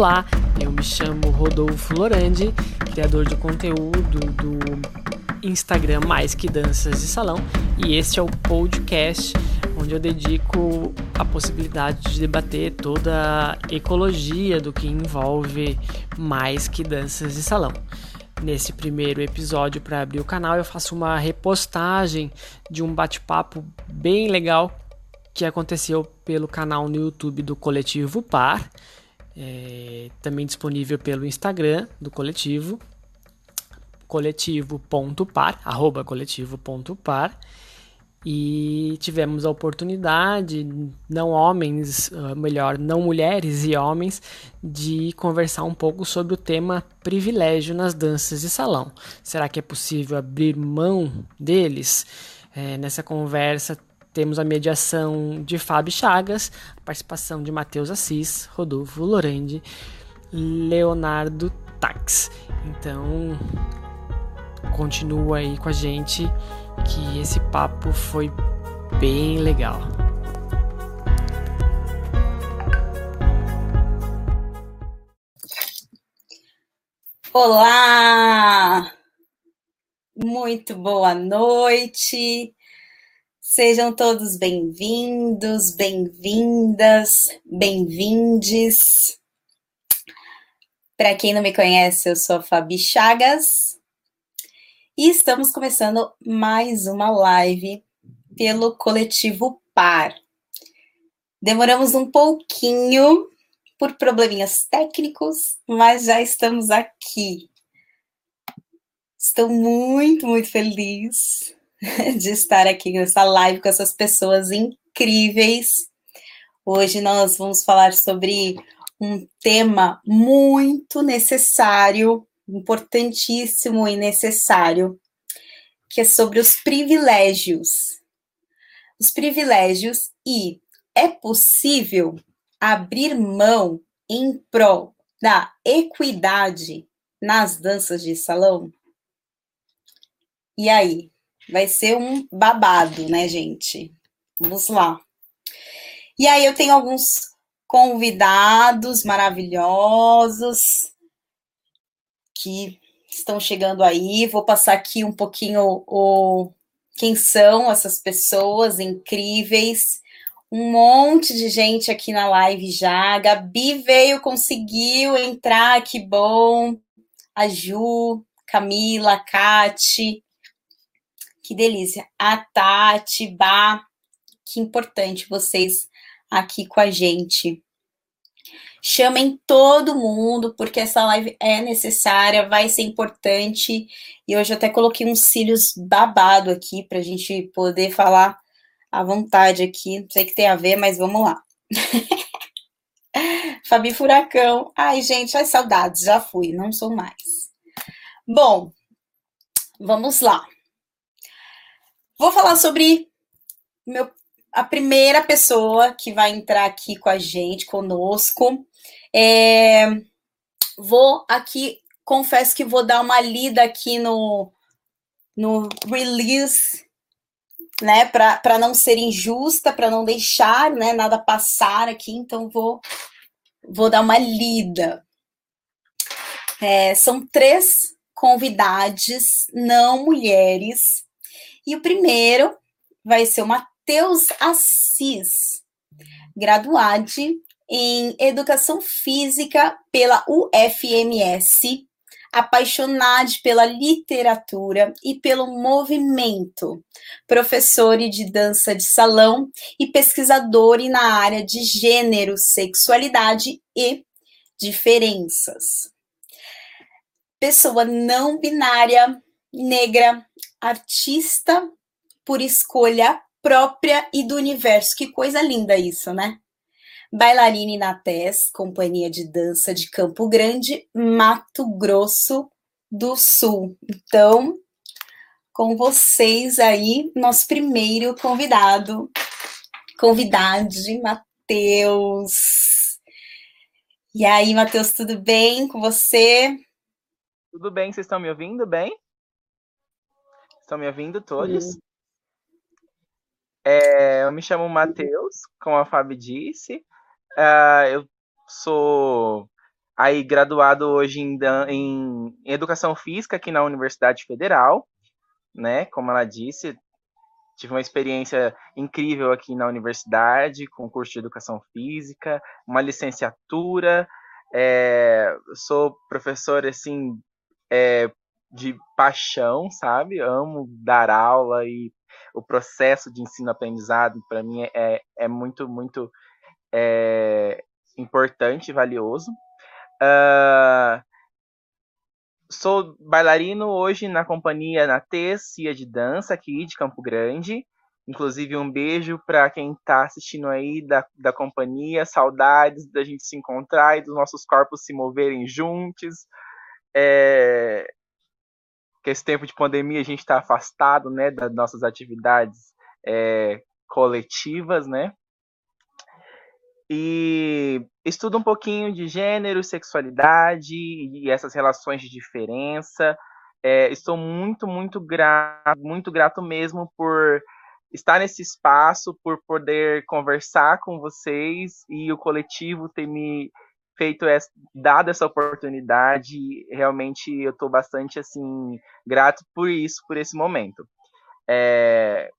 Olá, eu me chamo Rodolfo Lorandi, criador de conteúdo do Instagram Mais Que Danças de Salão, e este é o podcast onde eu dedico a possibilidade de debater toda a ecologia do que envolve mais que danças de salão. Nesse primeiro episódio, para abrir o canal, eu faço uma repostagem de um bate-papo bem legal que aconteceu pelo canal no YouTube do Coletivo Par, é, também disponível pelo Instagram do coletivo, coletivo.par, arroba coletivo.par e tivemos a oportunidade, não homens, ah, melhor, não mulheres e homens, de conversar um pouco sobre o tema privilégio nas danças de salão. Será que é possível abrir mão deles? É, nessa conversa temos a mediação de Fábio Chagas, a participação de Matheus Assis, Rodolfo Lorende, Leonardo Tax. Então, continua aí com a gente que esse papo foi bem legal. Olá! Muito boa noite. Sejam todos bem-vindos, bem-vindas, bem-vindes. Para quem não me conhece, eu sou a Fabi Chagas e estamos começando mais uma live pelo coletivo Par. Demoramos um pouquinho por probleminhas técnicos, mas já estamos aqui. Estou muito, muito feliz de estar aqui nessa live com essas pessoas incríveis. Hoje nós vamos falar sobre um tema muito necessário, importantíssimo e necessário, que é sobre os privilégios. Os privilégios e é possível abrir mão em prol da equidade nas danças de salão? E aí, Vai ser um babado, né, gente? Vamos lá. E aí eu tenho alguns convidados maravilhosos que estão chegando aí. Vou passar aqui um pouquinho o quem são essas pessoas incríveis. Um monte de gente aqui na live já. A Gabi veio, conseguiu entrar, que bom. A Ju, Camila, a Kati, que delícia. A Tati, Bá, que importante vocês aqui com a gente. Chamem todo mundo, porque essa live é necessária, vai ser importante. E hoje até coloquei uns cílios babado aqui para a gente poder falar à vontade aqui. Não sei o que tem a ver, mas vamos lá. Fabi Furacão. Ai, gente, as saudades, já fui, não sou mais. Bom, vamos lá. Vou falar sobre meu, a primeira pessoa que vai entrar aqui com a gente, conosco. É, vou aqui, confesso que vou dar uma lida aqui no, no release, né, para não ser injusta, para não deixar né, nada passar aqui, então vou, vou dar uma lida. É, são três convidadas, não mulheres, e o primeiro vai ser o Matheus Assis, graduado em Educação Física pela UFMS, apaixonado pela literatura e pelo movimento, professor de dança de salão e pesquisador na área de gênero, sexualidade e diferenças. Pessoa não binária, negra, artista por escolha própria e do universo. Que coisa linda isso, né? Bailarina na TES, Companhia de Dança de Campo Grande, Mato Grosso do Sul. Então, com vocês aí, nosso primeiro convidado, convidade, Matheus. E aí, Matheus, tudo bem com você? Tudo bem, vocês estão me ouvindo bem? Estão me ouvindo todos? É, eu me chamo Matheus, como a Fábio disse. Uh, eu sou aí graduado hoje em, em, Educação Física aqui na Universidade Federal, né? Como ela disse, tive uma experiência incrível aqui na universidade, com curso de Educação Física, uma licenciatura, é, sou professor, assim, é, de paixão, sabe? Amo dar aula e o processo de ensino-aprendizado, para mim, é, é muito, muito é, importante e valioso. Uh, sou bailarino hoje na companhia na Cia de Dança aqui de Campo Grande. Inclusive, um beijo para quem está assistindo aí da, da companhia. Saudades da gente se encontrar e dos nossos corpos se moverem juntos. É... Que esse tempo de pandemia a gente está afastado né, das nossas atividades é, coletivas, né? e estudo um pouquinho de gênero, sexualidade e essas relações de diferença. É, estou muito, muito grato, muito grato mesmo por estar nesse espaço, por poder conversar com vocês e o coletivo ter me feito essa, dado essa oportunidade. Realmente eu estou bastante assim grato por isso, por esse momento. É,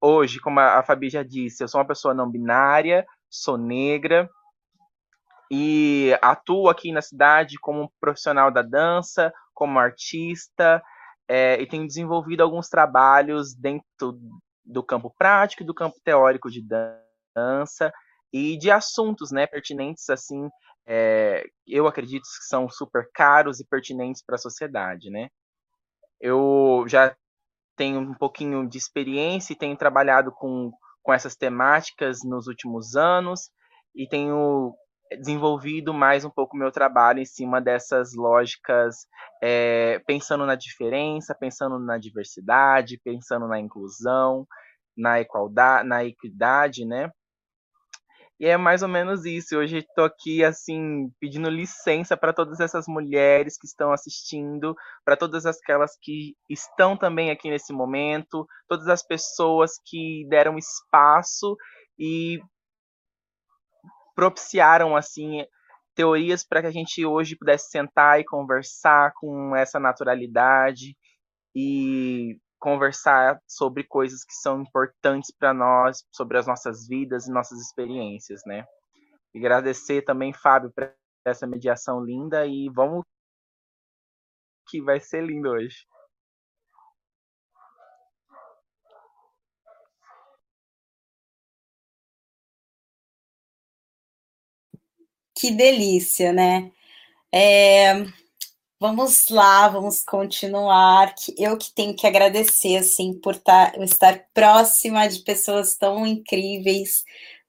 hoje, como a Fabi já disse, eu sou uma pessoa não binária, sou negra e atuo aqui na cidade como profissional da dança, como artista, é, e tenho desenvolvido alguns trabalhos dentro do campo prático e do campo teórico de dança e de assuntos né, pertinentes, assim, é, eu acredito que são super caros e pertinentes para a sociedade. Né? Eu já tenho um pouquinho de experiência e tenho trabalhado com com essas temáticas nos últimos anos e tenho desenvolvido mais um pouco meu trabalho em cima dessas lógicas, é, pensando na diferença, pensando na diversidade, pensando na inclusão, na igualdade, na equidade, né? E é mais ou menos isso. Hoje estou aqui assim pedindo licença para todas essas mulheres que estão assistindo, para todas aquelas que estão também aqui nesse momento, todas as pessoas que deram espaço e propiciaram assim teorias para que a gente hoje pudesse sentar e conversar com essa naturalidade e conversar sobre coisas que são importantes para nós, sobre as nossas vidas e nossas experiências, né? E agradecer também, Fábio, por essa mediação linda e vamos que vai ser lindo hoje. Que delícia, né? É, Vamos lá, vamos continuar. Eu que tenho que agradecer, assim, por tá, estar próxima de pessoas tão incríveis,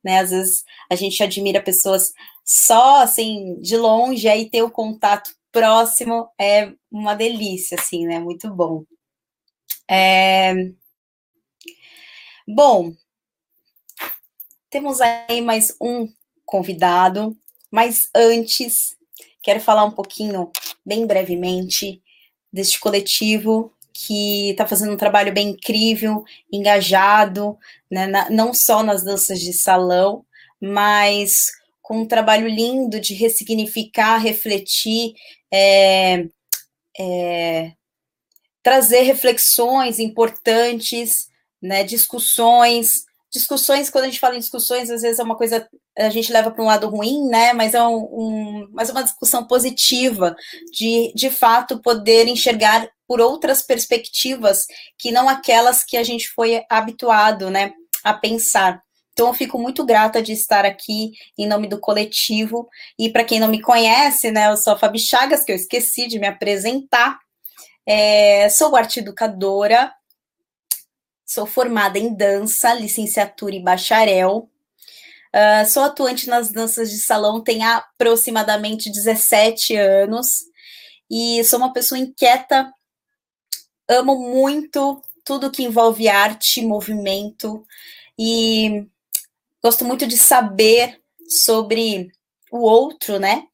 né? Às vezes a gente admira pessoas só, assim, de longe, aí ter o contato próximo é uma delícia, assim, né? Muito bom. É... Bom, temos aí mais um convidado, mas antes Quero falar um pouquinho, bem brevemente, deste coletivo que está fazendo um trabalho bem incrível, engajado, né, na, não só nas danças de salão, mas com um trabalho lindo de ressignificar, refletir, é, é, trazer reflexões importantes, né, discussões. Discussões, quando a gente fala em discussões, às vezes é uma coisa, a gente leva para um lado ruim, né? Mas é, um, um, mas é uma discussão positiva, de, de fato poder enxergar por outras perspectivas que não aquelas que a gente foi habituado, né, a pensar. Então, eu fico muito grata de estar aqui em nome do coletivo. E para quem não me conhece, né, eu sou a Fabi Chagas, que eu esqueci de me apresentar. É, sou arte educadora, Sou formada em dança, licenciatura e bacharel. Uh, sou atuante nas danças de salão tem aproximadamente 17 anos e sou uma pessoa inquieta. Amo muito tudo que envolve arte, movimento e gosto muito de saber sobre o outro, né?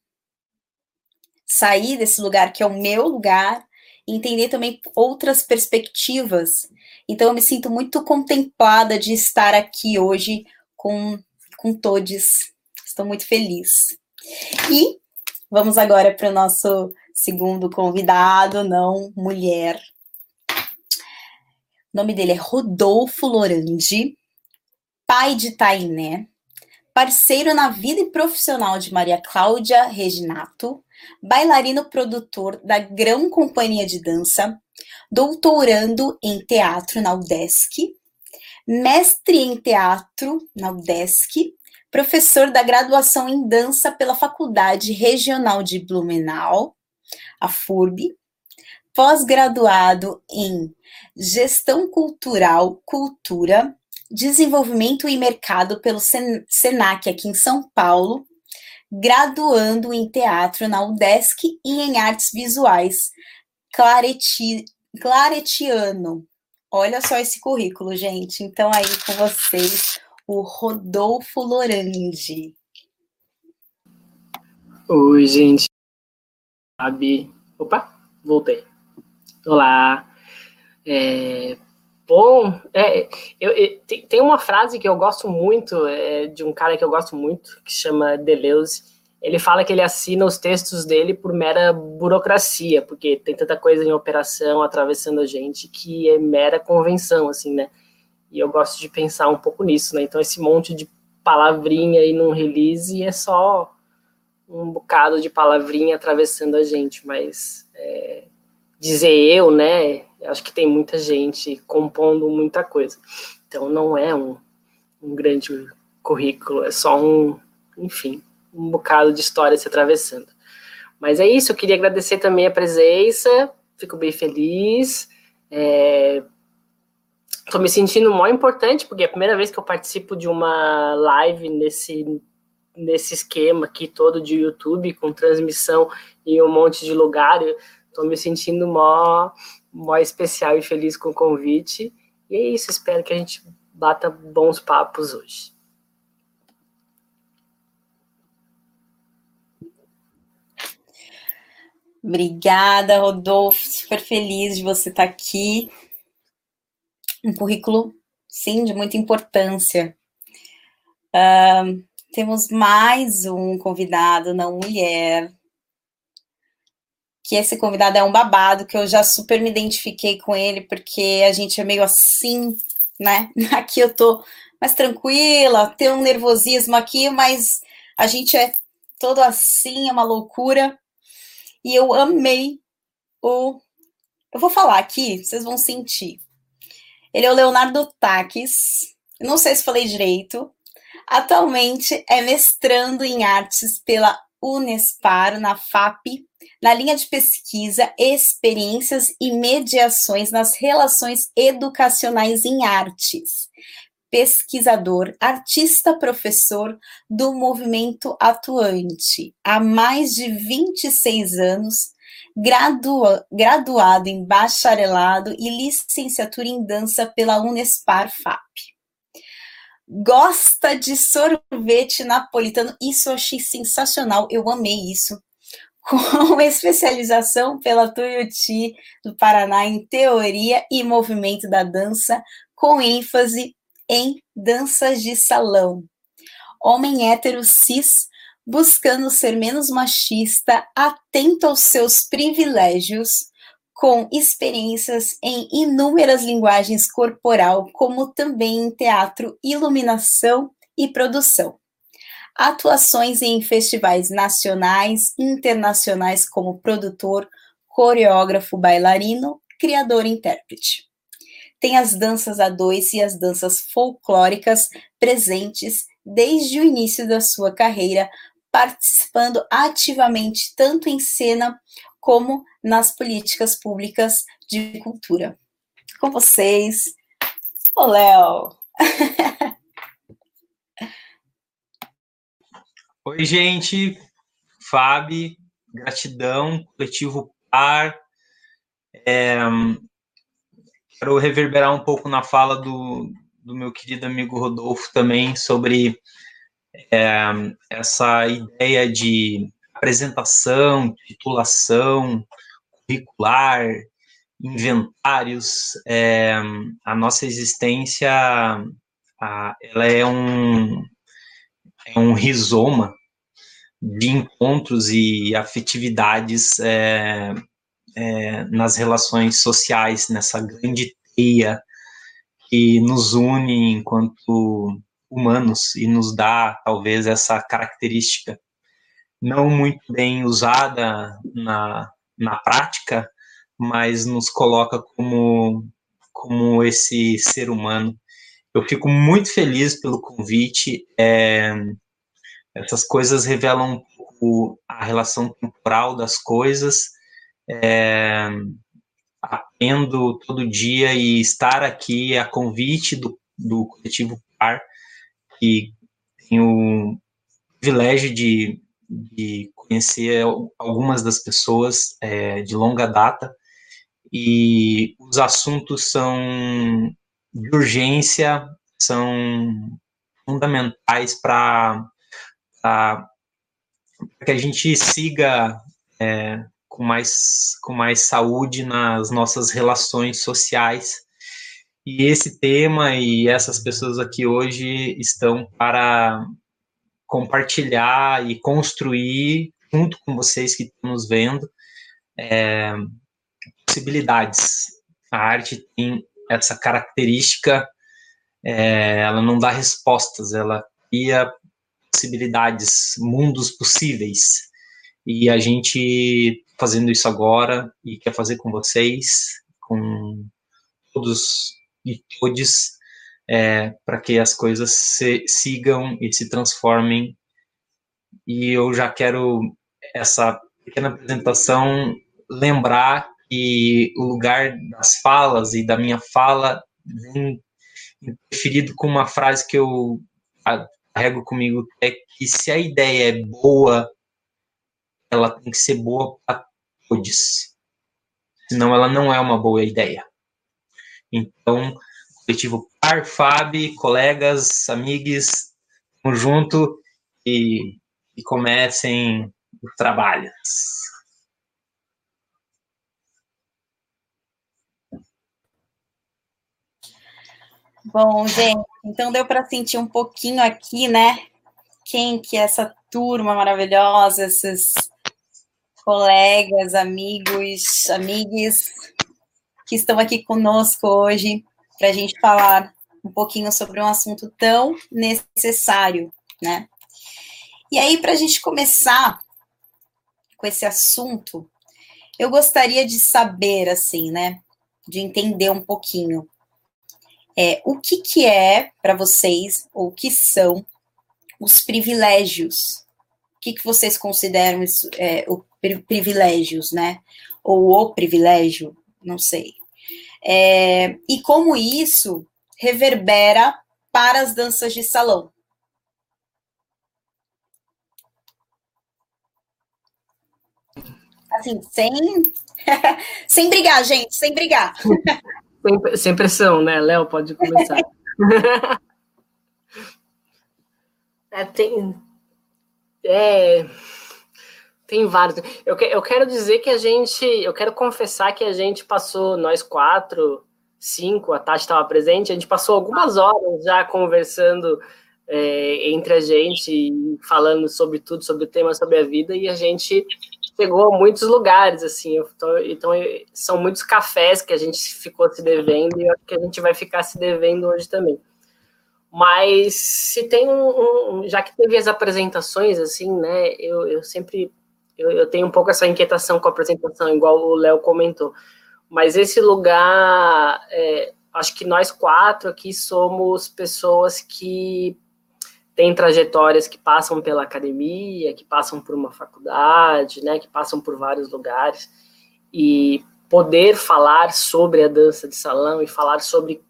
Sair desse lugar que é o meu lugar, entender também outras perspectivas então, eu me sinto muito contemplada de estar aqui hoje com, com todos. Estou muito feliz. E Vamos agora para o nosso segundo convidado, não mulher. O nome dele é Rodolfo Lorandi, pai de Tainé, parceiro na vida e profissional de Maria Cláudia Reginato, bailarino produtor da Grão Companhia de Dança, doutorando em teatro na UDESC, mestre em teatro na UDESC, professor da graduação em dança pela Faculdade Regional de Blumenau, a FURB, pós-graduado em gestão cultural, cultura, desenvolvimento e mercado pelo Senac aqui em São Paulo, graduando em teatro na UDESC e em artes visuais clareti, claretiano. Olha só esse currículo, gente. Então, aí com vocês, o Rodolfo Lorandi. Oi, gente. Abi. Opa, voltei. Olá. É, bom, é, eu, eu, tem uma frase que eu gosto muito, é, de um cara que eu gosto muito, que chama Deleuze. Ele fala que ele assina os textos dele por mera burocracia, porque tem tanta coisa em operação atravessando a gente que é mera convenção, assim, né? E eu gosto de pensar um pouco nisso, né? Então, esse monte de palavrinha aí num release é só um bocado de palavrinha atravessando a gente, mas é, dizer eu, né? Acho que tem muita gente compondo muita coisa. Então, não é um, um grande currículo, é só um, enfim, um bocado de história se atravessando. Mas é isso, eu queria agradecer também a presença, fico bem feliz. É, Tô me sentindo mó importante, porque é a primeira vez que eu participo de uma live nesse, nesse esquema aqui todo de YouTube, com transmissão em um monte de lugar. Tô me sentindo mó, mó especial e feliz com o convite. E é isso, espero que a gente bata bons papos hoje. Obrigada, Rodolfo. Super feliz de você estar aqui um currículo, sim, de muita importância. Uh, temos mais um convidado, não mulher, que esse convidado é um babado, que eu já super me identifiquei com ele, porque a gente é meio assim, né? Aqui eu tô mais tranquila, tem um nervosismo aqui, mas a gente é todo assim, é uma loucura. E eu amei o. Eu vou falar aqui, vocês vão sentir. Ele é o Leonardo Taques, não sei se falei direito. Atualmente é mestrando em artes pela Unespar, na FAP, na linha de pesquisa, experiências e mediações nas relações educacionais em artes. Pesquisador, artista, professor do movimento atuante. Há mais de 26 anos, gradua, graduado em bacharelado e licenciatura em dança pela Unespar FAP. Gosta de sorvete napolitano, isso eu achei sensacional, eu amei isso. Com especialização pela Tuiuti do Paraná em teoria e movimento da dança, com ênfase em danças de salão. Homem hétero cis, buscando ser menos machista, atento aos seus privilégios, com experiências em inúmeras linguagens corporal, como também em teatro, iluminação e produção. Atuações em festivais nacionais e internacionais como produtor, coreógrafo, bailarino, criador e intérprete. Tem as danças a dois e as danças folclóricas presentes desde o início da sua carreira, participando ativamente tanto em cena como nas políticas públicas de cultura. Com vocês, o Léo. Oi, gente. Fábio, gratidão, coletivo par. É, quero reverberar um pouco na fala do, do meu querido amigo Rodolfo também sobre é, essa ideia de apresentação, titulação, curricular, inventários, é, a nossa existência a, ela é um, é um rizoma de encontros e afetividades é, é, nas relações sociais, nessa grande teia que nos une enquanto humanos e nos dá talvez essa característica não muito bem usada na, na prática, mas nos coloca como, como esse ser humano. Eu fico muito feliz pelo convite. É, essas coisas revelam um pouco a relação temporal das coisas. É, aprendo todo dia e estar aqui a convite do, do coletivo PAR, que tenho o privilégio de, de conhecer algumas das pessoas é, de longa data, e os assuntos são de urgência, são fundamentais para que a gente siga é, com mais, com mais saúde nas nossas relações sociais. E esse tema e essas pessoas aqui hoje estão para compartilhar e construir, junto com vocês que estão nos vendo, é, possibilidades. A arte tem essa característica, é, ela não dá respostas, ela cria possibilidades, mundos possíveis. E a gente fazendo isso agora e quer fazer com vocês, com todos e todes, é, para que as coisas se, sigam e se transformem. E eu já quero essa pequena apresentação lembrar que o lugar das falas e da minha fala vem interferido com uma frase que eu carrego comigo, é que se a ideia é boa, ela tem que ser boa para todos. Senão ela não é uma boa ideia. Então, coletivo Par, Fab, colegas, amigos, vamos junto e, e comecem os trabalhos. Bom, gente, então deu para sentir um pouquinho aqui, né? Quem que é essa turma maravilhosa, esses colegas, amigos, amigues que estão aqui conosco hoje para a gente falar um pouquinho sobre um assunto tão necessário, né? E aí, para a gente começar com esse assunto, eu gostaria de saber, assim, né? De entender um pouquinho é, o que, que é para vocês, ou o que são os privilégios? O que, que vocês consideram isso, é, o privilégios, né? Ou o privilégio, não sei. É, e como isso reverbera para as danças de salão. Assim, sem, sem brigar, gente, sem brigar. Sem, sem pressão, né? Léo, pode começar. é, tem. É, tem vários. Eu, que, eu quero dizer que a gente. Eu quero confessar que a gente passou, nós quatro, cinco, a Tati estava presente, a gente passou algumas horas já conversando é, entre a gente, falando sobre tudo, sobre o tema, sobre a vida, e a gente chegou a muitos lugares, assim. Tô, então, são muitos cafés que a gente ficou se devendo e que a gente vai ficar se devendo hoje também. Mas se tem um, um, já que teve as apresentações, assim, né, eu, eu sempre, eu, eu tenho um pouco essa inquietação com a apresentação, igual o Léo comentou, mas esse lugar, é, acho que nós quatro aqui somos pessoas que tem trajetórias que passam pela academia, que passam por uma faculdade, né, que passam por vários lugares, e poder falar sobre a dança de salão e falar sobre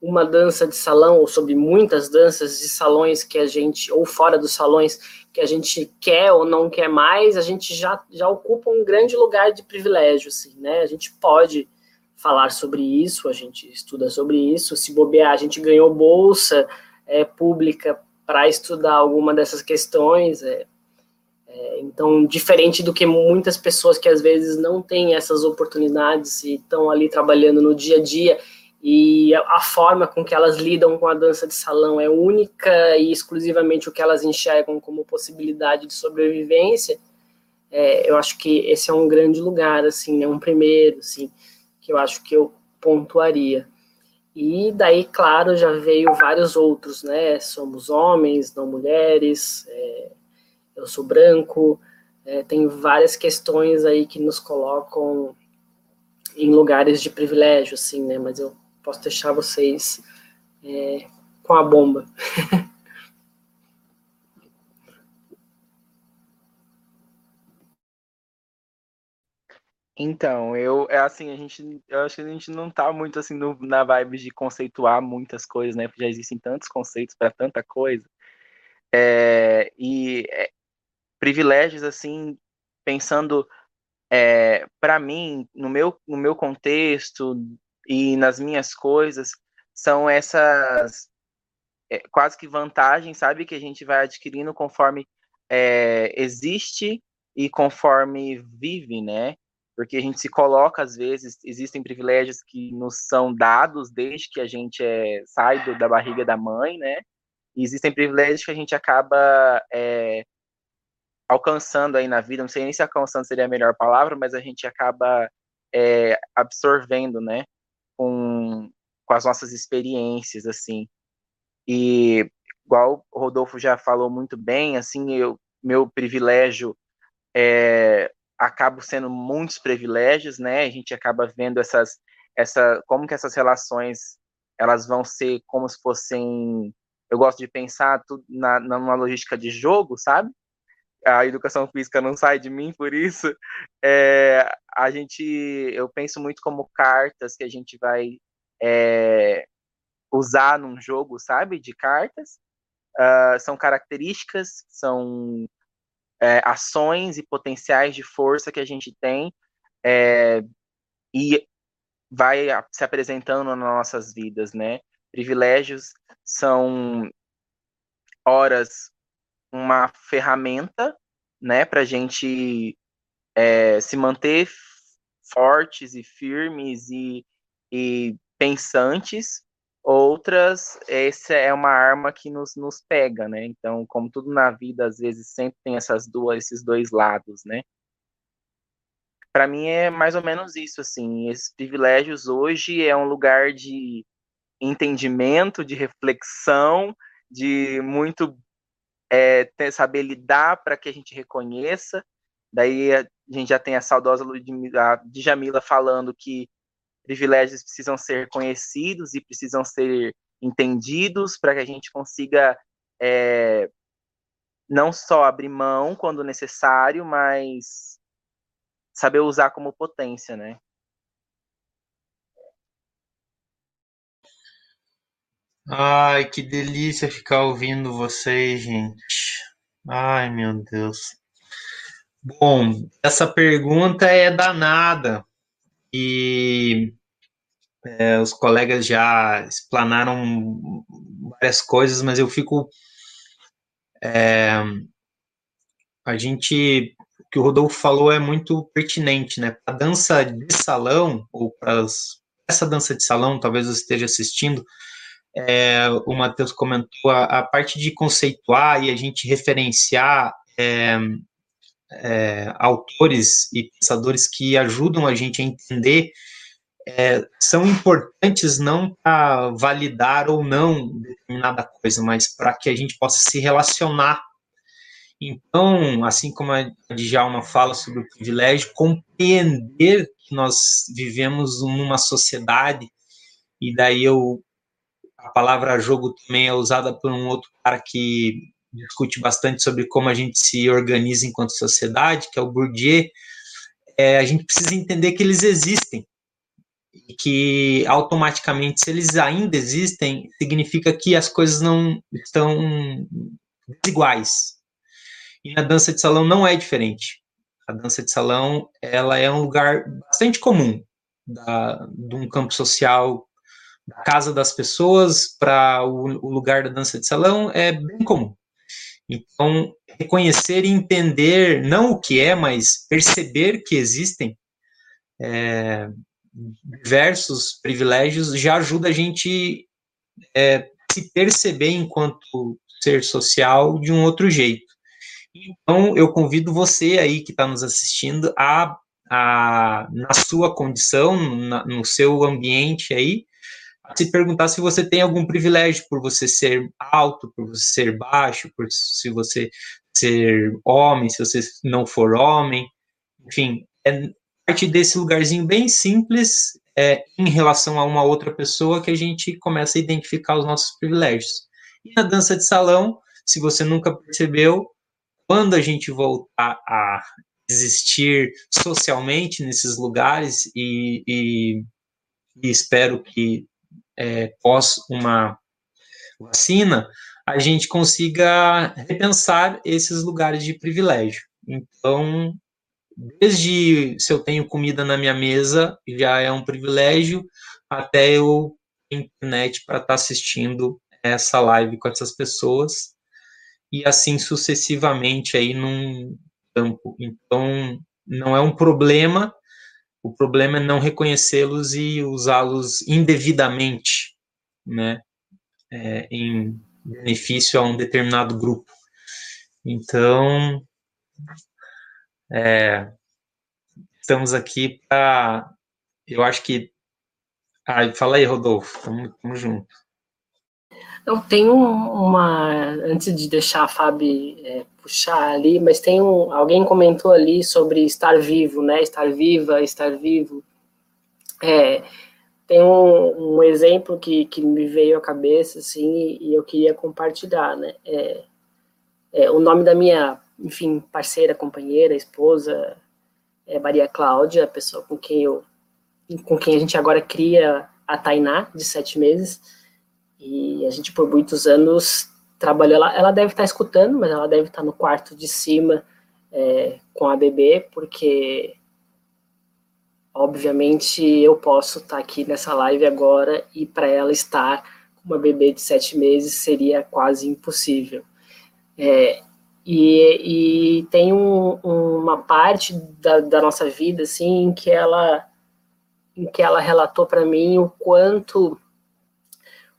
uma dança de salão ou sobre muitas danças de salões que a gente ou fora dos salões que a gente quer ou não quer mais, a gente já, já ocupa um grande lugar de privilégio, assim, né? A gente pode falar sobre isso, a gente estuda sobre isso, se bobear, a gente ganhou bolsa é, pública para estudar alguma dessas questões. É, é, então, diferente do que muitas pessoas que às vezes não têm essas oportunidades e estão ali trabalhando no dia a dia e a forma com que elas lidam com a dança de salão é única e exclusivamente o que elas enxergam como possibilidade de sobrevivência, é, eu acho que esse é um grande lugar, assim, né, um primeiro, assim, que eu acho que eu pontuaria. E daí, claro, já veio vários outros, né? Somos homens, não mulheres, é, eu sou branco, é, tem várias questões aí que nos colocam em lugares de privilégio, assim, né? Mas eu posso deixar vocês é, com a bomba. Então, eu é assim, a gente, eu acho que a gente não tá muito assim no, na vibe de conceituar muitas coisas, né? Porque já existem tantos conceitos para tanta coisa. É, e é, privilégios assim, pensando é, para mim, no meu no meu contexto e nas minhas coisas, são essas é, quase que vantagens, sabe, que a gente vai adquirindo conforme é, existe e conforme vive, né? porque a gente se coloca, às vezes, existem privilégios que nos são dados desde que a gente é, sai do, da barriga da mãe, né? E existem privilégios que a gente acaba é, alcançando aí na vida, não sei nem se alcançando seria a melhor palavra, mas a gente acaba é, absorvendo, né? Com, as nossas experiências, assim. E, igual o Rodolfo já falou muito bem, assim, eu, meu privilégio é, sendo muitos privilégios, né? A gente acaba vendo essas, essa, como que essas relações elas vão ser como se fossem, eu gosto de pensar tudo na, numa logística de jogo, sabe? A educação física não sai de mim por isso. É, a gente, eu penso muito como cartas que a gente vai é, usar num jogo, sabe? De cartas. Uh, são características, são é, ações e potenciais de força que a gente tem é, e vai se apresentando nas nossas vidas, né? Privilégios são horas uma ferramenta, né, para a gente é, se manter fortes e firmes e, e pensantes Outras, essa é uma arma que nos, nos pega, né? Então, como tudo na vida, às vezes sempre tem essas duas, esses dois lados, né? Para mim é mais ou menos isso, assim. Esses privilégios hoje é um lugar de entendimento, de reflexão, de muito é, ter, saber lidar para que a gente reconheça. Daí a gente já tem a saudosa Ludmilla, Djamila falando que privilégios precisam ser conhecidos e precisam ser entendidos para que a gente consiga é, não só abrir mão quando necessário, mas saber usar como potência, né? Ai, que delícia ficar ouvindo vocês, gente. Ai, meu Deus. Bom, essa pergunta é danada. E é, os colegas já explanaram várias coisas, mas eu fico. É, a gente. O que o Rodolfo falou é muito pertinente, né? A dança de salão, ou para essa dança de salão, talvez você esteja assistindo, é, o Matheus comentou, a, a, parte de conceituar e a gente referenciar é, é, autores e pensadores que ajudam a gente a entender é, são importantes não para validar ou não determinada coisa, mas para que a gente possa se relacionar. Então, assim como a Djalma fala sobre o privilégio, compreender que nós vivemos numa sociedade, e daí eu, a palavra jogo também é usada por um outro cara que discute bastante sobre como a gente se organiza enquanto sociedade, que é o Bourdieu, é, a gente precisa entender que eles existem e que automaticamente, se eles ainda existem, significa que as coisas não estão desiguais. E na dança de salão não é diferente. A dança de salão ela é um lugar bastante comum da, de um campo social, da casa das pessoas para o, o lugar da dança de salão é bem comum. Então, reconhecer e entender não o que é, mas perceber que existem é, diversos privilégios já ajuda a gente é, se perceber enquanto ser social de um outro jeito. Então, eu convido você aí que está nos assistindo a, a, na sua condição, na, no seu ambiente aí, a se perguntar se você tem algum privilégio por você ser alto, por você ser baixo, por se você ser homem, se você não for homem, enfim, é parte desse lugarzinho bem simples é, em relação a uma outra pessoa que a gente começa a identificar os nossos privilégios. E na dança de salão, se você nunca percebeu, quando a gente voltar a existir socialmente nesses lugares e, e, e espero que é, pós uma vacina, a gente consiga repensar esses lugares de privilégio. Então, desde se eu tenho comida na minha mesa, já é um privilégio, até eu internet para estar tá assistindo essa live com essas pessoas e assim sucessivamente aí num campo. Então, não é um problema, o problema é não reconhecê-los e usá-los indevidamente, né, é, em benefício a um determinado grupo. Então, é, estamos aqui para, eu acho que, ah, fala aí, Rodolfo, estamos juntos. Eu tenho uma. Antes de deixar a Fábio é, puxar ali, mas tem um. Alguém comentou ali sobre estar vivo, né? Estar viva, estar vivo. É, tem um, um, exemplo que, que me veio à cabeça, assim, e eu queria compartilhar, né? É, é, o nome da minha, enfim, parceira, companheira, esposa, é Maria Cláudia, a pessoa com quem eu. com quem a gente agora cria a Tainá, de sete meses. E a gente, por muitos anos, trabalhou. Ela, ela deve estar escutando, mas ela deve estar no quarto de cima é, com a bebê, porque, obviamente, eu posso estar aqui nessa live agora e para ela estar com uma bebê de sete meses seria quase impossível. É, e, e, tem um, uma parte da, da, nossa vida assim em que ela em que ela relatou para mim o quanto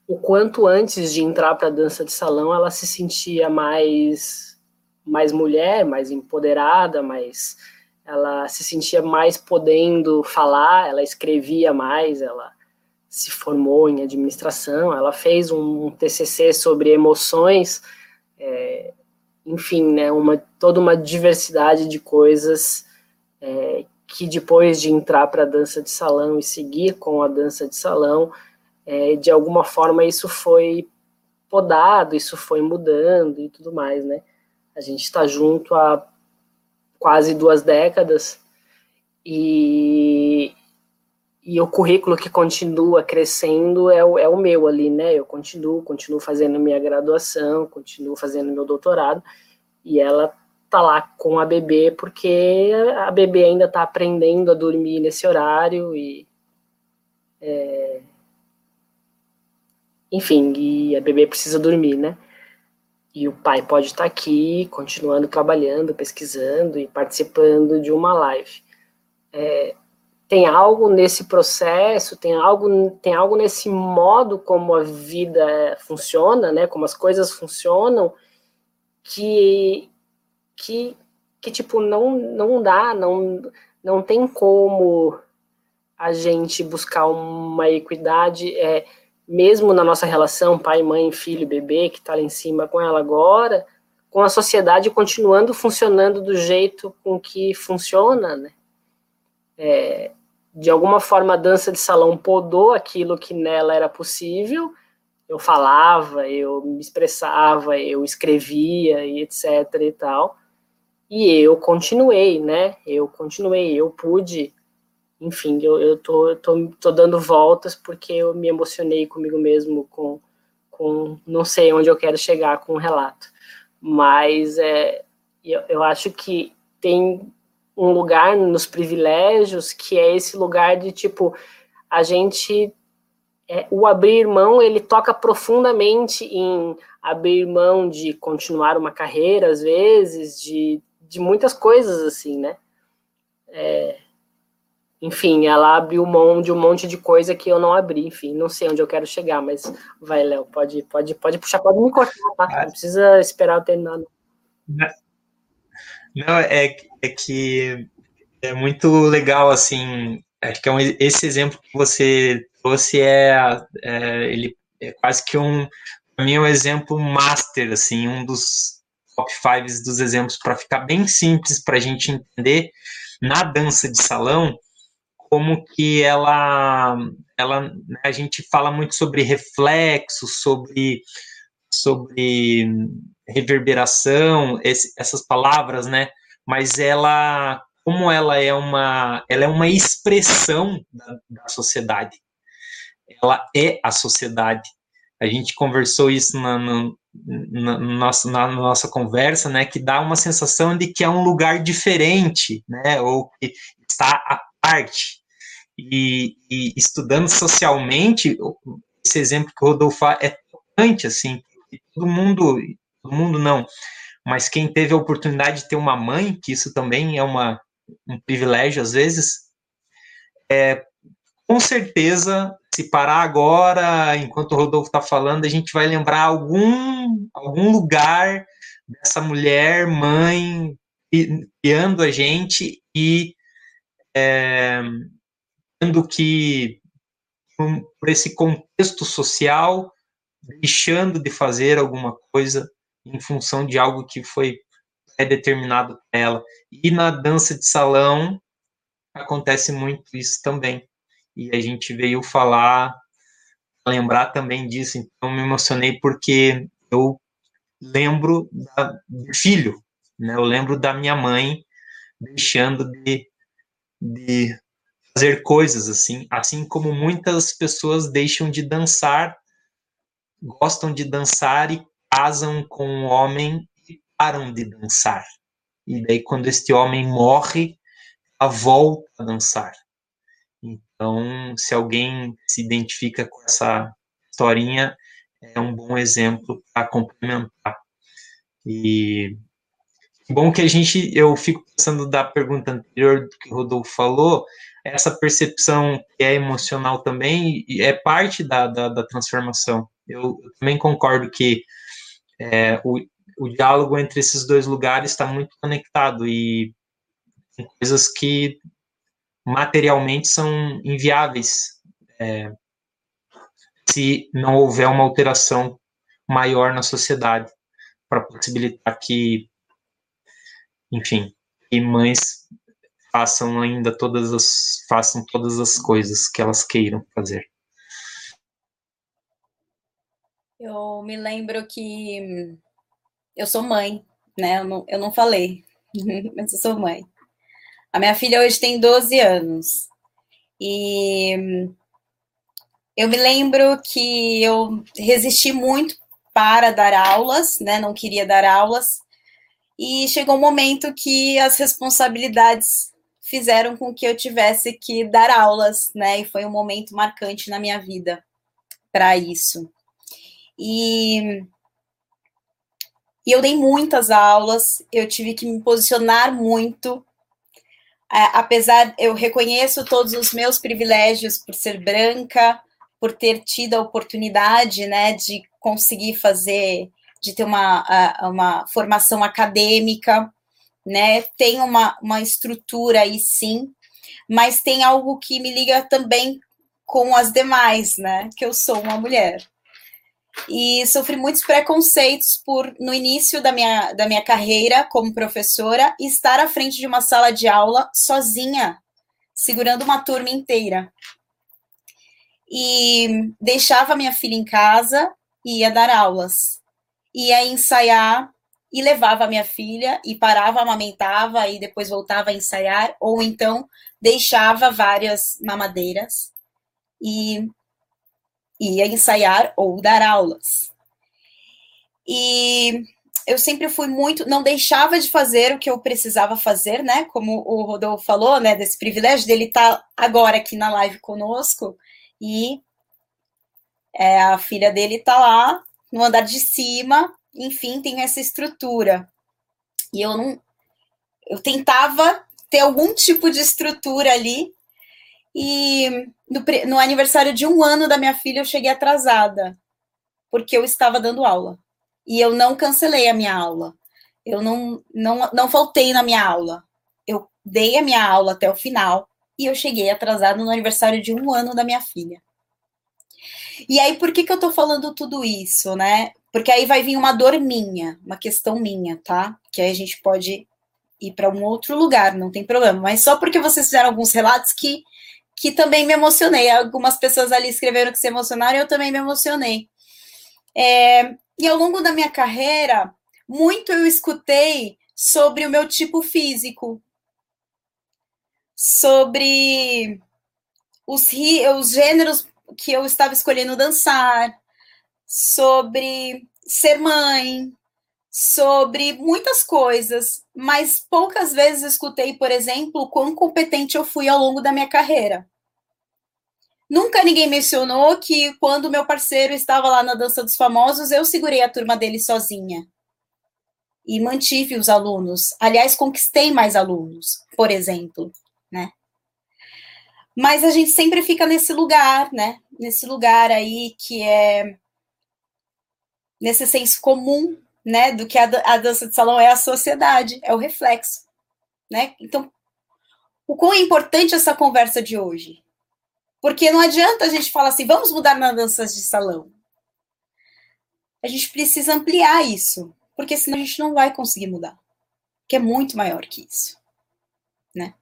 o quanto antes de entrar para a dança de salão ela se sentia mais mais mulher, mais empoderada, mais ela se sentia mais podendo falar, ela escrevia mais, ela se formou em administração, ela fez um TCC sobre emoções, é, enfim, né, uma, toda uma diversidade de coisas é, que depois de entrar para a dança de salão e seguir com a dança de salão, é, de alguma forma isso foi podado, isso foi mudando e tudo mais, né? A gente está junto há quase duas décadas e, e o currículo que continua crescendo é o, é o meu ali, né? Eu continuo, continuo fazendo minha graduação, continuo fazendo meu doutorado e ela tá lá com a bebê porque a bebê ainda está aprendendo a dormir nesse horário e é, enfim, e a bebê precisa dormir, né? E o pai pode estar aqui, continuando trabalhando, pesquisando e participando de uma live. É, tem algo nesse processo, tem algo, tem algo nesse modo como a vida funciona, né? Como as coisas funcionam, que, que, que tipo não, não dá, não, não tem como a gente buscar uma equidade. É, mesmo na nossa relação pai, mãe, filho, bebê, que está lá em cima com ela agora, com a sociedade continuando funcionando do jeito com que funciona, né? É, de alguma forma a dança de salão podou aquilo que nela era possível. Eu falava, eu me expressava, eu escrevia e etc e tal. E eu continuei, né? Eu continuei, eu pude enfim, eu, eu tô, tô, tô dando voltas porque eu me emocionei comigo mesmo com, com não sei onde eu quero chegar com o relato. Mas é, eu, eu acho que tem um lugar nos privilégios que é esse lugar de tipo a gente é, o abrir mão ele toca profundamente em abrir mão de continuar uma carreira às vezes de, de muitas coisas assim né é, enfim, ela abriu mão de um monte de coisa que eu não abri, enfim, não sei onde eu quero chegar, mas vai, Léo, pode, pode, pode puxar, pode me cortar, tá? Não precisa esperar eu terminar. Não, não é, é que é muito legal, assim, acho que é um, esse exemplo que você trouxe é, é ele é quase que um, para mim é um exemplo master, assim, um dos top fives dos exemplos para ficar bem simples para a gente entender na dança de salão como que ela, ela né, a gente fala muito sobre reflexo, sobre, sobre reverberação, esse, essas palavras, né? Mas ela, como ela é uma, ela é uma expressão da, da sociedade. Ela é a sociedade. A gente conversou isso na, na, na, nossa, na nossa conversa, né? Que dá uma sensação de que é um lugar diferente, né? Ou que está à parte. E, e, estudando socialmente, esse exemplo que o Rodolfo é tocante, assim, todo mundo, todo mundo não, mas quem teve a oportunidade de ter uma mãe, que isso também é uma, um privilégio às vezes, é, com certeza, se parar agora, enquanto o Rodolfo está falando, a gente vai lembrar algum, algum lugar dessa mulher, mãe, guiando a gente e é, tendo que, por esse contexto social, deixando de fazer alguma coisa em função de algo que foi determinado para ela. E na dança de salão acontece muito isso também. E a gente veio falar, lembrar também disso, então me emocionei porque eu lembro da, do filho, né? Eu lembro da minha mãe deixando de, de fazer coisas assim, assim como muitas pessoas deixam de dançar, gostam de dançar e casam com um homem e param de dançar. E daí quando este homem morre, a volta a dançar. Então, se alguém se identifica com essa historinha, é um bom exemplo para complementar. E bom que a gente, eu fico pensando da pergunta anterior do que o Rodolfo falou, essa percepção que é emocional também é parte da, da, da transformação. Eu, também concordo que é, o, o diálogo entre esses dois lugares está muito conectado e coisas que materialmente são inviáveis é, se não houver uma alteração maior na sociedade para possibilitar que, enfim, que mães façam ainda todas as façam todas as coisas que elas queiram fazer. Eu me lembro que eu sou mãe, né? Eu não, eu não falei, mas eu sou mãe. A minha filha hoje tem 12 anos. E eu me lembro que eu resisti muito para dar aulas, né? Não queria dar aulas. E chegou um momento que as responsabilidades fizeram com que eu tivesse que dar aulas, né? E foi um momento marcante na minha vida para isso. E, e eu dei muitas aulas, eu tive que me posicionar muito. É, apesar, eu reconheço todos os meus privilégios por ser branca, por ter tido a oportunidade, né, de conseguir fazer, de ter uma, uma formação acadêmica, né? Tem uma, uma estrutura aí sim, mas tem algo que me liga também com as demais, né? Que eu sou uma mulher. E sofri muitos preconceitos por, no início da minha, da minha carreira como professora, estar à frente de uma sala de aula sozinha, segurando uma turma inteira. E deixava minha filha em casa e ia dar aulas. Ia ensaiar e levava a minha filha e parava, amamentava e depois voltava a ensaiar, ou então deixava várias mamadeiras e ia ensaiar ou dar aulas. E eu sempre fui muito, não deixava de fazer o que eu precisava fazer, né? Como o Rodolfo falou, né? Desse privilégio dele estar tá agora aqui na live conosco e é, a filha dele está lá no andar de cima enfim, tem essa estrutura. E eu não. Eu tentava ter algum tipo de estrutura ali, E no, no aniversário de um ano da minha filha, eu cheguei atrasada, porque eu estava dando aula. E eu não cancelei a minha aula. Eu não, não, não faltei na minha aula. Eu dei a minha aula até o final e eu cheguei atrasada no aniversário de um ano da minha filha. E aí, por que, que eu tô falando tudo isso, né? Porque aí vai vir uma dor minha, uma questão minha, tá? Que aí a gente pode ir para um outro lugar, não tem problema. Mas só porque vocês fizeram alguns relatos que, que também me emocionei. Algumas pessoas ali escreveram que se emocionaram eu também me emocionei. É, e ao longo da minha carreira, muito eu escutei sobre o meu tipo físico, sobre os, os gêneros que eu estava escolhendo dançar, sobre ser mãe, sobre muitas coisas, mas poucas vezes escutei, por exemplo, quão competente eu fui ao longo da minha carreira. Nunca ninguém mencionou que quando meu parceiro estava lá na Dança dos Famosos, eu segurei a turma dele sozinha. E mantive os alunos. Aliás, conquistei mais alunos, por exemplo, né? Mas a gente sempre fica nesse lugar, né? Nesse lugar aí que é nesse senso comum, né, do que a, a dança de salão é a sociedade, é o reflexo, né? Então, o quão é importante essa conversa de hoje? Porque não adianta a gente falar assim, vamos mudar na dança de salão. A gente precisa ampliar isso, porque senão a gente não vai conseguir mudar, que é muito maior que isso, né?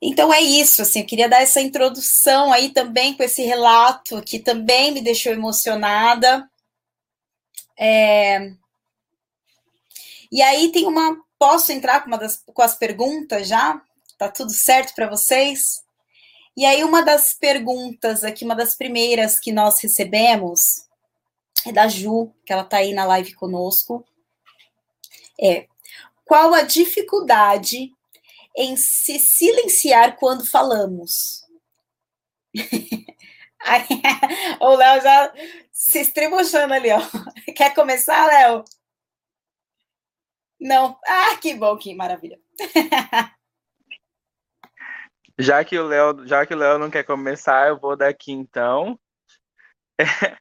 Então é isso, assim, eu queria dar essa introdução aí também com esse relato que também me deixou emocionada. É... E aí tem uma, posso entrar com uma das com as perguntas já? Tá tudo certo para vocês? E aí uma das perguntas aqui, uma das primeiras que nós recebemos é da Ju, que ela tá aí na live conosco. É: qual a dificuldade em se silenciar quando falamos. o Léo já se estribuchando ali, ó. Quer começar, Léo? Não. Ah, que bom, que maravilha. já que o Léo, já que o Léo não quer começar, eu vou daqui então.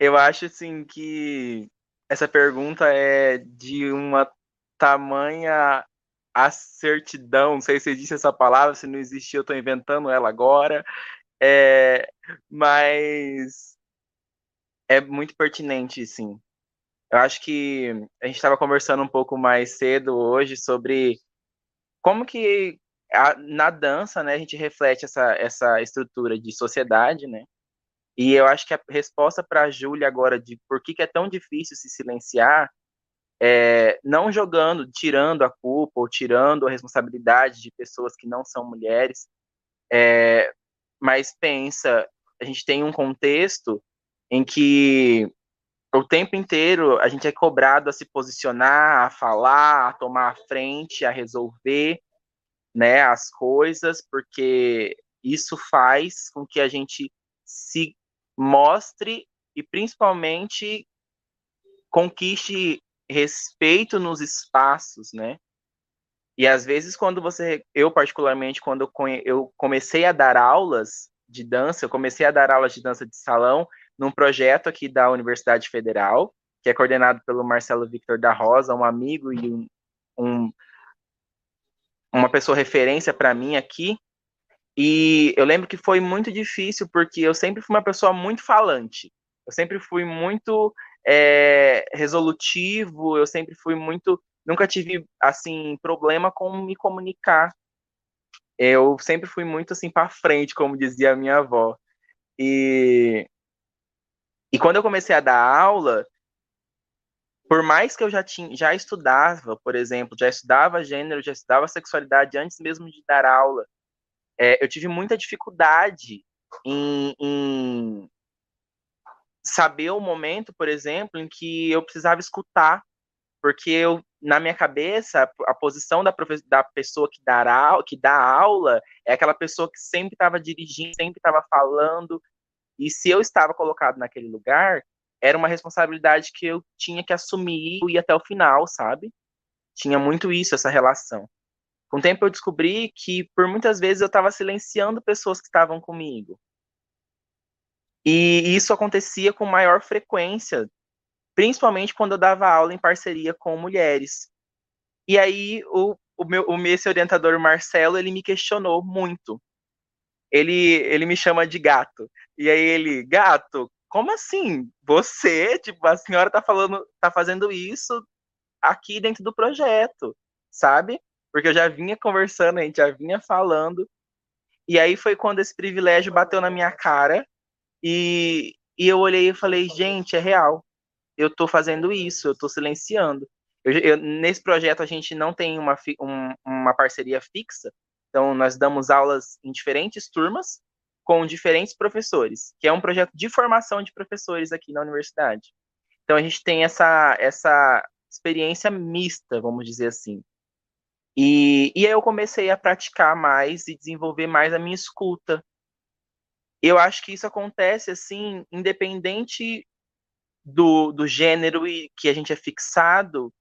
eu acho assim que essa pergunta é de uma tamanha a certidão, não sei se existe essa palavra, se não existia, eu estou inventando ela agora, é, mas é muito pertinente, sim. Eu acho que a gente estava conversando um pouco mais cedo hoje sobre como que a, na dança, né, a gente reflete essa, essa estrutura de sociedade, né, e eu acho que a resposta para a Júlia agora de por que, que é tão difícil se silenciar é, não jogando, tirando a culpa ou tirando a responsabilidade de pessoas que não são mulheres, é, mas pensa, a gente tem um contexto em que o tempo inteiro a gente é cobrado a se posicionar, a falar, a tomar a frente, a resolver, né, as coisas, porque isso faz com que a gente se mostre e principalmente conquiste respeito nos espaços, né? E às vezes quando você, eu particularmente quando eu comecei a dar aulas de dança, eu comecei a dar aulas de dança de salão num projeto aqui da Universidade Federal, que é coordenado pelo Marcelo Victor da Rosa, um amigo e um, um uma pessoa referência para mim aqui. E eu lembro que foi muito difícil porque eu sempre fui uma pessoa muito falante. Eu sempre fui muito é, resolutivo, eu sempre fui muito. Nunca tive, assim, problema com me comunicar. Eu sempre fui muito, assim, para frente, como dizia a minha avó. E, e quando eu comecei a dar aula, por mais que eu já tinha, já estudava, por exemplo, já estudava gênero, já estudava sexualidade antes mesmo de dar aula, é, eu tive muita dificuldade em, em, saber o momento, por exemplo, em que eu precisava escutar, porque eu, na minha cabeça, a posição da, da pessoa que, dará, que dá aula é aquela pessoa que sempre estava dirigindo, sempre estava falando, e se eu estava colocado naquele lugar, era uma responsabilidade que eu tinha que assumir e ir até o final, sabe? Tinha muito isso, essa relação. Com o tempo eu descobri que por muitas vezes eu estava silenciando pessoas que estavam comigo. E isso acontecia com maior frequência, principalmente quando eu dava aula em parceria com mulheres. E aí o, o meu o esse orientador Marcelo, ele me questionou muito. Ele ele me chama de gato. E aí ele, gato, como assim? Você, tipo, a senhora tá falando, tá fazendo isso aqui dentro do projeto, sabe? Porque eu já vinha conversando, a gente já vinha falando. E aí foi quando esse privilégio bateu na minha cara e, e eu olhei e falei, gente, é real. Eu tô fazendo isso, eu tô silenciando. Eu, eu, nesse projeto a gente não tem uma, um, uma parceria fixa, então nós damos aulas em diferentes turmas, com diferentes professores, que é um projeto de formação de professores aqui na universidade. Então a gente tem essa, essa experiência mista, vamos dizer assim. E, e aí eu comecei a praticar mais e desenvolver mais a minha escuta. Eu acho que isso acontece assim, independente do, do gênero e que a gente é fixado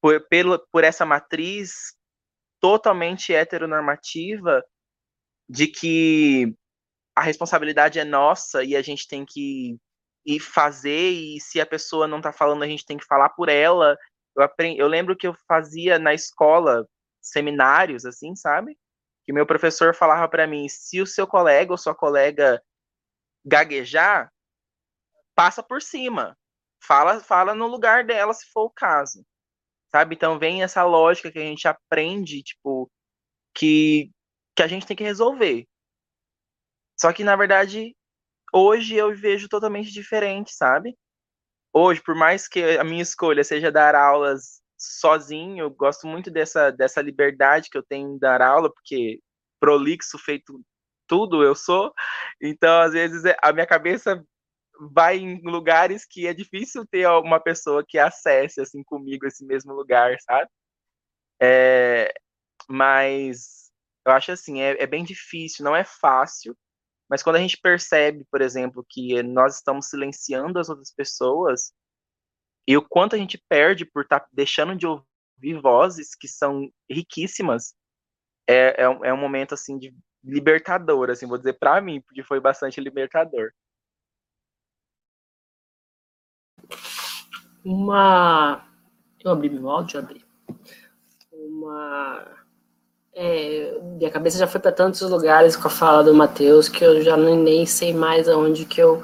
por, pelo, por essa matriz totalmente heteronormativa de que a responsabilidade é nossa e a gente tem que ir fazer e se a pessoa não está falando a gente tem que falar por ela. Eu, aprendi, eu lembro que eu fazia na escola seminários assim, sabe? Que meu professor falava para mim, se o seu colega ou sua colega gaguejar, passa por cima. Fala, fala no lugar dela se for o caso. Sabe? Então vem essa lógica que a gente aprende, tipo, que que a gente tem que resolver. Só que, na verdade, hoje eu vejo totalmente diferente, sabe? Hoje, por mais que a minha escolha seja dar aulas sozinho, eu gosto muito dessa, dessa liberdade que eu tenho em dar aula, porque prolixo feito tudo eu sou. Então, às vezes, a minha cabeça vai em lugares que é difícil ter uma pessoa que acesse assim comigo esse mesmo lugar, sabe? É, mas eu acho assim, é, é bem difícil, não é fácil, mas quando a gente percebe, por exemplo, que nós estamos silenciando as outras pessoas, e o quanto a gente perde por estar tá deixando de ouvir vozes que são riquíssimas, é, é, um, é um momento, assim, de libertador, assim, vou dizer para mim, porque foi bastante libertador. Uma... Eu abri meu áudio, abri. Uma é, minha cabeça já foi para tantos lugares com a fala do Matheus que eu já nem, sei mais aonde que eu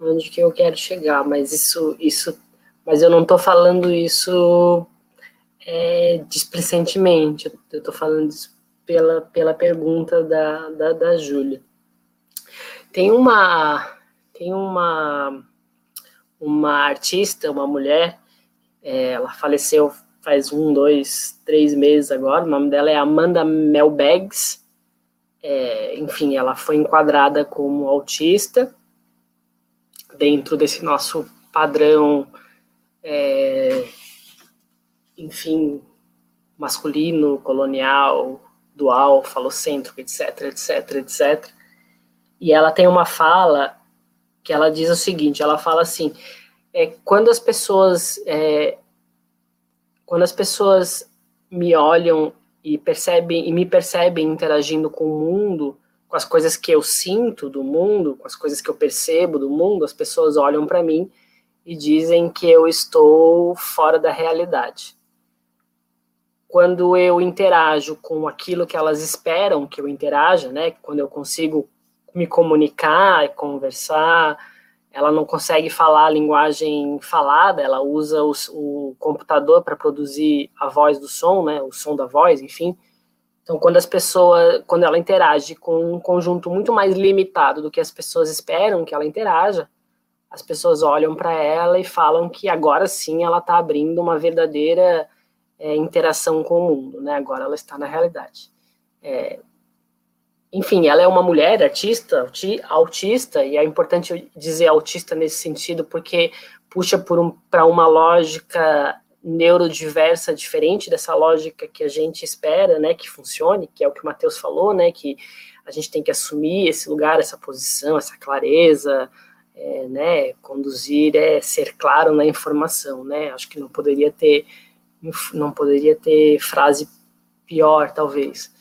onde que eu quero chegar, mas isso isso mas eu não estou falando isso é, displicentemente, eu estou falando isso pela, pela pergunta da, da, da Júlia. Tem uma tem uma uma artista, uma mulher, é, ela faleceu faz um, dois, três meses agora. O nome dela é Amanda Melbags. É, enfim, ela foi enquadrada como autista dentro desse nosso padrão, é, enfim, masculino, colonial, dual, falocêntrico, etc, etc, etc. E ela tem uma fala que ela diz o seguinte: ela fala assim, é, quando as pessoas é, quando as pessoas me olham e percebem e me percebem interagindo com o mundo, com as coisas que eu sinto do mundo, com as coisas que eu percebo do mundo, as pessoas olham para mim e dizem que eu estou fora da realidade. Quando eu interajo com aquilo que elas esperam que eu interaja, né, quando eu consigo me comunicar, conversar, ela não consegue falar a linguagem falada, ela usa o, computador para produzir a voz do som, né, o som da voz, enfim. Então, quando as pessoas, quando ela interage com um conjunto muito mais limitado do que as pessoas esperam que ela interaja, as pessoas olham para ela e falam que agora sim ela está abrindo uma verdadeira é, interação com o mundo, né? Agora ela está na realidade. É, enfim, ela é uma mulher artista, autista, e é importante dizer autista nesse sentido, porque puxa um, para uma lógica neurodiversa diferente dessa lógica que a gente espera, né, que funcione, que é o que o Matheus falou, né, que a gente tem que assumir esse lugar, essa posição, essa clareza, é, né, conduzir é ser claro na informação, né, acho que não poderia ter, não poderia ter frase pior, talvez.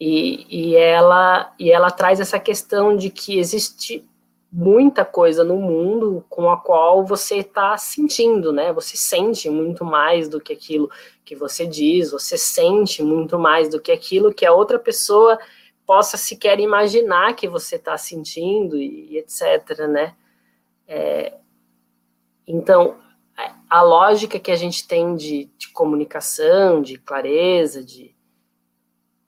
E, e, ela, e ela traz essa questão de que existe muita coisa no mundo com a qual você está sentindo, né? Você sente muito mais do que aquilo que você diz, você sente muito mais do que aquilo que a outra pessoa possa sequer imaginar que você está sentindo e, e, etc, né? É, então, a lógica que a gente tem de, de comunicação, de clareza, de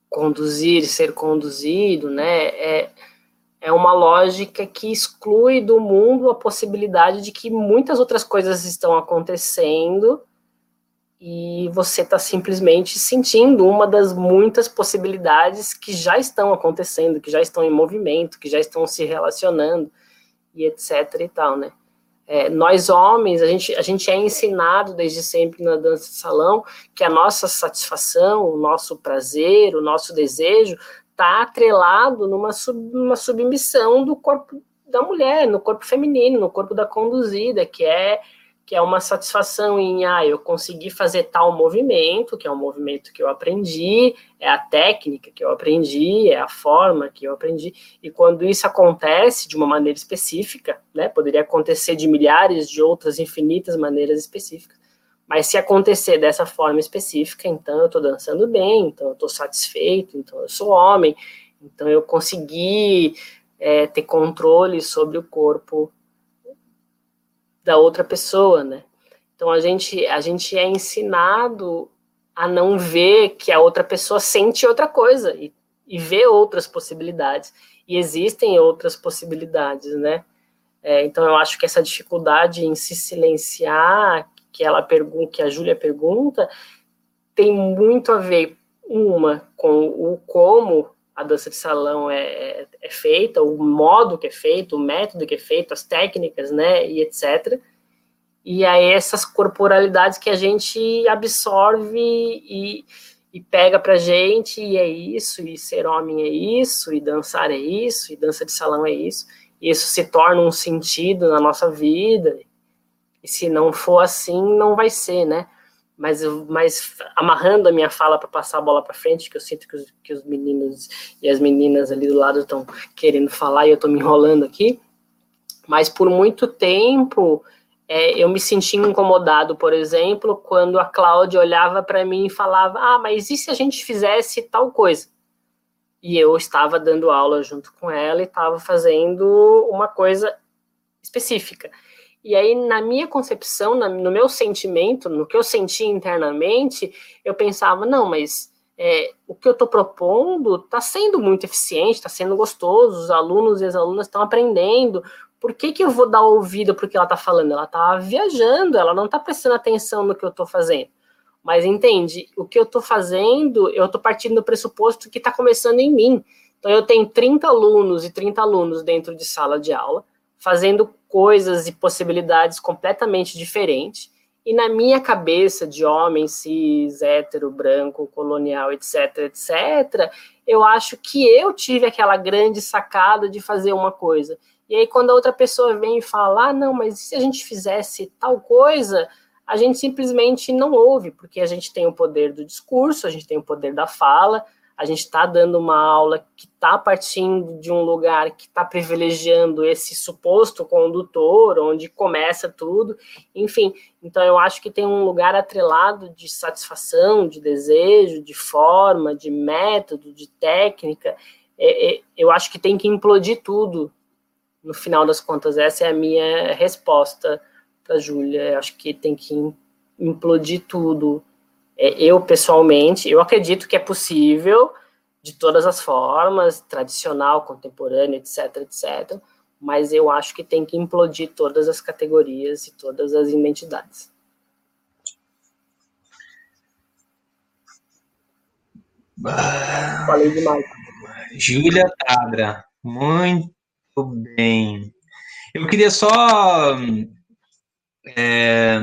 conduzir e ser conduzido, né? É, é uma lógica que exclui do mundo a possibilidade de que muitas outras coisas estão acontecendo e você está simplesmente sentindo uma das muitas possibilidades que já estão acontecendo, que já estão em movimento, que já estão se relacionando e etc e tal, né? É, nós homens, a gente, a gente é ensinado desde sempre na dança de salão que a nossa satisfação, o nosso prazer, o nosso desejo está atrelado numa, sub, numa submissão do corpo da mulher, no corpo feminino, no corpo da conduzida, que é que é uma satisfação em, ah, eu consegui fazer tal movimento, que é um movimento que eu aprendi, é a técnica que eu aprendi, é a forma que eu aprendi, e quando isso acontece de uma maneira específica, né, poderia acontecer de milhares de outras infinitas maneiras específicas, mas se acontecer dessa forma específica, então eu estou dançando bem, então eu estou satisfeito, então eu sou homem, então eu consegui é, ter controle sobre o corpo da outra pessoa, né? Então a gente a gente é ensinado a não ver que a outra pessoa sente outra coisa e, e vê outras possibilidades e existem outras possibilidades, né? É, então eu acho que essa dificuldade em se silenciar que ela pergunta, que a Júlia pergunta, tem muito a ver uma com o como a dança de salão é, é, é, feita, o modo que é feito, o método que é feito, as técnicas, né, e etc. E aí essas corporalidades que a gente absorve e, e pega pra gente, e é isso, e ser homem é isso, e dançar é isso, e dança de salão é isso. E isso se torna um sentido na nossa vida, e se não for assim, não vai ser, né? Mas, mas amarrando a minha fala para passar a bola para frente, que eu sinto que os, que os meninos e as meninas ali do lado estão querendo falar e eu estou me enrolando aqui. Mas por muito tempo é, eu me senti incomodado, por exemplo, quando a Cláudia olhava para mim e falava: Ah, mas e se a gente fizesse tal coisa? E eu estava dando aula junto com ela e estava fazendo uma coisa específica. E aí, na minha concepção, no meu sentimento, no que eu sentia internamente, eu pensava, não, mas é, o que eu estou propondo está sendo muito eficiente, está sendo gostoso, os alunos e as alunas estão aprendendo. Por que, que eu vou dar ouvido para o que ela está falando? Ela está viajando, ela não está prestando atenção no que eu estou fazendo. Mas entende, o que eu estou fazendo, eu estou partindo do pressuposto que está começando em mim. Então, eu tenho 30 alunos e 30 alunos dentro de sala de aula, fazendo coisas e possibilidades completamente diferentes. E na minha cabeça de homem cis, hétero, branco, colonial, etc, etc, eu acho que eu tive aquela grande sacada de fazer uma coisa. E aí, quando a outra pessoa vem e fala, ah, não, mas se a gente fizesse tal coisa, a gente simplesmente não ouve, porque a gente tem o poder do discurso, a gente tem o poder da fala, a gente está dando uma aula que está partindo de um lugar que está privilegiando esse suposto condutor, onde começa tudo, enfim. Então, eu acho que tem um lugar atrelado de satisfação, de desejo, de forma, de método, de técnica. É, é, eu acho que tem que implodir tudo. No final das contas, essa é a minha resposta para a Júlia. Acho que tem que implodir tudo eu, pessoalmente, eu acredito que é possível, de todas as formas, tradicional, contemporâneo, etc, etc, mas eu acho que tem que implodir todas as categorias e todas as identidades. Falei demais. Júlia Tadra, muito bem. Eu queria só é,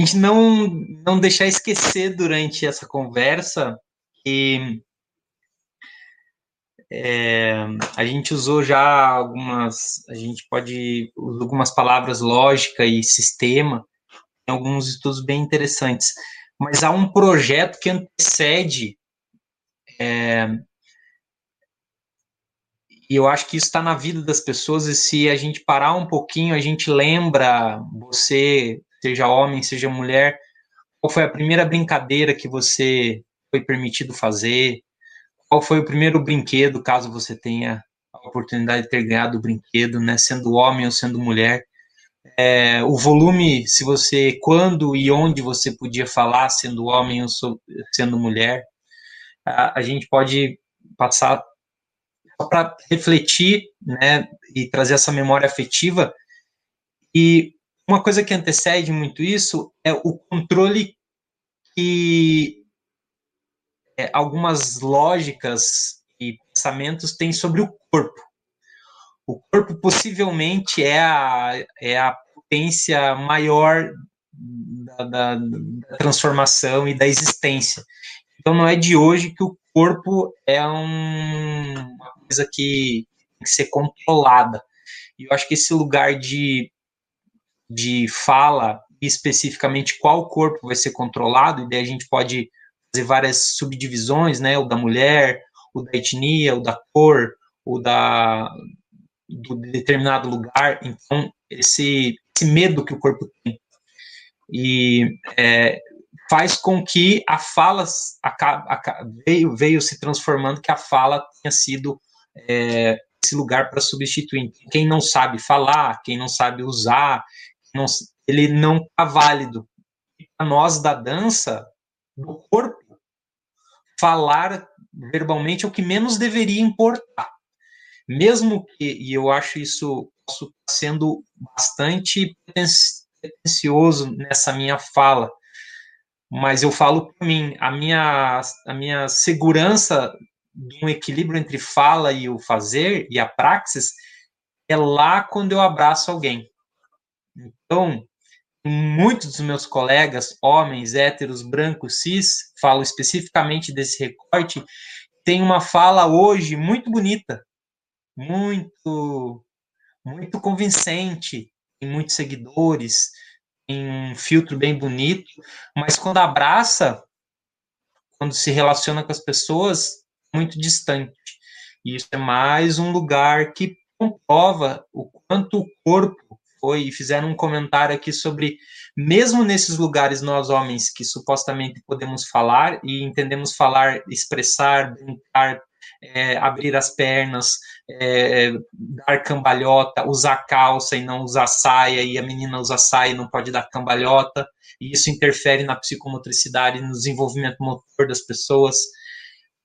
a gente não, não deixar esquecer durante essa conversa que é, a gente usou já algumas, a gente pode algumas palavras lógica e sistema, em alguns estudos bem interessantes, mas há um projeto que antecede É, e eu acho que isso está na vida das pessoas, e se a gente parar um pouquinho, a gente lembra você, seja homem, seja mulher, qual foi a primeira brincadeira que você foi permitido fazer, qual foi o primeiro brinquedo, caso você tenha a oportunidade de ter ganhado o brinquedo, né, sendo homem ou sendo mulher, é, o volume, se você, quando e onde você podia falar, sendo homem ou sendo mulher, a, a gente pode passar para refletir, né, e trazer essa memória afetiva. E uma coisa que antecede muito isso é o controle que é, algumas lógicas e pensamentos têm sobre o corpo. O corpo possivelmente é a, é a potência maior da, da, da transformação e da existência. Então não é de hoje que o corpo é um, uma coisa que tem que ser controlada. E eu acho que esse lugar de, de fala, especificamente qual corpo vai ser controlado, e daí a gente pode fazer várias subdivisões, né? O da mulher, o da etnia, o da cor, o da do determinado lugar. Então, esse, esse medo que o corpo tem. E é, faz com que a fala veio, veio se transformando, que a fala tenha sido é, esse lugar para substituir. Quem não sabe falar, quem não sabe usar, não, ele não está válido. Para nós da dança, do corpo, falar verbalmente é o que menos deveria importar. Mesmo que, e eu acho isso sendo bastante pretencioso nessa minha fala, mas eu falo para mim, a minha, a minha segurança de um equilíbrio entre fala e o fazer e a praxis é lá quando eu abraço alguém. Então, muitos dos meus colegas, homens, héteros, brancos, cis, falo especificamente desse recorte, tem uma fala hoje muito bonita, muito, muito convincente, tem muitos seguidores, um filtro bem bonito, mas quando abraça, quando se relaciona com as pessoas, muito distante. E isso é mais um lugar que comprova o quanto o corpo foi, e fizeram um comentário aqui sobre, mesmo nesses lugares, nós homens que supostamente podemos falar e entendemos falar, expressar, brincar, é, abrir as pernas, é, dar cambalhota, usar calça e não usar saia, e a menina usa saia e não pode dar cambalhota, e isso interfere na psicomotricidade, no desenvolvimento motor das pessoas.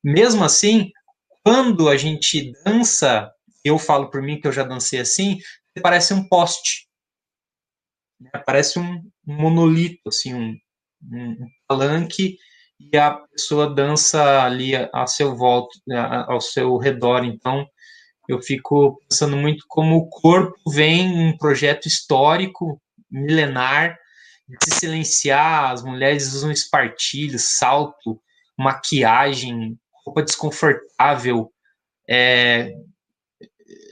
Mesmo assim, quando a gente dança, eu falo por mim que eu já dancei assim, parece um poste. Né? Parece um monolito, assim, um, um palanque e a pessoa dança ali a seu volta, ao seu redor. Então, eu fico pensando muito como o corpo vem um projeto histórico, milenar, de se silenciar, as mulheres usam espartilho, salto, maquiagem, roupa desconfortável, é,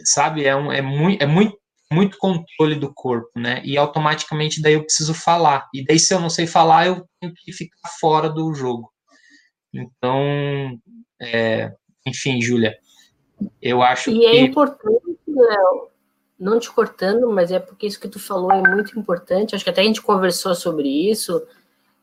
sabe, é, um, é, é muito, muito controle do corpo, né, e automaticamente daí eu preciso falar, e daí se eu não sei falar, eu tenho que ficar fora do jogo. Então, é, enfim, Júlia, eu acho e que... é importante, Léo, não te cortando, mas é porque isso que tu falou é muito importante, acho que até a gente conversou sobre isso,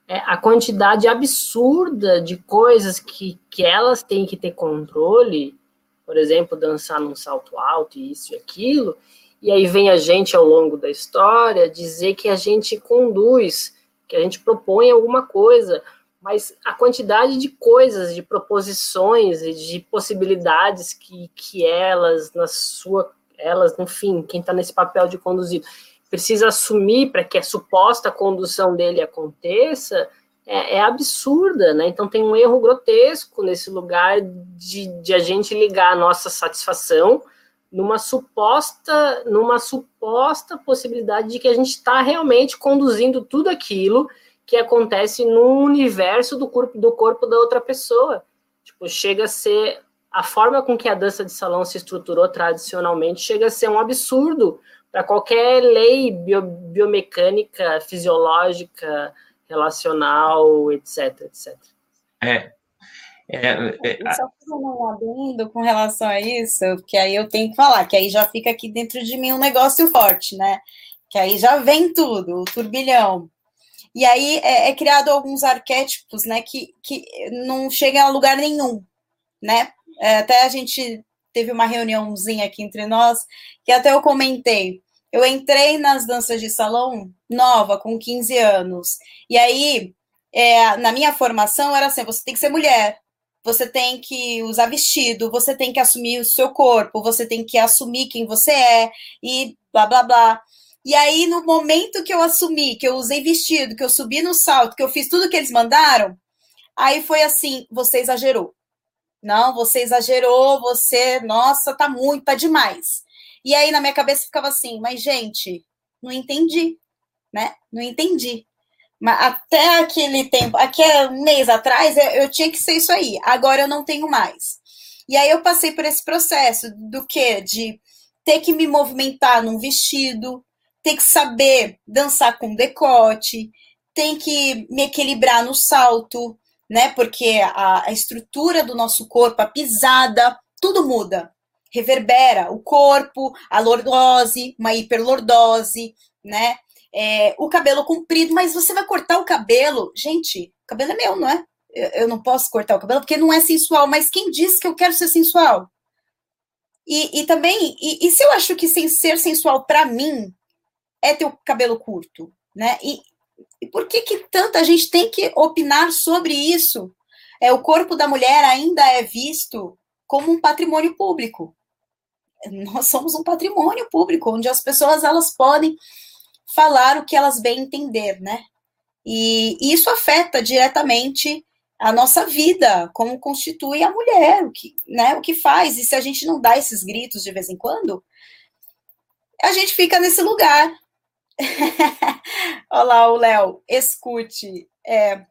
é a quantidade absurda de coisas que, que elas têm que ter controle, por exemplo, dançar num salto alto, isso e aquilo, e aí vem a gente ao longo da história dizer que a gente conduz, que a gente propõe alguma coisa, mas a quantidade de coisas, de proposições e de possibilidades que, que elas, na sua, elas, enfim, quem está nesse papel de conduzir, precisa assumir para que a suposta condução dele aconteça, é, é, absurda, né? Então tem um erro grotesco nesse lugar de, de a gente ligar a nossa satisfação numa suposta, numa suposta possibilidade de que a gente está realmente conduzindo tudo aquilo que acontece no universo do corpo, do corpo da outra pessoa. Tipo, chega a ser a forma com que a dança de salão se estruturou tradicionalmente chega a ser um absurdo para qualquer lei bio, biomecânica, fisiológica, relacional, etc, etc. É, É, é, só fazendo um adendo com relação a isso, que aí eu tenho que falar, que aí já fica aqui dentro de mim um negócio forte, né? Que aí já vem tudo, o turbilhão. E aí é, é criado alguns arquétipos, né, que, que não chegam a lugar nenhum, né? É, até a gente teve uma reuniãozinha aqui entre nós, que até eu comentei. Eu entrei nas danças de salão nova, com 15 anos. E aí, é, na minha formação, era assim: você tem que ser mulher, você tem que usar vestido, você tem que assumir o seu corpo, você tem que assumir quem você é, e blá blá blá. E aí, no momento que eu assumi, que eu usei vestido, que eu subi no salto, que eu fiz tudo que eles mandaram, aí foi assim: você exagerou. Não, você exagerou, você, nossa, tá muito, tá demais. E aí na minha cabeça ficava assim, mas gente, não entendi, né? Não entendi. Mas até aquele tempo, aquele mês atrás, eu, eu tinha que ser isso aí. Agora eu não tenho mais. E aí eu passei por esse processo do que? De ter que me movimentar num vestido, ter que saber dançar com decote, tem que me equilibrar no salto, né? Porque a, a estrutura do nosso corpo, a pisada, tudo muda. Reverbera o corpo, a lordose, uma hiperlordose, né? É, o cabelo comprido, mas você vai cortar o cabelo. Gente, o cabelo é meu, não é? Eu, eu não posso cortar o cabelo porque não é sensual, mas quem disse que eu quero ser sensual? E, e também, e, e, se eu acho que sem ser sensual para mim é ter o cabelo curto, né? E, e por que, que tanta gente tem que opinar sobre isso? É, o corpo da mulher ainda é visto como um patrimônio público. Nós somos um patrimônio público, onde as pessoas elas podem falar o que elas bem entender, né? E, isso afeta diretamente a nossa vida, como constitui a mulher, o que, né, o que faz. E se a gente não dá esses gritos de vez em quando, a gente fica nesse lugar Olá, o Léo, escute. É,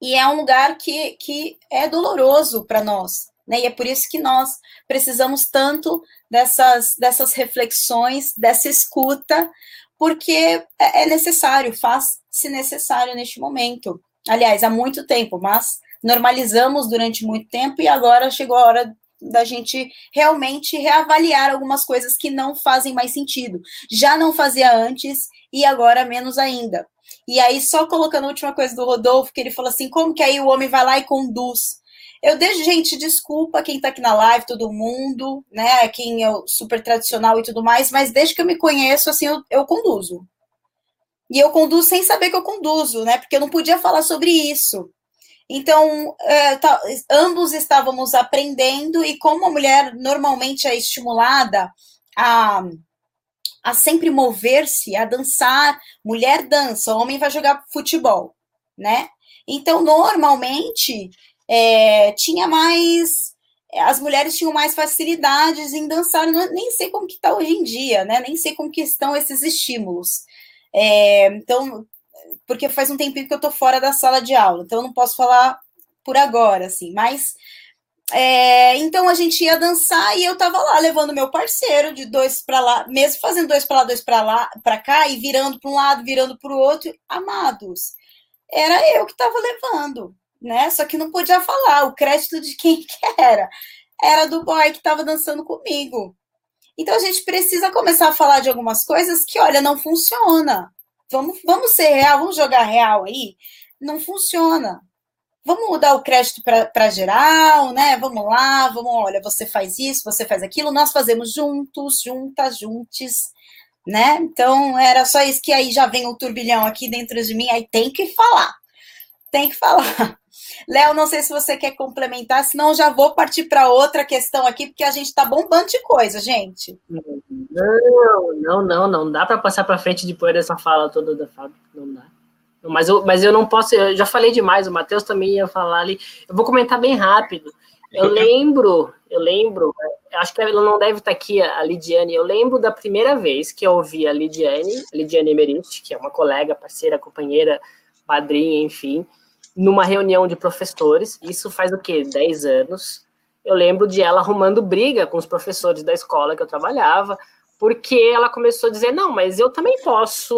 e é um lugar que, que é doloroso para nós, né? E é por isso que nós precisamos tanto dessas, dessas reflexões, dessa escuta, porque é, é necessário, faz-se necessário neste momento. Aliás, há muito tempo, mas normalizamos durante muito tempo e agora chegou a hora da gente realmente reavaliar algumas coisas que não fazem mais sentido. Já não fazia antes e agora menos ainda. E aí, só colocando a última coisa do Rodolfo, que ele falou assim: como que aí o homem vai lá e conduz? Eu deixo, gente, desculpa quem tá aqui na live, todo mundo, né? Quem é super tradicional e tudo mais, mas desde que eu me conheço, assim, eu, eu conduzo. E eu conduzo sem saber que eu conduzo, né? Porque eu não podia falar sobre isso. Então, é, tá, ambos estávamos aprendendo, e como a mulher normalmente é estimulada a, a sempre mover-se, a dançar, mulher dança, homem vai jogar futebol, né? Então, normalmente, é, tinha mais. As mulheres tinham mais facilidades em dançar, não, nem sei como que está hoje em dia, né? Nem sei como que estão esses estímulos. É, então, porque faz um tempinho que eu tô fora da sala de aula, então eu não posso falar por agora, assim, mas é, então a gente ia dançar e eu tava lá levando meu parceiro de dois para lá, mesmo fazendo dois para lá, dois para lá, para cá e virando para um lado, virando para o outro, amados. Era eu que tava levando, né? Só que não podia falar o crédito de quem que era. Era do boy que tava dançando comigo. Então a gente precisa começar a falar de algumas coisas que, olha, não funciona. Vamos, vamos ser real, vamos jogar real aí. Não funciona. Vamos dar o crédito para geral, né? Vamos lá, vamos, olha, você faz isso, você faz aquilo, nós fazemos juntos, juntas, juntes, né? Então era só isso que aí já vem o turbilhão aqui dentro de mim, aí tem que falar. Tem que falar. Léo, não sei se você quer complementar, senão já vou partir para outra questão aqui, porque a gente está bombando de coisa, gente. Não, não, não, não dá para passar para frente depois dessa fala toda da Fábio, não dá. Mas eu, mas eu não posso, eu já falei demais, o Matheus também ia falar ali. Eu vou comentar bem rápido. Eu lembro, eu lembro, acho que ela não deve estar aqui, a Lidiane. Eu lembro da primeira vez que eu ouvi a Lidiane, a Lidiane Emerich, que é uma colega, parceira, companheira, padrinha, enfim, numa reunião de professores. Isso faz o quê? 10 anos. Eu lembro de ela arrumando briga com os professores da escola que eu trabalhava, porque ela começou a dizer: não, mas eu também posso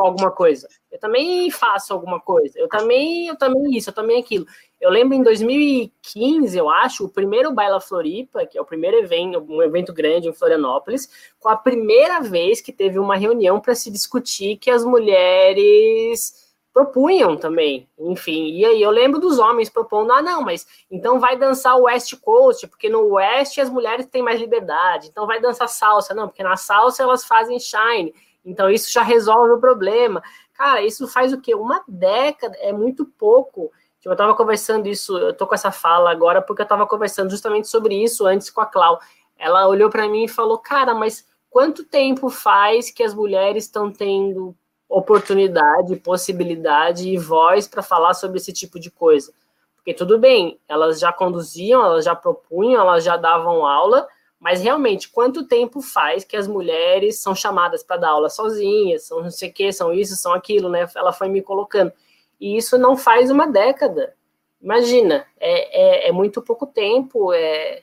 alguma coisa, eu também faço alguma coisa, eu também, eu também isso, eu também aquilo. Eu lembro em 2015, eu acho, o primeiro Baila Floripa, que é o primeiro evento, um evento grande em Florianópolis, com a primeira vez que teve uma reunião para se discutir que as mulheres propunham também, enfim. E aí eu lembro dos homens propondo, ah, não, mas então vai dançar o West Coast, porque no West as mulheres têm mais liberdade. Então vai dançar salsa, não, porque na salsa elas fazem shine. Então isso já resolve o problema. Cara, isso faz o quê? Uma década, é muito pouco. Tipo, eu estava conversando isso, eu tô com essa fala agora porque eu estava conversando justamente sobre isso antes com a Clau. Ela olhou para mim e falou: "Cara, mas quanto tempo faz que as mulheres estão tendo oportunidade, possibilidade e voz para falar sobre esse tipo de coisa? Porque tudo bem, elas já conduziam, elas já propunham, elas já davam aula, mas realmente, quanto tempo faz que as mulheres são chamadas para dar aula sozinhas, são não sei o que, são isso, são aquilo, né? Ela foi me colocando. E isso não faz uma década. Imagina, é, é, é muito pouco tempo, é,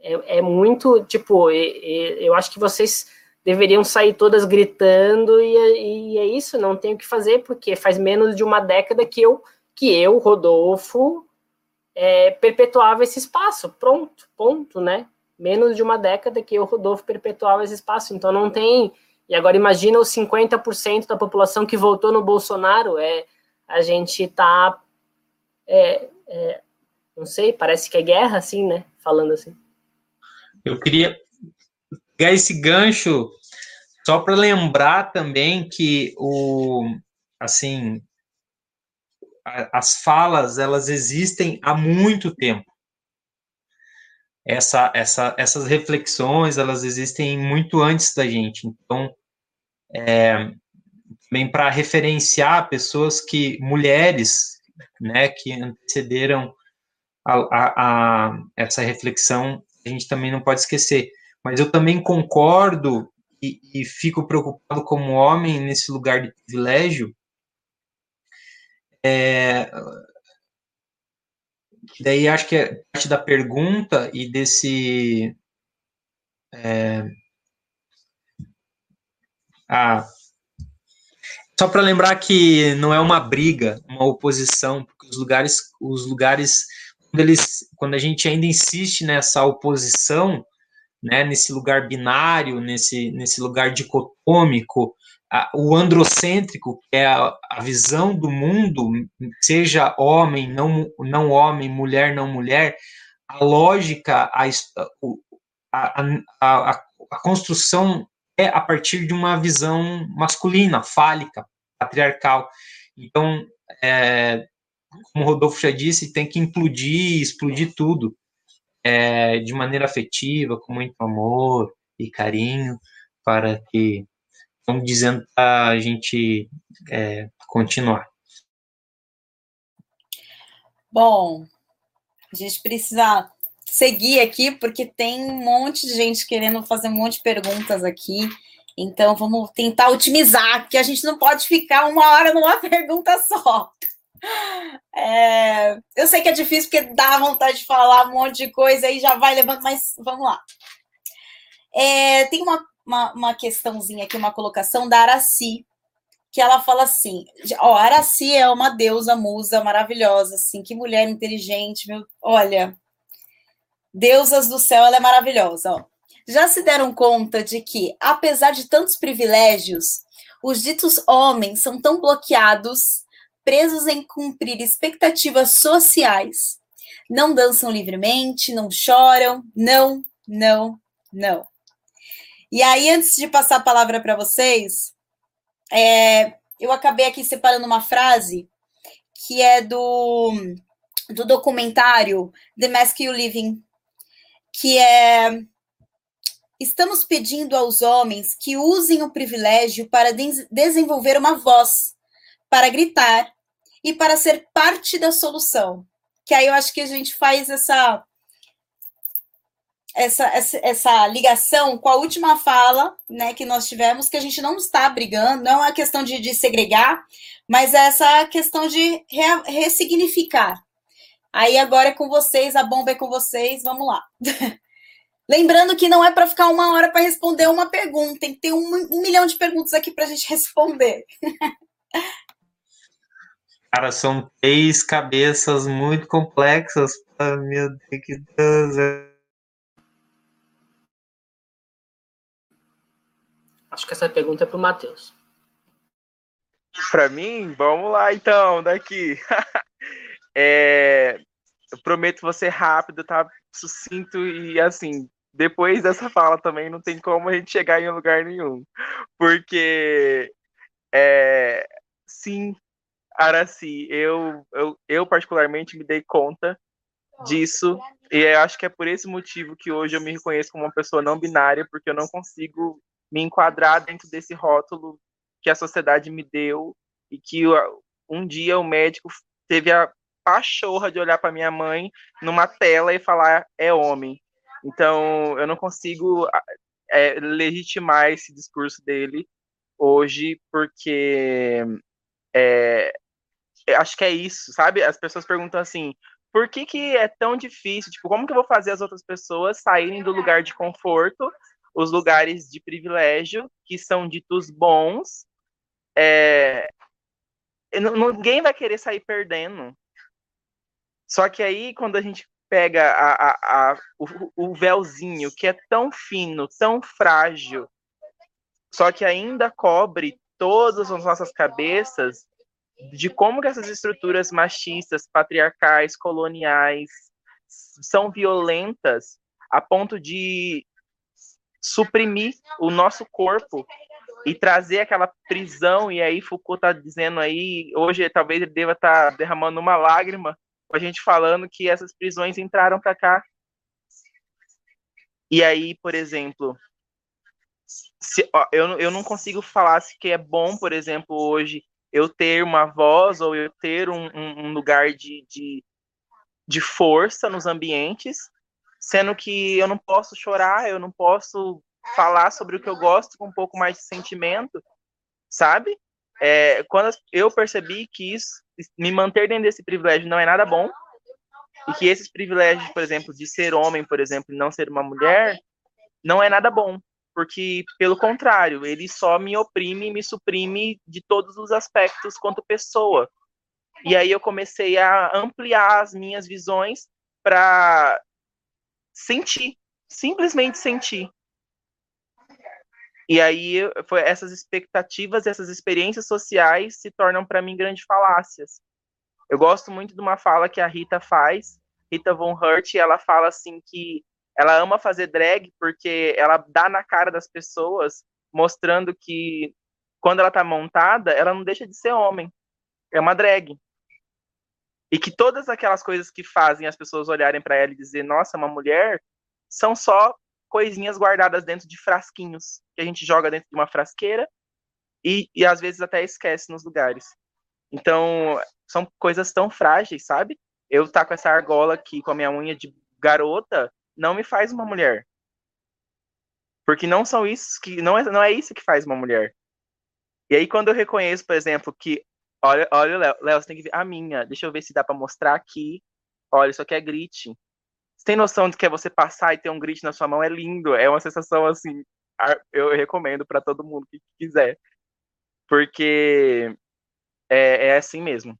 é, é muito, tipo, eu acho que vocês deveriam sair todas gritando e, e, é isso, não tenho o que fazer, porque faz menos de uma década que eu, que eu Rodolfo, é, perpetuava esse espaço, pronto, ponto, né? Menos de uma década que eu, Rodolfo, perpetuava esse espaço, então não tem... E agora imagina os 50% da população que votou no Bolsonaro, é, a gente tá. É, é, não sei, parece que é guerra, assim, né? Falando assim. Eu queria pegar esse gancho só para lembrar também que o assim as falas elas existem há muito tempo. Essa, essa, essas reflexões elas existem muito antes da gente. Então, é, também para referenciar pessoas que, mulheres, né, que antecederam a, a, a, essa reflexão, a gente também não pode esquecer. Mas eu também concordo e, e fico preocupado como homem nesse lugar de privilégio, é, daí acho que é parte da pergunta e desse é, ah, só para lembrar que não é uma briga, uma oposição, porque os lugares, os lugares quando, eles, quando a gente ainda insiste nessa oposição, né, nesse lugar binário, nesse, nesse lugar dicotômico, a, o androcêntrico, que é a, a, visão do mundo, seja homem, não, não homem, mulher, não mulher, a lógica, a, a, a, construção é a partir de uma visão masculina, fálica, patriarcal. Então, é, como o Rodolfo já disse, tem que implodir, explodir tudo é, de maneira afetiva, com muito amor e carinho, para que, estamos dizendo, a gente é, continuar. Bom, a gente precisa seguir aqui, porque tem um monte de gente querendo fazer um monte de perguntas aqui. Então, vamos tentar otimizar, porque a gente não pode ficar uma hora numa pergunta só. É, eu sei que é difícil, porque dá vontade de falar um monte de coisa e já vai levando, mas vamos lá. É, tem uma, uma, uma, questãozinha aqui, uma colocação da Araci, que ela fala assim: ó, Araci é uma deusa, musa maravilhosa, assim, que mulher inteligente, meu, olha, Deusas do céu, ela é maravilhosa. Ó. Já se deram conta de que, apesar de tantos privilégios, os ditos homens são tão bloqueados, presos em cumprir expectativas sociais. Não dançam livremente, não choram, não, não, não. E aí, antes de passar a palavra para vocês, é, eu acabei aqui separando uma frase que é do, do documentário The Mask You Living, que é estamos pedindo aos homens que usem o privilégio para des desenvolver uma voz, para gritar e para ser parte da solução. Que aí eu acho que a gente faz essa essa, essa, essa ligação com a última fala né, que nós tivemos, que a gente não está brigando, não é uma questão de, de segregar, mas é essa questão de re, ressignificar. Aí agora é com vocês, a bomba é com vocês, vamos lá. Lembrando que não é para ficar uma hora para responder uma pergunta, tem que ter um, um milhão de perguntas aqui para a gente responder. Cara, são três cabeças muito complexas. Oh, meu Deus, que Deus. Acho que essa pergunta é para o Matheus. Para mim, vamos lá então, daqui. é, eu prometo você rápido, tá? Sucinto e assim, depois dessa fala também não tem como a gente chegar em lugar nenhum. Porque, é, sim, Araci, eu, eu, eu particularmente me dei conta disso e acho que é por esse motivo que hoje eu me reconheço como uma pessoa não binária, porque eu não consigo me enquadrar dentro desse rótulo que a sociedade me deu e que um dia o médico teve a pachorra de olhar para minha mãe numa tela e falar é homem. Então eu não consigo é, legitimar esse discurso dele hoje porque é, acho que é isso, sabe? As pessoas perguntam assim, por que, que é tão difícil? Tipo, como que eu vou fazer as outras pessoas saírem do lugar de conforto os lugares de privilégio que são ditos bons, é, ninguém vai querer sair perdendo. Só que aí, quando a gente pega a, a, a, o, o véuzinho, que é tão fino, tão frágil, só que ainda cobre todas as nossas cabeças de como que essas estruturas machistas, patriarcais, coloniais são violentas a ponto de suprimir o nosso corpo e trazer aquela prisão, e aí Foucault está dizendo aí, hoje talvez ele deva estar tá derramando uma lágrima, a gente falando que essas prisões entraram para cá. E aí, por exemplo, se, ó, eu, eu não consigo falar se que é bom, por exemplo, hoje eu ter uma voz ou eu ter um, um, lugar de, de, de força nos ambientes, sendo que eu não posso chorar, eu não posso falar sobre o que eu gosto com um pouco mais de sentimento, sabe? É, quando eu percebi que isso, me manter dentro desse privilégio não é nada bom, e que esses privilégios, por exemplo, de ser homem, por exemplo, e não ser uma mulher, não é nada bom, porque, pelo contrário, ele só me oprime me suprime de todos os aspectos quanto pessoa. E aí eu comecei a ampliar as minhas visões para sentir, simplesmente sentir. E aí foi essas expectativas, essas experiências sociais se tornam para mim grandes falácias. Eu gosto muito de uma fala que a Rita faz, Rita Von Hurt, ela fala assim que ela ama fazer drag porque ela dá na cara das pessoas, mostrando que quando ela tá montada, ela não deixa de ser homem. É uma drag. E que todas aquelas coisas que fazem as pessoas olharem para ela e dizer, nossa, uma mulher, são só coisinhas guardadas dentro de frasquinhos, que a gente joga dentro de uma frasqueira e, e às vezes até esquece nos lugares. Então, são coisas tão frágeis, sabe? Eu tá com essa argola aqui, com a minha unha de garota, não me faz uma mulher. Porque não são isso que não é, não é isso que faz uma mulher. E aí quando eu reconheço, por exemplo, que Olha, olha, Léo, você tem que ver a minha. Deixa eu ver se dá para mostrar aqui. Olha, isso aqui é grit. Você tem noção de que é você passar e ter um grit na sua mão? É lindo. É uma sensação assim. Eu recomendo para todo mundo que quiser. Porque é, é assim mesmo.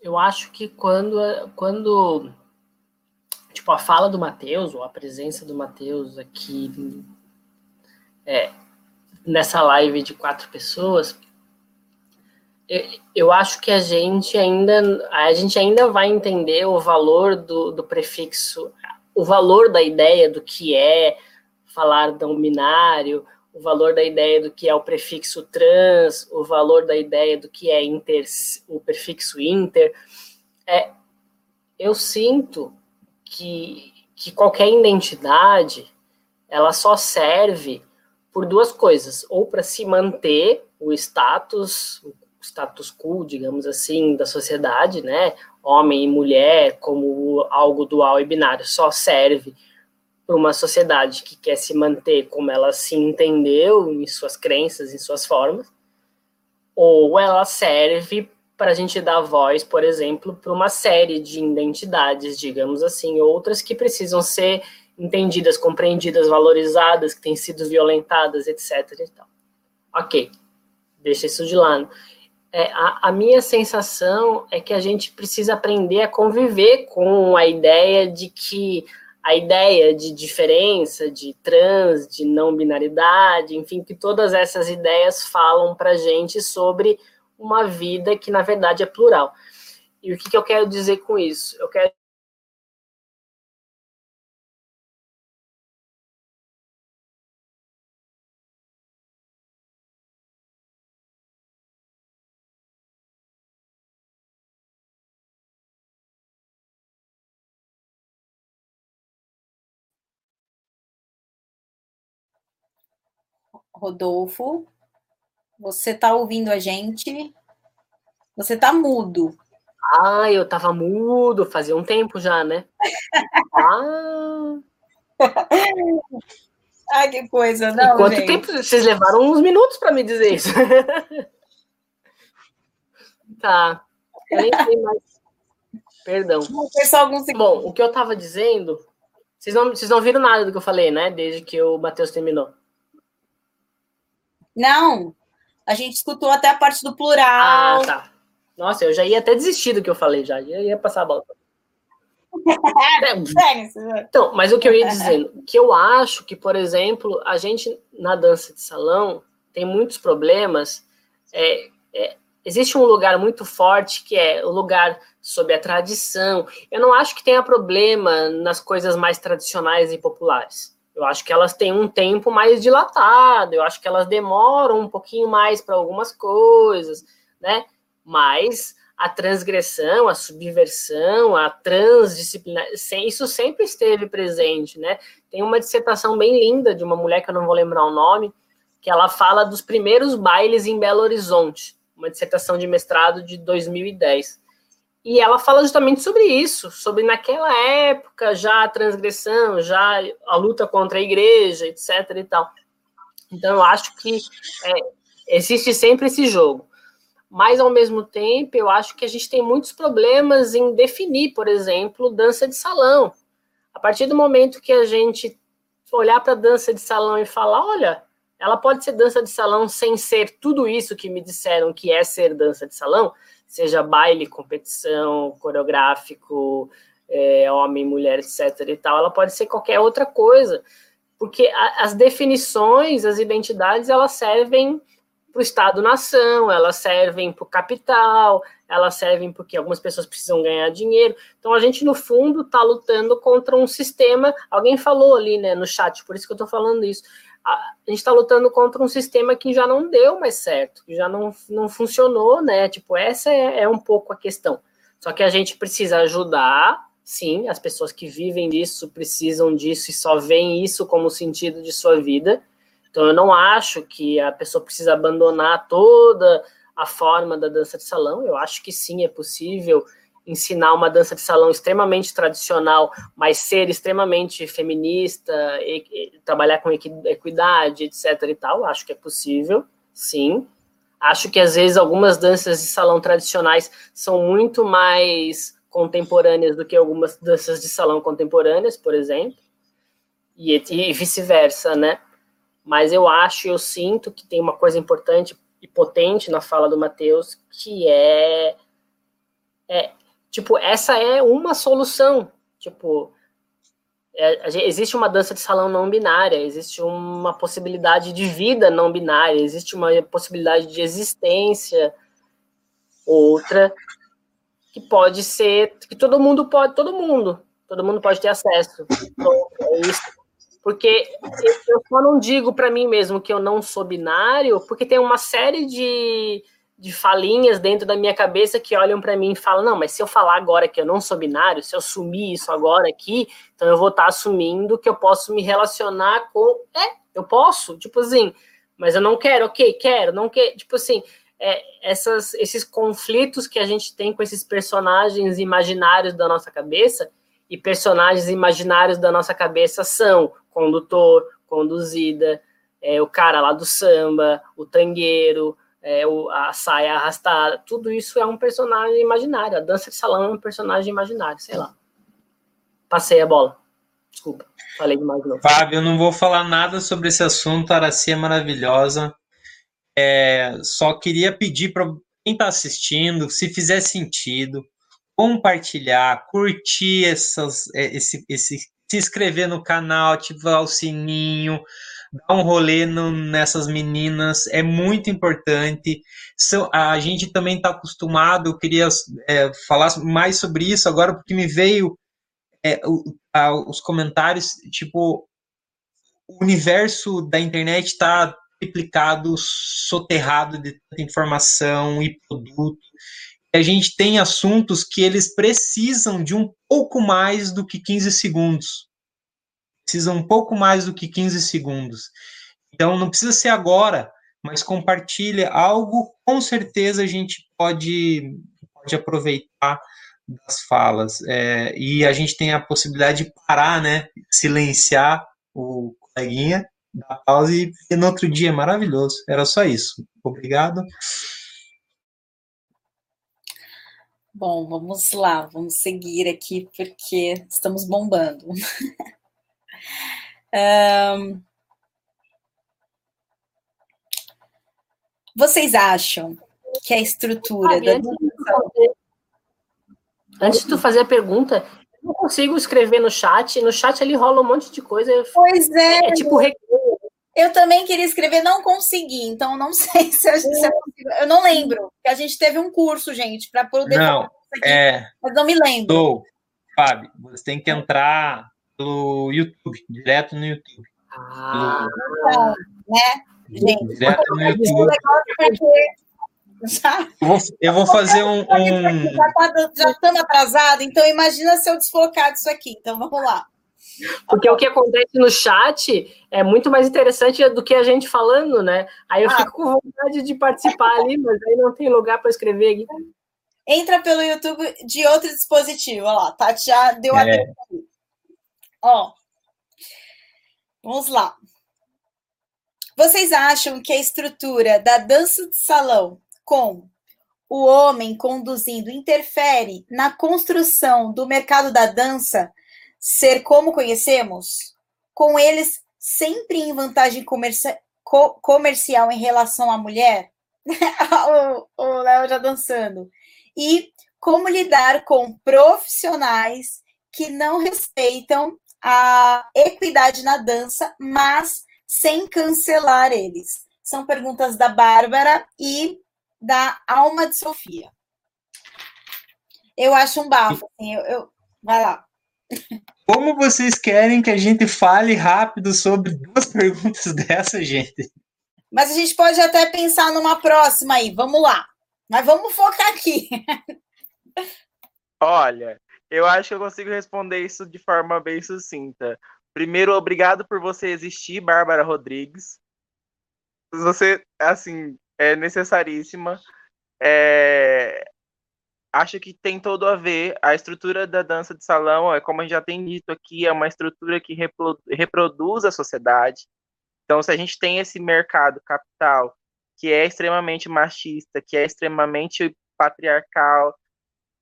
Eu acho que quando, quando tipo, a fala do Matheus, ou a presença do Matheus aqui é, nessa live de quatro pessoas, eu, eu acho que a gente ainda a gente ainda vai entender o valor do, do prefixo, o valor da ideia do que é falar não binário, o valor da ideia do que é o prefixo trans, o valor da ideia do que é inter, o prefixo inter. É, eu sinto que, que qualquer identidade ela só serve por duas coisas, ou para se manter o status, o status quo, digamos assim, da sociedade, né? Homem e mulher como algo dual e binário só serve para uma sociedade que quer se manter como ela se entendeu em suas crenças, em suas formas, ou ela serve para a gente dar voz, por exemplo, para uma série de identidades, digamos assim, outras que precisam ser entendidas, compreendidas, valorizadas, que têm sido violentadas, etc. E tal. Ok, deixa isso de lado. É, a, a, minha sensação é que a gente precisa aprender a conviver com a ideia de que a ideia de diferença, de trans, de não binaridade, enfim, que todas essas ideias falam para gente sobre uma vida que na verdade é plural. E o que, que eu quero dizer com isso? Eu quero Rodolfo, você está ouvindo a gente? Você está mudo. Ah, eu estava mudo, fazia um tempo já, né? ah. Ai, que coisa, não, e quanto gente. tempo? Vocês levaram uns minutos para me dizer isso. tá. Eu nem sei mais. Perdão. Bom, o que eu estava dizendo, vocês não, vocês não viram nada do que eu falei, né? Desde que o Matheus terminou. Não, a gente escutou até a parte do plural. Ah, tá. Nossa, eu já ia até desistir do que eu falei, já ia, ia passar a bola. então, mas o que eu ia dizendo, que eu acho que, por exemplo, a gente na dança de salão tem muitos problemas. É, é, existe um lugar muito forte que é o lugar sobre a tradição. Eu não acho que tenha problema nas coisas mais tradicionais e populares. Eu acho que elas têm um tempo mais dilatado, eu acho que elas demoram um pouquinho mais para algumas coisas, né? Mas a transgressão, a subversão, a transdisciplinar, isso sempre esteve presente, né? Tem uma dissertação bem linda de uma mulher que eu não vou lembrar o nome, que ela fala dos primeiros bailes em Belo Horizonte, uma dissertação de mestrado de 2010. E ela fala justamente sobre isso, sobre naquela época já a transgressão, já a luta contra a igreja, etc. e tal. Então eu acho que é, existe sempre esse jogo. Mas ao mesmo tempo, eu acho que a gente tem muitos problemas em definir, por exemplo, dança de salão. A partir do momento que a gente olhar para a dança de salão e falar, olha, ela pode ser dança de salão sem ser tudo isso que me disseram que é ser dança de salão, seja baile, competição, coreográfico, é, homem, mulher, etc. e tal, ela pode ser qualquer outra coisa, porque a, as definições, as identidades, elas servem para o Estado-nação, elas servem para o capital, elas servem porque algumas pessoas precisam ganhar dinheiro. Então a gente, no fundo, está lutando contra um sistema. Alguém falou ali né, no chat, por isso que eu estou falando isso a gente está lutando contra um sistema que já não deu mais certo, que já não, não funcionou, né? Tipo, essa é, é um pouco a questão. Só que a gente precisa ajudar, sim, as pessoas que vivem disso precisam disso e só veem isso como sentido de sua vida. Então, eu não acho que a pessoa precisa abandonar toda a forma da dança de salão. Eu acho que sim, é possível ensinar uma dança de salão extremamente tradicional, mas ser extremamente feminista, e, e, trabalhar com equidade, etc. e tal, acho que é possível, sim. Acho que às vezes algumas danças de salão tradicionais são muito mais contemporâneas do que algumas danças de salão contemporâneas, por exemplo, e, e vice-versa, né? Mas eu acho, eu sinto que tem uma coisa importante e potente na fala do Matheus, que é, é Tipo, essa é uma solução. Tipo, é, existe uma dança de salão não binária, existe uma possibilidade de vida não binária, existe uma possibilidade de existência outra que pode ser que todo mundo pode, todo mundo, todo mundo pode ter acesso. é isso. Porque eu só não digo para mim mesmo que eu não sou binário, porque tem uma série de de falinhas dentro da minha cabeça que olham para mim e falam: não, mas se eu falar agora que eu não sou binário, se eu assumir isso agora aqui, então eu vou estar tá assumindo que eu posso me relacionar com. É, eu posso, tipo assim, mas eu não quero, ok, quero, não quero, tipo assim. É, essas, esses conflitos que a gente tem com esses personagens imaginários da nossa cabeça, e personagens imaginários da nossa cabeça são condutor, conduzida, é, o cara lá do samba, o tangueiro, é, o, a saia arrastada, tudo isso é um personagem imaginário. A dança de salão é um personagem imaginário, sei lá. Passei a bola. Desculpa, falei demais não. Fábio, eu não vou falar nada sobre esse assunto, a Araci é maravilhosa. É, só queria pedir para quem está assistindo, se fizer sentido, compartilhar, curtir essas, é, esse, esse, se inscrever no canal, ativar o sininho, dar um rolê no, nessas meninas, é muito importante. São, a gente também está acostumado, eu queria é, falar mais sobre isso agora, porque me veio é, o, a, os comentários, tipo, o universo da internet está triplicado, soterrado de tanta informação e produto. A gente tem assuntos que eles precisam de um pouco mais do que 15 segundos. Precisam um pouco mais do que 15 segundos. Então, não precisa ser agora, mas compartilha algo, com certeza a gente pode, pode aproveitar das falas. É, e a gente tem a possibilidade de parar, né? Silenciar o coleguinha, dar pausa e, e no outro dia. Maravilhoso. Era só isso. Obrigado. Bom, vamos lá, vamos seguir aqui porque estamos bombando. um, vocês acham que a estrutura ah, da... antes, de antes de tu fazer a pergunta, eu não consigo escrever no chat. No chat ali rola um monte de coisa. Pois é. É tipo eu também queria escrever, não consegui, então não sei se, eu, se é possível. Eu não lembro, que a gente teve um curso, gente, para poder não, aqui, é, mas não me lembro. Tô, Fábio, você tem que entrar pelo YouTube, direto no YouTube. Ah, então, né? Gente, direto no YouTube. Já, eu, vou, eu vou fazer um. um... Já estamos tá, atrasados, então imagina se eu desfocar disso aqui. Então vamos lá. Porque o que acontece no chat é muito mais interessante do que a gente falando, né? Aí eu ah. fico com vontade de participar ali, mas aí não tem lugar para escrever aqui. Entra pelo YouTube de outro dispositivo. Olha lá, Tati já deu a é. Ó, vamos lá. Vocês acham que a estrutura da dança de salão com o homem conduzindo interfere na construção do mercado da dança ser como conhecemos, com eles sempre em vantagem comerci co comercial em relação à mulher, o Léo já dançando, e como lidar com profissionais que não respeitam a equidade na dança, mas sem cancelar eles. São perguntas da Bárbara e da Alma de Sofia. Eu acho um bafo, assim, eu, eu... vai lá. Como vocês querem que a gente fale rápido sobre duas perguntas dessa, gente? Mas a gente pode até pensar numa próxima aí. Vamos lá. Mas vamos focar aqui. Olha, eu acho que eu consigo responder isso de forma bem sucinta. Primeiro, obrigado por você existir, Bárbara Rodrigues. Você, assim, é necessaríssima. É, acho que tem todo a ver. A estrutura da dança de salão, é como a gente já tem dito aqui, é uma estrutura que reproduz a sociedade. Então, se a gente tem esse mercado capital que é extremamente machista, que é extremamente patriarcal,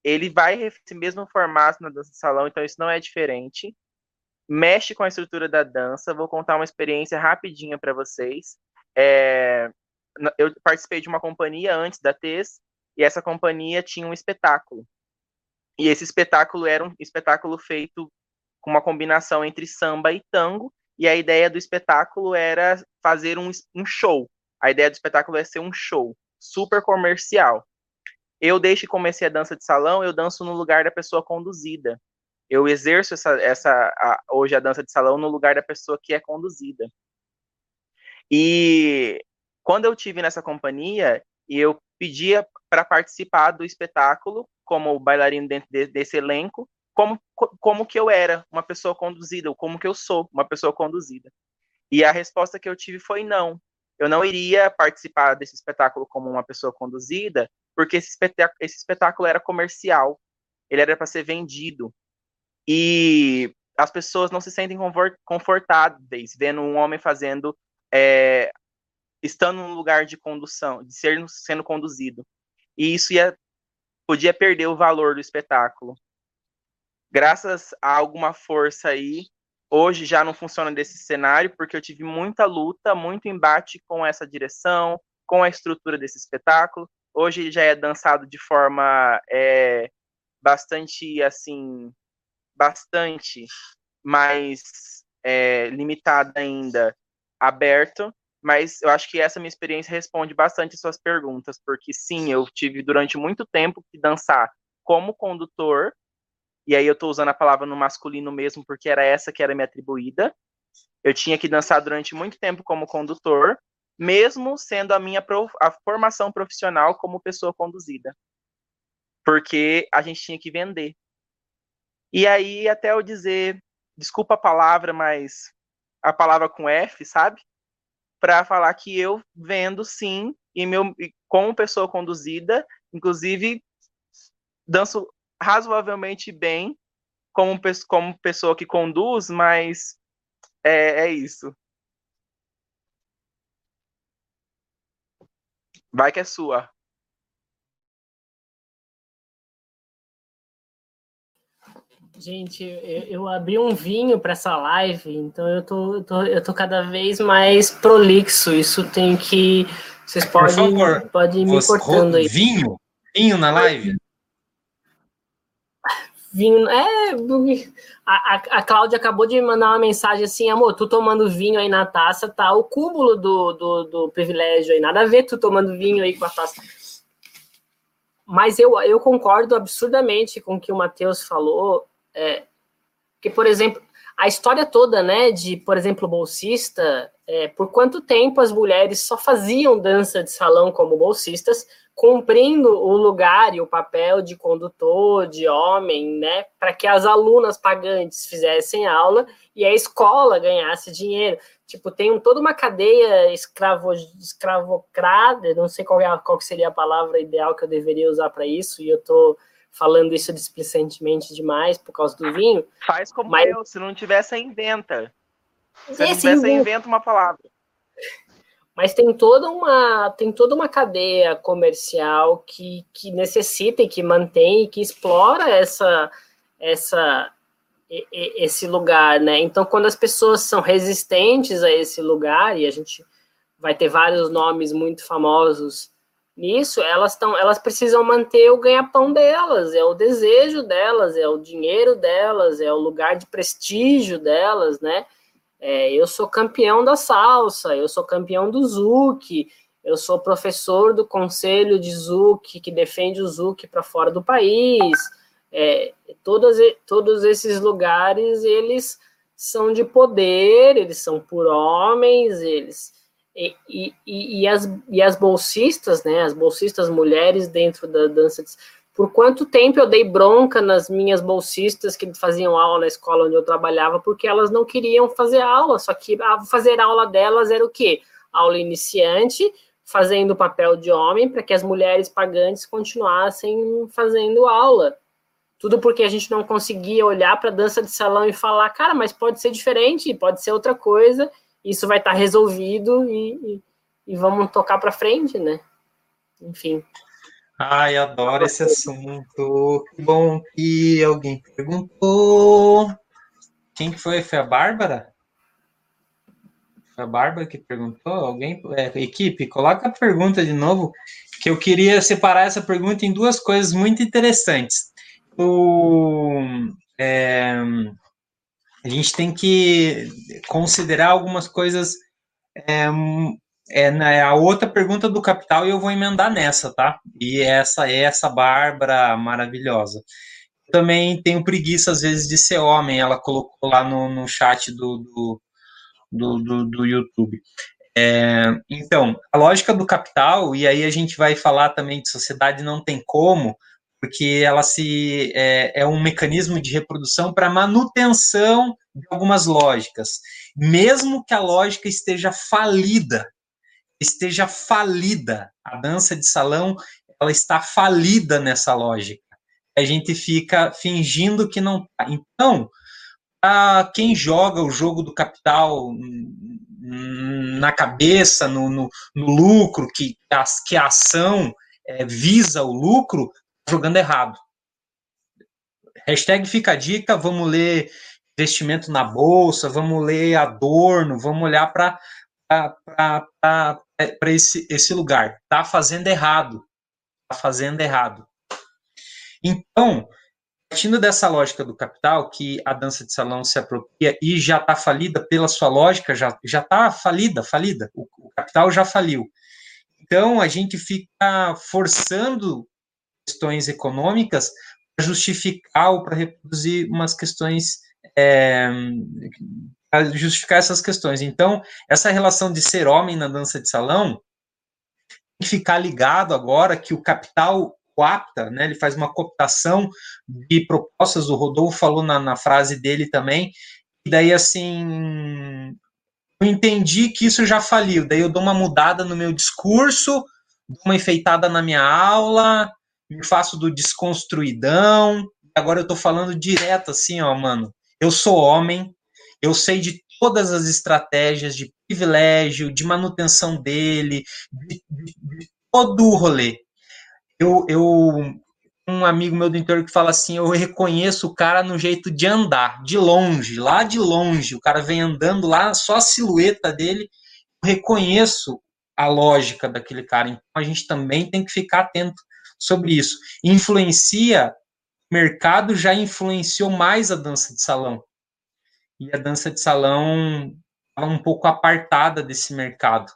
ele vai esse mesmo formato na dança salão, então isso não é diferente. Mexe com a estrutura da dança. Vou contar uma experiência rapidinha para vocês. É, eu participei de uma companhia antes da TES, e essa companhia tinha um espetáculo. E esse espetáculo era um espetáculo feito com uma combinação entre samba e tango, e a ideia do espetáculo era fazer um, um show. A ideia do espetáculo é ser um show super comercial. Eu, desde que comecei a dança de salão, eu danço no lugar da pessoa conduzida. Eu exerço essa, essa a, hoje a dança de salão no lugar da pessoa que é conduzida. E quando eu tive nessa companhia, eu pedia para participar do espetáculo como bailarino dentro de, desse elenco, como, como que eu era uma pessoa conduzida, ou como que eu sou uma pessoa conduzida. E a resposta que eu tive foi não. Eu não iria participar desse espetáculo como uma pessoa conduzida, porque esse espetáculo, esse espetáculo era comercial, ele era para ser vendido. E as pessoas não se sentem confortáveis vendo um homem fazendo é, estando no lugar de condução, de ser sendo conduzido. E isso ia podia perder o valor do espetáculo. Graças a alguma força aí, hoje já não funciona desse cenário, porque eu tive muita luta, muito embate com essa direção, com a estrutura desse espetáculo. Hoje já é dançado de forma é, bastante, assim, bastante mais é, limitada ainda, aberto, mas eu acho que essa minha experiência responde bastante suas perguntas, porque sim, eu tive durante muito tempo que dançar como condutor, e aí eu estou usando a palavra no masculino mesmo, porque era essa que era me atribuída. Eu tinha que dançar durante muito tempo como condutor, mesmo sendo a minha prof... a formação profissional como pessoa conduzida. Porque a gente tinha que vender. E aí, até eu dizer, desculpa a palavra, mas a palavra com F, sabe? para falar que eu vendo sim e meu como pessoa conduzida, inclusive danço razoavelmente bem como, como pessoa que conduz, mas é, é isso. Vai que é sua. Gente, eu, eu, abri um vinho para essa live, então eu tô, eu tô, eu tô cada vez mais prolixo. Isso tem que. Vocês podem, Por favor, podem ir me cortando aí. Vinho? Vinho na live? Vinho. É. A, a, Cláudia acabou de mandar uma mensagem assim: amor, tu tomando vinho aí na taça, tá o cúmulo do, do, do privilégio aí. Nada a ver tu tomando vinho aí com a taça. Mas eu, eu concordo absurdamente com o que o Matheus falou é, que, por exemplo, a história toda, né, de, por exemplo, bolsista, é, por quanto tempo as mulheres só faziam dança de salão como bolsistas, cumprindo o lugar e o papel de condutor, de homem, né, para que as alunas pagantes fizessem aula e a escola ganhasse dinheiro. Tipo, tem toda uma cadeia escravo, escravocrada, não sei qual, é, qual seria a palavra ideal que eu deveria usar para isso, e eu estou falando isso displicentemente demais por causa do vinho. Faz como mas... eu, se não tivesse, inventa. Se não tivesse, inventa uma palavra. Mas tem toda uma tem toda uma cadeia comercial que, que necessita e que mantém e que explora essa essa esse lugar, né? Então, quando as pessoas são resistentes a esse lugar e a gente vai ter vários nomes muito famosos nisso, elas estão, elas precisam manter o ganha-pão delas, é o desejo delas, é o dinheiro delas, é o lugar de prestígio delas, né? É, eu sou campeão da salsa, eu sou campeão do Zuc, eu sou professor do conselho de Zuc que defende o Zuc para fora do país. É, todos, esses lugares eles são de poder, eles são por homens, eles e, e, e, as, e as bolsistas, né, as bolsistas mulheres dentro da dança, por quanto tempo eu dei bronca nas minhas bolsistas que faziam aula na escola onde eu trabalhava, porque elas não queriam fazer aula, só que a fazer aula delas era o quê? Aula iniciante, fazendo o papel de homem, para que as mulheres pagantes continuassem fazendo aula. Tudo porque a gente não conseguia olhar para a dança de salão e falar, cara, mas pode ser diferente, pode ser outra coisa, isso vai estar tá resolvido e, e, e vamos tocar para frente, né? Enfim. Ai, adoro esse assunto. Que bom que alguém perguntou. Quem que foi? Foi a Bárbara? Foi a Bárbara que perguntou? Alguém? É, equipe, coloca a pergunta de novo, que eu queria separar essa pergunta em duas coisas muito interessantes. O, é, a gente tem que considerar algumas coisas. É, é, né, a outra pergunta do Capital e eu vou emendar nessa, tá? E essa é essa Bárbara maravilhosa. Também tenho preguiça, às vezes, de ser homem, ela colocou lá no, no chat do, do, do, do, do YouTube. É, então, a lógica do capital, e aí a gente vai falar também de sociedade não tem como, porque ela se é, é um mecanismo de reprodução para manutenção de algumas lógicas, mesmo que a lógica esteja falida, esteja falida, a dança de salão ela está falida nessa lógica. A gente fica fingindo que não está. Então, para quem joga o jogo do capital na cabeça, no, no, no lucro, que a, que a ação é, visa o lucro, tá jogando errado. Hashtag fica a dica, vamos ler investimento na bolsa, vamos ler Adorno, vamos olhar para esse, esse lugar. Está fazendo errado. Está fazendo errado. Então, partindo dessa lógica do capital, que a dança de salão se apropria e já está falida pela sua lógica, já está falida, falida, o, o, capital já faliu. Então, a gente fica forçando questões econômicas para justificar ou para reproduzir umas questões, é, justificar essas questões. Então, essa relação de ser homem na dança de salão tem que ficar ligado agora que o capital coapta, né, ele faz uma cooptação de propostas, o Rodolfo falou na, na frase dele também, e daí, assim, eu entendi que isso já faliu, daí eu dou uma mudada no meu discurso, dou uma enfeitada na minha aula, me faço do desconstruidão, agora eu tô falando direto assim, ó, mano, eu sou homem, eu sei de todas as estratégias de privilégio, de manutenção dele, de, de, de todo o rolê eu, eu um amigo meu do interior que fala assim, eu reconheço o cara no jeito de andar, de longe, lá de longe, o cara vem andando lá, só a silhueta dele, eu reconheço a lógica daquele cara. Então a gente também tem que ficar atento sobre isso. Influencia, mercado já influenciou mais a dança de salão. E a dança de salão estava um pouco apartada desse mercado.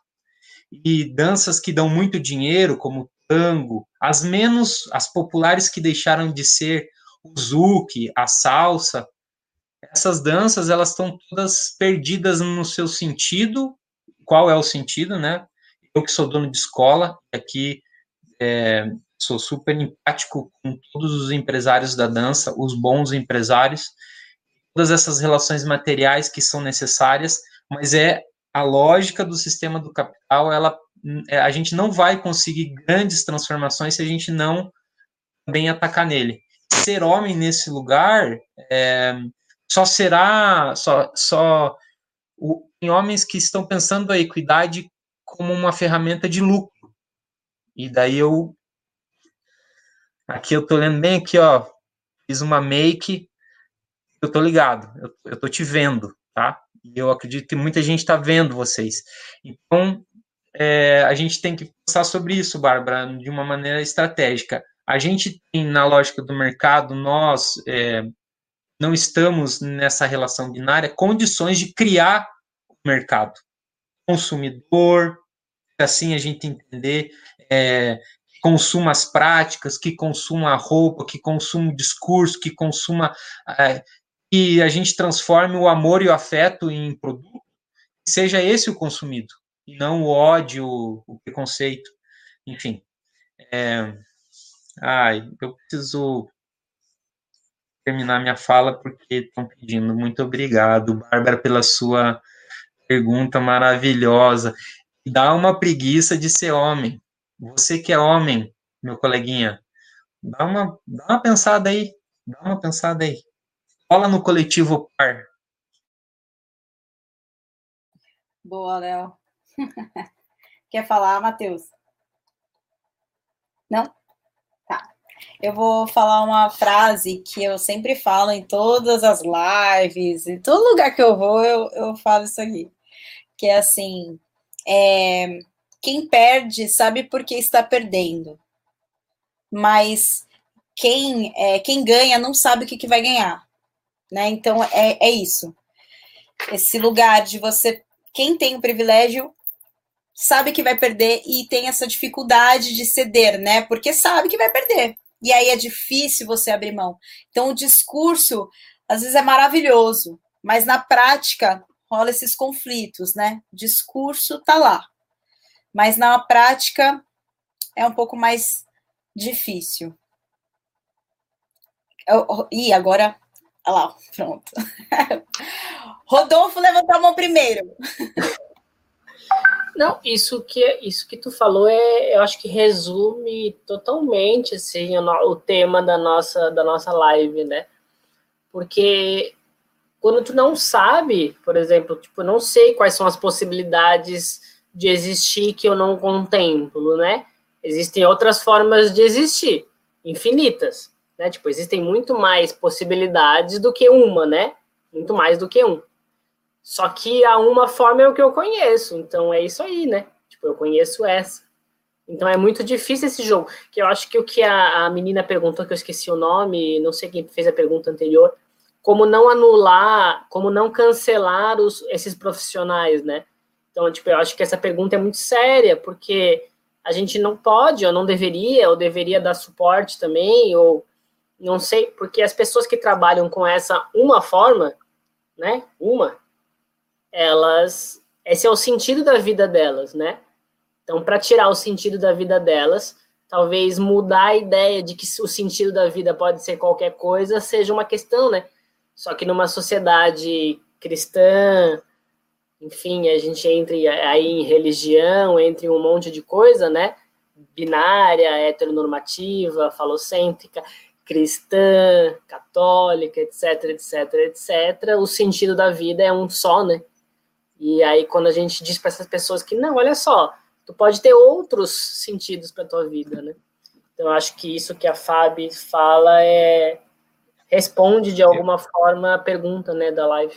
E danças que dão muito dinheiro, como tango, as menos, as populares que deixaram de ser o zouk, a salsa, essas danças elas estão todas perdidas no seu sentido. Qual é o sentido, né? Eu que sou dono de escola, aqui é, sou super empático com todos os empresários da dança, os bons empresários, todas essas relações materiais que são necessárias, mas é a lógica do sistema do capital, ela é, a gente não vai conseguir grandes transformações se a gente não bem atacar nele. Ser homem nesse lugar é, só será só só o, em homens que estão pensando a equidade como uma ferramenta de lucro. E daí eu aqui eu tô lendo bem aqui, ó, fiz uma make, eu tô ligado, eu, eu tô te vendo, tá? E eu acredito que muita gente está vendo vocês. Então, é, a gente tem que pensar sobre isso, Bárbara, de uma maneira estratégica. A gente tem, na lógica do mercado, nós é, não estamos nessa relação binária, condições de criar o mercado. Consumidor, assim a gente entender é, consuma as práticas, que consuma a roupa, que consuma o discurso, que consuma. É, que a gente transforme o amor e o afeto em produto, seja esse o consumido e não o ódio, o preconceito, enfim. É, ai, eu preciso terminar minha fala porque estão pedindo. Muito obrigado, Bárbara, pela sua pergunta maravilhosa. Dá uma preguiça de ser homem. Você que é homem, meu coleguinha, dá uma, dá uma pensada aí. Dá uma pensada aí. Cola no coletivo par. Boa, Léo. Quer falar, Matheus? Não? Tá. Eu vou falar uma frase que eu sempre falo em todas as lives, em todo lugar que eu vou, eu, eu falo isso aqui. Que é assim: é, quem perde sabe por que está perdendo, mas quem, é, quem ganha não sabe o que, que vai ganhar. Né? Então é, é isso. Esse lugar de você. Quem tem o privilégio sabe que vai perder e tem essa dificuldade de ceder, né? Porque sabe que vai perder. E aí é difícil você abrir mão. Então o discurso às vezes é maravilhoso, mas na prática rola esses conflitos, né? O discurso tá lá. Mas na prática é um pouco mais difícil. E agora, olha lá, pronto. Rodolfo levantou a mão primeiro. Não, isso que isso que tu falou é, eu acho que resume totalmente assim o, o tema da nossa da nossa live, né? Porque quando tu não sabe, por exemplo, tipo, não sei quais são as possibilidades de existir que eu não contemplo, né? Existem outras formas de existir, infinitas, né? Tipo, existem muito mais possibilidades do que uma, né? Muito mais do que um. Só que a uma forma é o que eu conheço, então é isso aí, né? Tipo, eu conheço essa. Então é muito difícil esse jogo. Que eu acho que o que a, a menina perguntou, que eu esqueci o nome, não sei quem fez a pergunta anterior, como não anular, como não cancelar os, esses profissionais, né? Então, tipo, eu acho que essa pergunta é muito séria, porque a gente não pode, ou não deveria, ou deveria dar suporte também, ou não sei, porque as pessoas que trabalham com essa uma forma, né? Uma, elas. Esse é o sentido da vida delas, né? Então, para tirar o sentido da vida delas, talvez mudar a ideia de que o sentido da vida pode ser qualquer coisa seja uma questão, né? Só que numa sociedade cristã, enfim, a gente entra aí em religião, entre um monte de coisa, né? Binária, heteronormativa, falocêntrica, cristã, católica, etc, etc, etc. O sentido da vida é um só, né? E aí, quando a gente diz para essas pessoas que, não, olha só, tu pode ter outros sentidos para tua vida, né? Então, acho que isso que a Fábio fala é responde de alguma forma a pergunta, né, da live.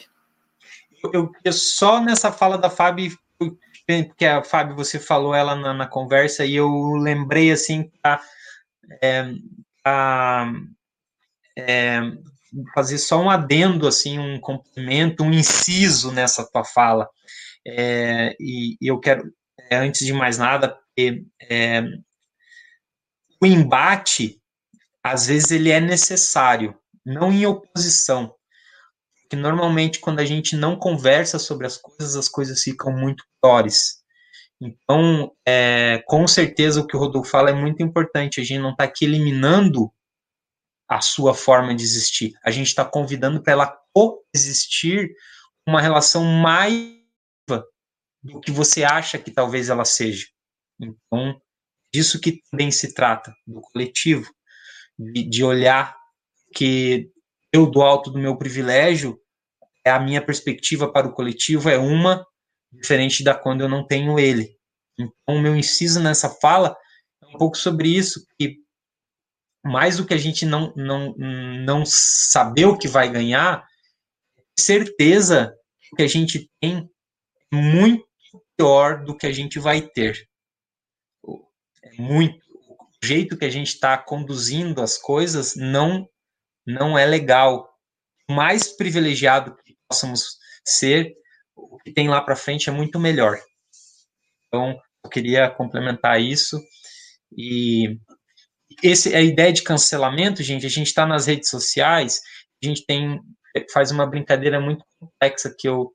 Eu, eu só nessa fala da Fábio, que a Fábio você falou ela na, na, conversa e eu lembrei assim a, é, é, fazer só um adendo assim, um complemento, um inciso nessa tua fala. É, e, e eu quero é, antes de mais nada, é, o embate, às vezes, ele é necessário, não em oposição. Porque normalmente, quando a gente não conversa sobre as coisas, as coisas ficam muito piores. Então, é, com certeza, o que o Rodolfo fala é muito importante. A gente não está aqui eliminando a sua forma de existir. A gente está convidando para ela coexistir uma relação mais do que você acha que talvez ela seja. Então, disso que também se trata, do coletivo, de, de olhar que eu, do alto do meu privilégio, é a minha perspectiva para o coletivo é uma, diferente da quando eu não tenho ele. Então, o meu inciso nessa fala é um pouco sobre isso, que mais do que a gente não, não, não saber o que vai ganhar, certeza que a gente tem muito pior do que a gente vai ter. É muito. O jeito que a gente está conduzindo as coisas não, não é legal. Mais privilegiado que possamos ser, o que tem lá para frente é muito melhor. Então, eu queria complementar isso. E esse, a ideia de cancelamento, gente, a gente está nas redes sociais, a gente tem faz uma brincadeira muito complexa que eu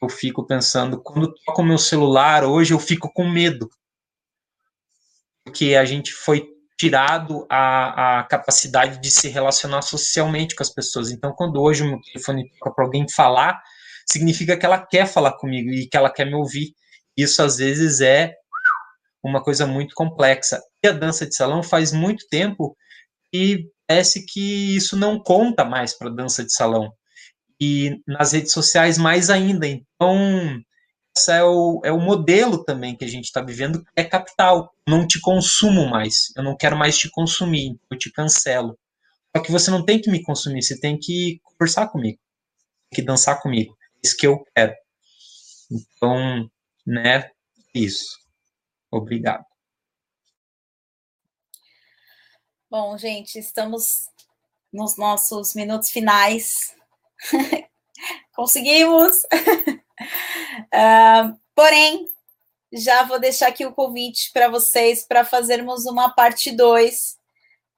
eu fico pensando, quando toco meu celular hoje, eu fico com medo. Porque a gente foi tirado a, a capacidade de se relacionar socialmente com as pessoas. Então, quando hoje o meu telefone toca para alguém falar, significa que ela quer falar comigo e que ela quer me ouvir. Isso, às vezes, é uma coisa muito complexa. E a dança de salão faz muito tempo e parece que isso não conta mais para dança de salão e nas redes sociais mais ainda. Então, esse é o, é o modelo também que a gente está vivendo, é capital. Não te consumo mais, eu não quero mais te consumir, eu te cancelo. Só que você não tem que me consumir, você tem que conversar comigo, tem que dançar comigo. Isso que eu quero. Então, né, isso. Obrigado. Bom, gente, estamos nos nossos minutos finais Conseguimos! uh, porém, já vou deixar aqui o convite para vocês para fazermos uma parte 2,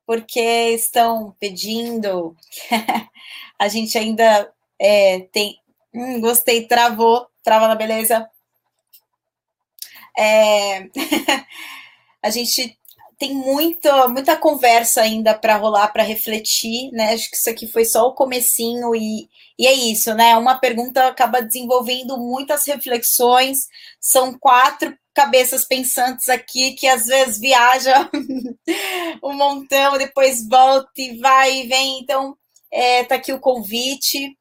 porque estão pedindo. a gente ainda é, tem. Hum, gostei, travou, trava na beleza. É, a gente tem muita, muita conversa ainda para rolar, para refletir, né? Acho que isso aqui foi só o comecinho e, e é isso, né? Uma pergunta acaba desenvolvendo muitas reflexões. São quatro cabeças pensantes aqui que às vezes viaja um montão, depois volta e vai e vem. Então, é, tá aqui o convite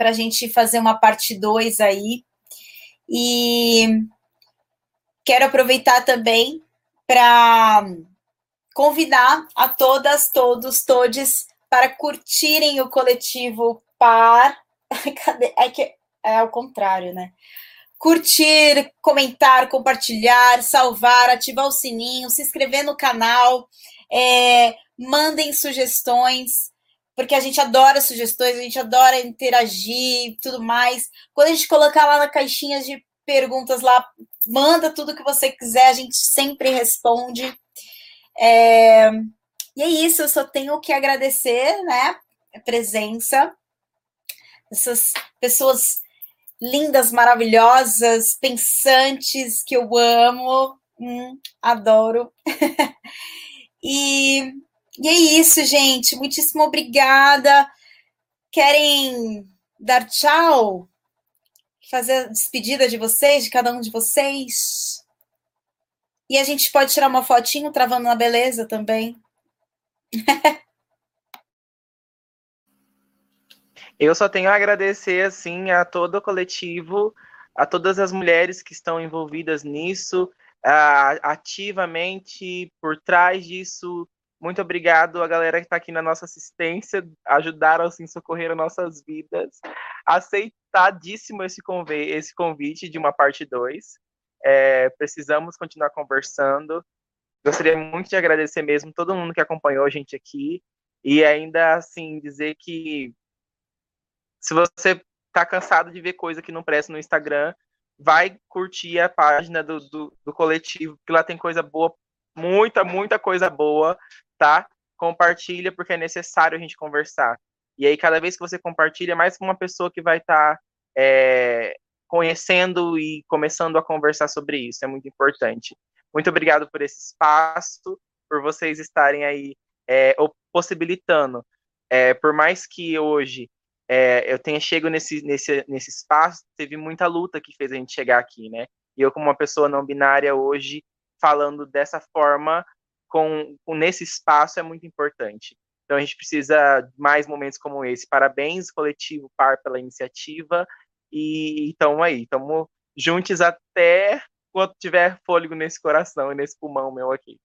para a gente fazer uma parte 2 aí. E quero aproveitar também para convidar a todas, todos, todes para curtirem o coletivo Par. Cadê? É que é ao contrário, né? Curtir, comentar, compartilhar, salvar, ativar o sininho, se inscrever no canal, é, mandem sugestões, porque a gente adora sugestões, a gente adora interagir tudo mais. Quando a gente colocar lá na caixinha de perguntas lá, manda tudo que você quiser, a gente sempre responde. É, e é isso, eu só tenho que agradecer, né, a presença essas pessoas lindas, maravilhosas, pensantes que eu amo, hum, adoro. e, e é isso, gente. Muitíssimo obrigada. Querem dar tchau? Fazer a despedida de vocês, de cada um de vocês? E a gente pode tirar uma fotinho travando na beleza também. Eu só tenho a agradecer assim a todo o coletivo, a todas as mulheres que estão envolvidas nisso, ativamente por trás disso. Muito obrigado a galera que está aqui na nossa assistência, ajudaram assim socorrer as nossas vidas. Aceitadíssimo esse, convite, esse convite de uma parte 2. É, precisamos continuar conversando. Gostaria muito de agradecer mesmo todo mundo que acompanhou a gente aqui e ainda assim dizer que se você tá cansado de ver coisa que não presta no Instagram, vai curtir a página do, do, do coletivo, que lá tem coisa boa, muita, muita coisa boa, tá? Compartilha, porque é necessário a gente conversar. E aí, cada vez que você compartilha, mais uma pessoa que vai estar tá, é, conhecendo e começando a conversar sobre isso. É muito importante. Muito obrigado por esse espaço, por vocês estarem aí é, possibilitando. É, por mais que hoje é, eu tenha chego nesse, nesse, nesse espaço, teve muita luta que fez a gente chegar aqui, né? E eu, como uma pessoa não binária hoje, falando dessa forma, com, com nesse espaço, é muito importante. Então a gente precisa de mais momentos como esse. Parabéns, coletivo PAR, pela iniciativa. E estamos aí, estamos juntos até quando tiver fôlego nesse coração e nesse pulmão meu aqui.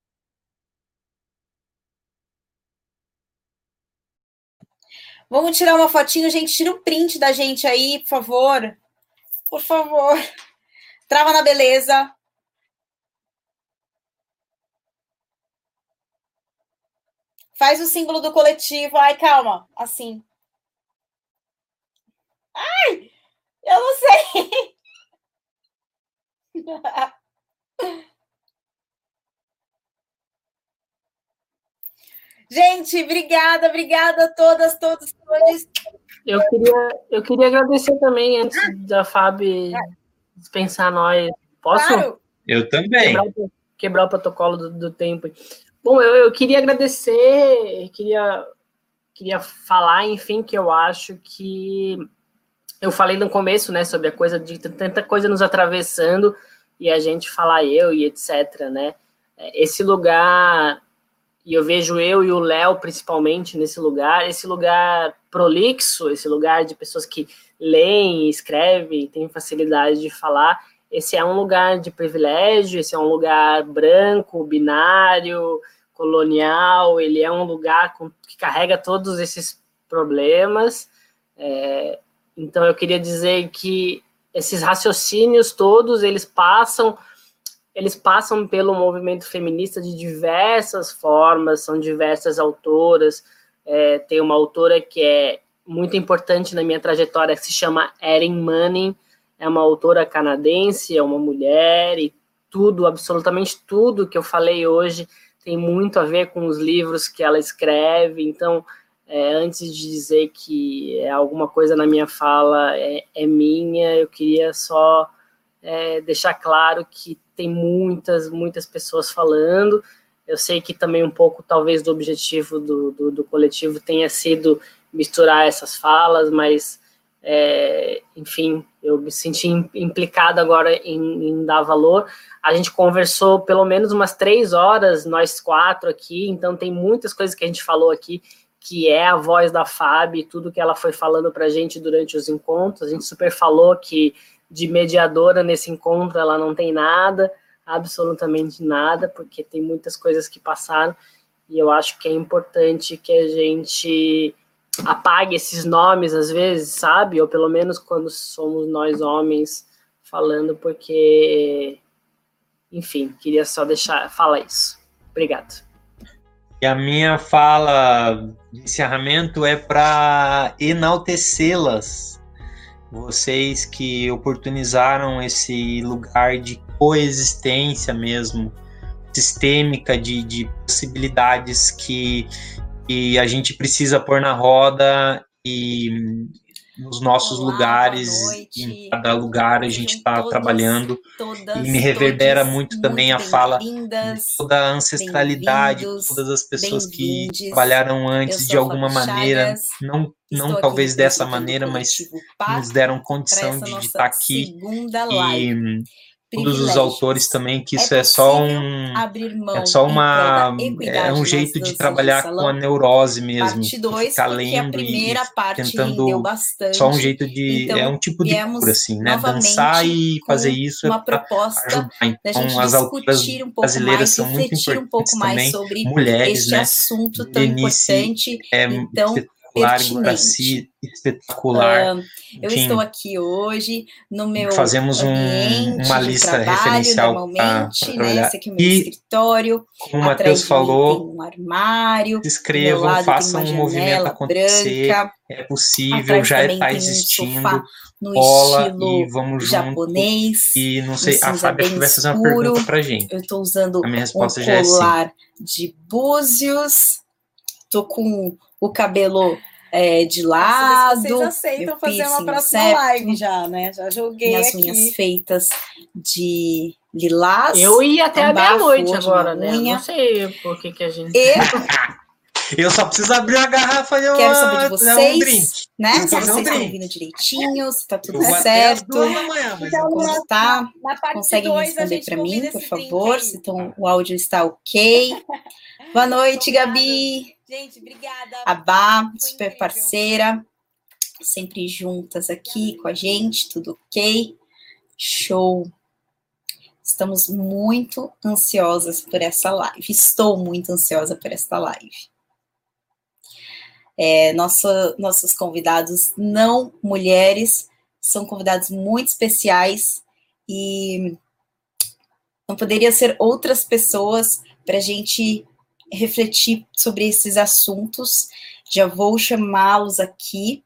Vamos tirar uma fotinho, gente. Tira um print da gente aí, por favor. Por favor. Trava na beleza. Faz o símbolo do coletivo. Ai, calma. Assim. Ai! Eu não sei. Gente, obrigada, obrigada a todas, todos, todos. Eu queria, eu queria agradecer também, antes da Fábio dispensar nós. Posso? Claro. Eu também. Quebrar, quebrar o protocolo do, do, tempo. Bom, eu, eu queria agradecer, queria, queria falar, enfim, que eu acho que eu falei no começo, né, sobre a coisa de tanta coisa nos atravessando e a gente falar eu e etc, né? Esse lugar e eu vejo eu e o Léo principalmente nesse lugar, esse lugar prolixo, esse lugar de pessoas que leem, escrevem, têm facilidade de falar. Esse é um lugar de privilégio, esse é um lugar branco, binário, colonial, ele é um lugar com, que carrega todos esses problemas. É, então eu queria dizer que esses raciocínios todos, eles passam eles passam pelo movimento feminista de diversas formas, são diversas autoras. É, tem uma autora que é muito importante na minha trajetória, que se chama Erin Manning, é uma autora canadense, é uma mulher, e tudo, absolutamente tudo que eu falei hoje tem muito a ver com os livros que ela escreve. Então, é, antes de dizer que é alguma coisa na minha fala é, é minha, eu queria só é, deixar claro que tem muitas, muitas pessoas falando. Eu sei que também um pouco, talvez, do objetivo do, do, do coletivo tenha sido misturar essas falas, mas, é, enfim, eu me senti implicado agora em, em, dar valor. A gente conversou pelo menos umas três horas, nós quatro aqui, então tem muitas coisas que a gente falou aqui que é a voz da Fábio, tudo que ela foi falando para a gente durante os encontros. A gente super falou que de mediadora nesse encontro ela não tem nada, absolutamente nada, porque tem muitas coisas que passaram e eu acho que é importante que a gente apague esses nomes às vezes, sabe? Ou pelo menos quando somos nós homens falando, porque, enfim, queria só deixar falar isso. Obrigado. E a minha fala de encerramento é para enaltecê-las, vocês que oportunizaram esse lugar de coexistência mesmo, sistêmica de, de possibilidades que, que a gente precisa pôr na roda e nos nossos Olá, lugares, em cada lugar a gente está trabalhando. todas, e me reverbera muito também a fala de toda a ancestralidade, todas as pessoas que trabalharam antes de alguma maneira, não, não talvez dessa maneira, mas nos deram condição de estar aqui e todos os autores também que isso é, é só um é só uma é um jeito de trabalhar com a neurose mesmo dois, ficar lendo e tentando só um jeito de então, é um tipo de cura assim né? Dançar e fazer isso é uma proposta ajudar. então as autoras um brasileiras mais, são muito importantes um também. sobre mulheres este né? assunto tão Denise importante. é então espetacular, si, espetacular. Uh, eu Enfim, estou aqui hoje no meu fazemos um, uma lista trabalho, referencial normalmente, pra, né? Esse aqui é o meu e, escritório. Como o Matheus falou, um armário. Se inscrevam, façam um movimento acontecer. Branca, é possível, já está existindo. Um no cola e vamos japonês, junto. E não sei, a Fábio vai fazer uma pergunta pra gente. Eu estou usando a minha resposta um já colar é de búzios. Tô com o cabelo é, de lado. Vocês aceitam fazer uma próxima septo, live já, né? Já joguei minhas aqui. unhas feitas de lilás. Eu ia até um a meia-noite agora, né? unha. Não sei por que que a gente... Eu Eu só preciso abrir a garrafa e eu quero saber de um vocês, drink. né? Se fazer um vocês estão ouvindo direitinho, se tá tudo Eu certo. duas da manhã, mas Então, Como tá? Na parte Conseguem responder para mim, por favor, se então, o áudio está ok. Boa noite, Gabi. Gente, obrigada. A Bá, super incrível. parceira, sempre juntas aqui com a gente, tudo ok? Show! Estamos muito ansiosas por essa live. Estou muito ansiosa por esta live. É, nossa, nossos convidados não mulheres são convidados muito especiais e não poderia ser outras pessoas para a gente refletir sobre esses assuntos. Já vou chamá-los aqui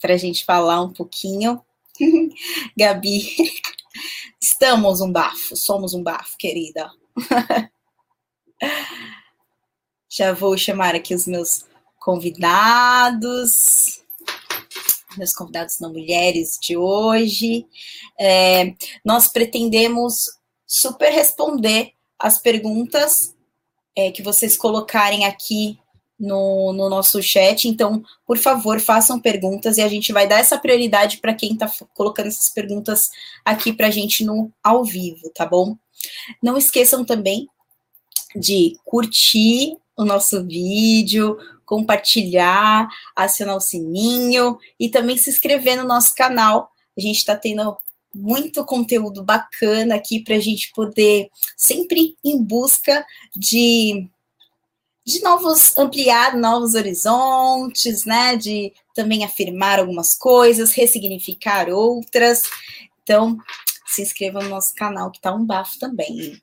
para a gente falar um pouquinho. Gabi, estamos um bafo, somos um bafo, querida. Já vou chamar aqui os meus convidados, meus convidados não mulheres de hoje. É, nós pretendemos super responder as perguntas é, que vocês colocarem aqui no, no nosso chat. Então, por favor, façam perguntas e a gente vai dar essa prioridade para quem está colocando essas perguntas aqui para a gente no ao vivo, tá bom? Não esqueçam também de curtir o nosso vídeo, compartilhar, acionar o sininho e também se inscrever no nosso canal. A gente está tendo muito conteúdo bacana aqui para a gente poder sempre em busca de de novos ampliar novos horizontes, né? De também afirmar algumas coisas, ressignificar outras. Então, se inscreva no nosso canal que tá um bafo também.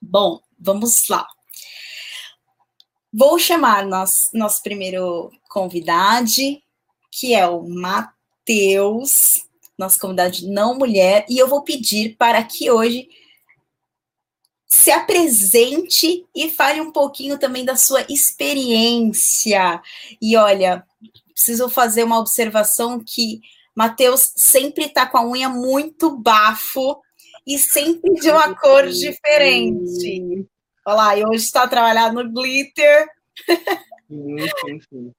Bom, vamos lá. Vou chamar nosso, nosso primeiro convidado, que é o Matheus, nosso convidado não mulher, e eu vou pedir para que hoje se apresente e fale um pouquinho também da sua experiência. E olha, preciso fazer uma observação que Matheus sempre está com a unha muito bafo e sempre de uma cor diferente. Olha lá, e hoje está trabalhando no glitter. Sim, sim, sim.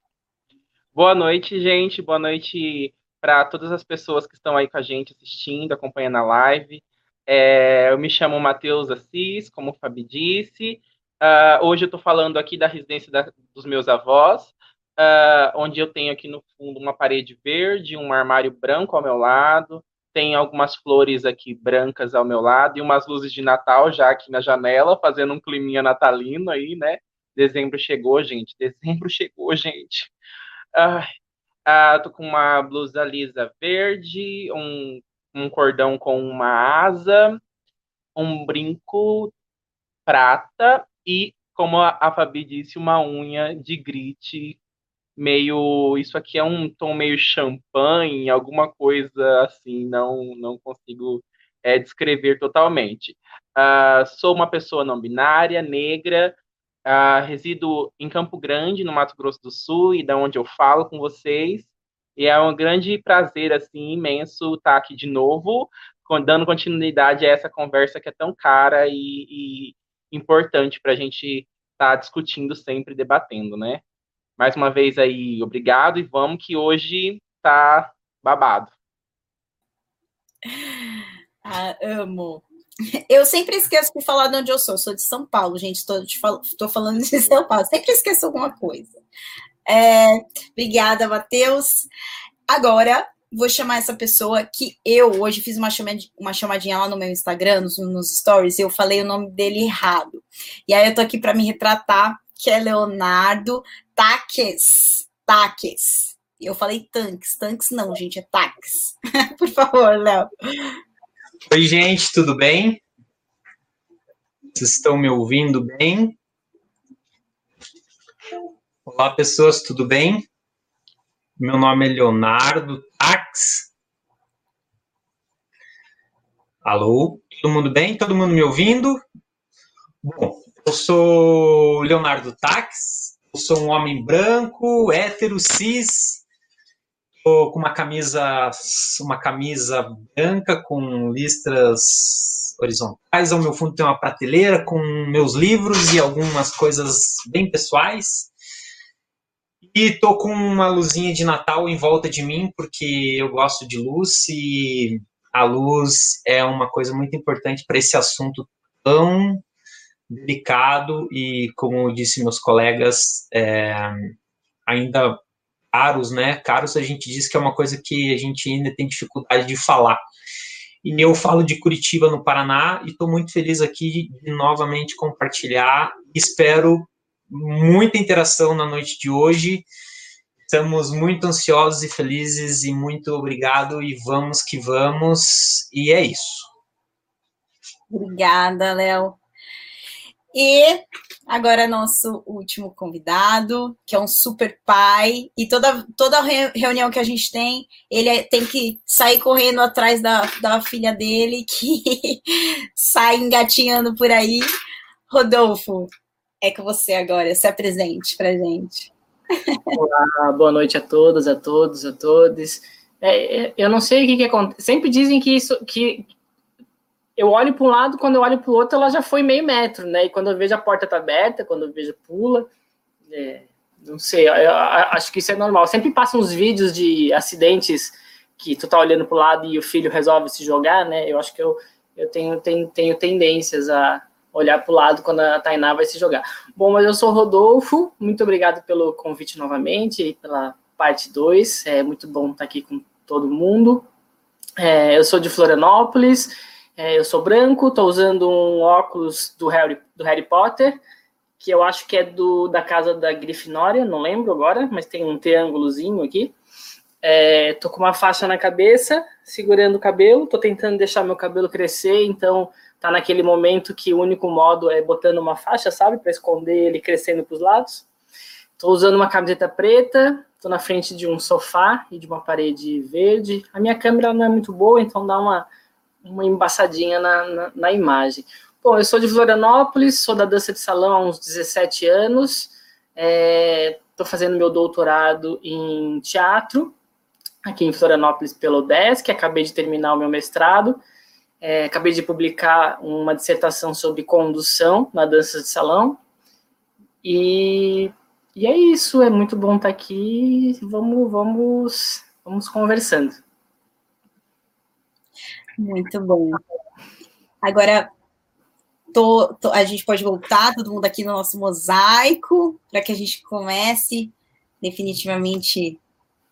Boa noite, gente. Boa noite para todas as pessoas que estão aí com a gente assistindo, acompanhando a live. É, eu me chamo Matheus Assis, como o Fabi disse. Uh, hoje eu estou falando aqui da residência da, dos meus avós. uh, onde eu tenho aqui no fundo uma parede verde, um armário branco ao meu lado, tem algumas flores aqui brancas ao meu lado e umas luzes de Natal já aqui na janela, fazendo um climinha natalino aí, né? Dezembro chegou, gente. Dezembro chegou, gente. Ah, ah, tô com uma blusa lisa verde, um, um cordão com uma asa, um brinco prata e, como a Fabi disse, uma unha de grit meio. Isso aqui é um tom meio champanhe, alguma coisa assim, não, não consigo é, descrever totalmente. Uh, sou uma pessoa não binária, negra, uh, resido em Campo Grande, no Mato Grosso do Sul, e da onde eu falo com vocês. E é um grande prazer, assim, imenso estar aqui de novo, dando continuidade a essa conversa que é tão cara e, e importante para a gente estar tá discutindo sempre, debatendo, né? Mais uma vez aí, obrigado e vamos que hoje tá babado. Ah, amo. Eu sempre esqueço de falar de onde eu sou. sou de São Paulo, gente. Estou falando de São Paulo. Sempre esqueço alguma coisa. É, obrigada, Matheus. Agora, vou chamar essa pessoa que eu hoje fiz uma chamadinha, uma chamadinha lá no meu Instagram, nos, nos stories, e eu falei o nome dele errado. E aí eu tô aqui para me retratar, que é Leonardo Taques. Taques. Eu falei tanques. Tanques não, gente, é taques. Por favor, Léo. Oi, gente, tudo bem? Vocês estão me ouvindo bem? Olá, pessoas, tudo bem? Meu nome é Leonardo Tax. Alô, todo mundo bem? Todo mundo me ouvindo? Bom, eu sou Leonardo Tax, eu sou um homem branco, hétero, cis, com uma camisa, uma camisa branca com listras horizontais. Ao meu fundo tem uma prateleira com meus livros e algumas coisas bem pessoais. E tô com uma luzinha de Natal em volta de mim porque eu gosto de luz e a luz é uma coisa muito importante para esse assunto tão delicado e, como disse meus colegas, é, ainda caros, né? Caros a gente diz que é uma coisa que a gente ainda tem dificuldade de falar. E eu falo de Curitiba, no Paraná, e estou muito feliz aqui de novamente compartilhar. Espero muita interação na noite de hoje. Estamos muito ansiosos e felizes, e muito obrigado, e vamos que vamos, e é isso. Obrigada, Léo. E agora nosso último convidado, que é um super pai, e toda, toda reunião que a gente tem, ele é, tem que sair correndo atrás da, da filha dele, que sai engatinhando por aí. Rodolfo, é com você agora, se apresente pra gente. Olá, boa noite a todas, a todos, a todos. É, é eu não sei o que, que acontece. Sempre dizem que isso, que, eu olho para um lado, quando eu olho para o outro, ela já foi meio metro, né? E quando eu vejo a porta tá aberta, quando eu vejo pula, é, não sei, eu, eu, acho que isso é normal. Sempre passam uns vídeos de acidentes que tu tá olhando para o lado e o filho resolve se jogar, né? Eu acho que eu, eu tenho, tenho, tenho tendências a olhar para o lado quando a Tainá vai se jogar. Bom, mas eu sou Rodolfo, muito obrigado pelo convite novamente e pela parte 2. É muito bom estar aqui com todo mundo. É, eu sou de Florianópolis, é, eu sou branco, estou usando um óculos do Harry, do Harry Potter, que eu acho que é do, da casa da Grifinória, não lembro agora, mas tem um triângulozinho aqui. É, tô com uma faixa na cabeça, segurando o cabelo, tô tentando deixar meu cabelo crescer, então tá naquele momento que o único modo é botando uma faixa, sabe, para esconder ele crescendo para os lados. Tô usando uma camiseta preta, tô na frente de um sofá e de uma parede verde. A minha câmera não é muito boa, então dá uma uma embaçadinha na, na, na, imagem. Bom, eu sou de Florianópolis, sou da dança de salão há uns 17 anos, estou é, fazendo meu doutorado em teatro, aqui em Florianópolis pelo DESC, acabei de terminar o meu mestrado, é, acabei de publicar uma dissertação sobre condução na dança de salão, e, e é isso, é muito bom estar aqui, vamos, vamos, vamos conversando. Muito bom. Agora, tô, tô, a gente pode voltar, todo mundo aqui no nosso mosaico, para que a gente comece definitivamente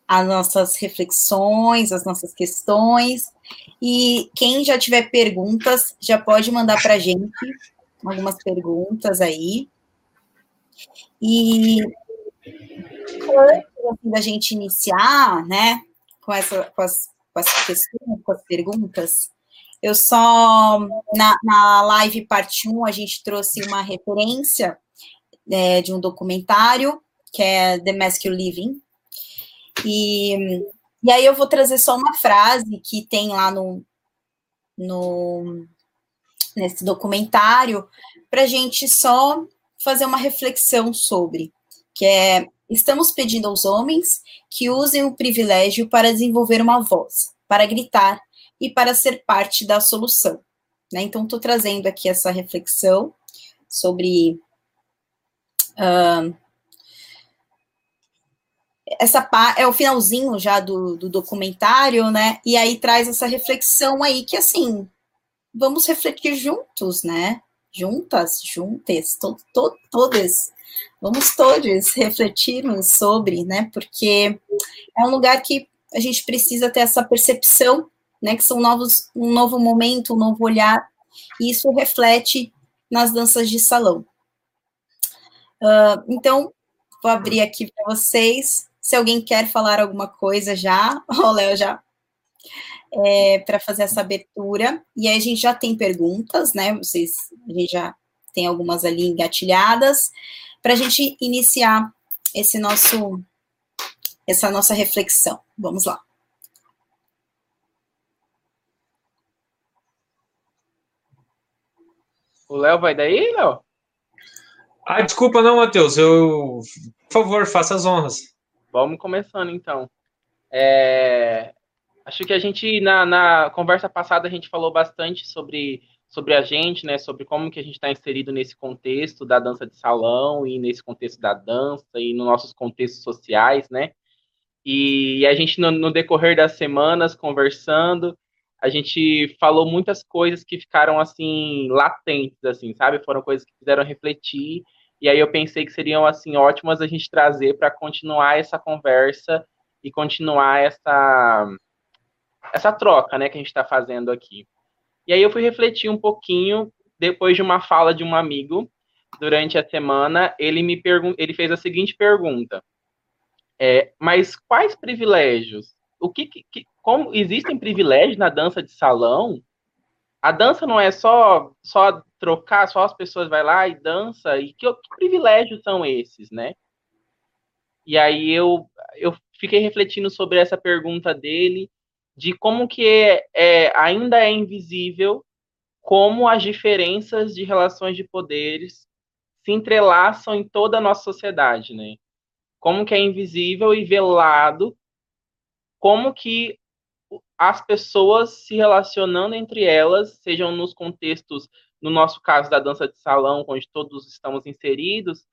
as nossas reflexões, as nossas questões. E quem já tiver perguntas, já pode mandar para a gente algumas perguntas aí. E antes da gente iniciar, né, com, essa, com, as, com as questões, com as perguntas, eu só, na, na live parte 1, a gente trouxe uma referência é, de um documentário, que é The Masculine Living, e, e aí eu vou trazer só uma frase que tem lá no, no nesse documentário, para a gente só fazer uma reflexão sobre, que é estamos pedindo aos homens que usem o privilégio para desenvolver uma voz, para gritar e para ser parte da solução. Né? Então, estou trazendo aqui essa reflexão sobre uh, essa é o finalzinho já do, do documentário, né? E aí traz essa reflexão aí que assim vamos refletir juntos, né? Juntas, juntas, to, to, todas, vamos todos refletirmos sobre, né? Porque é um lugar que a gente precisa ter essa percepção, né? Que são novos, um novo momento, um novo olhar, e isso reflete nas danças de salão. Uh, então, vou abrir aqui para vocês se alguém quer falar alguma coisa já, o Léo já é, para fazer essa abertura. E aí a gente já tem perguntas, né? Vocês, a gente já tem algumas ali engatilhadas, para a gente iniciar esse nosso, essa nossa reflexão. Vamos lá. O Léo vai daí, Léo? Ah, desculpa, não, Matheus. Eu, por favor, faça as honras. Vamos começando então. É, acho que a gente, na, na, conversa passada, a gente falou bastante sobre, sobre a gente, né? Sobre como que a gente está inserido nesse contexto da dança de salão e nesse contexto da dança e nos nossos contextos sociais, né? E a gente, no, no decorrer das semanas, conversando, a gente falou muitas coisas que ficaram, assim, latentes, assim, sabe? Foram coisas que fizeram refletir e aí eu pensei que seriam assim ótimas a gente trazer para continuar essa conversa e continuar essa essa troca, né, que a gente está fazendo aqui. E aí eu fui refletir um pouquinho depois de uma fala de um amigo durante a semana, ele me pergun ele fez a seguinte pergunta: é, mas quais privilégios? O que, que como existem privilégios na dança de salão? A dança não é só só trocar, só as pessoas vai lá e dança, e que, que privilégios são esses, né? E aí eu, eu fiquei refletindo sobre essa pergunta dele, de como que é, é, ainda é invisível como as diferenças de relações de poderes se entrelaçam em toda a nossa sociedade, né? Como que é invisível e velado, como que as pessoas se relacionando entre elas, sejam nos contextos no nosso caso da dança de salão, onde todos estamos inseridos,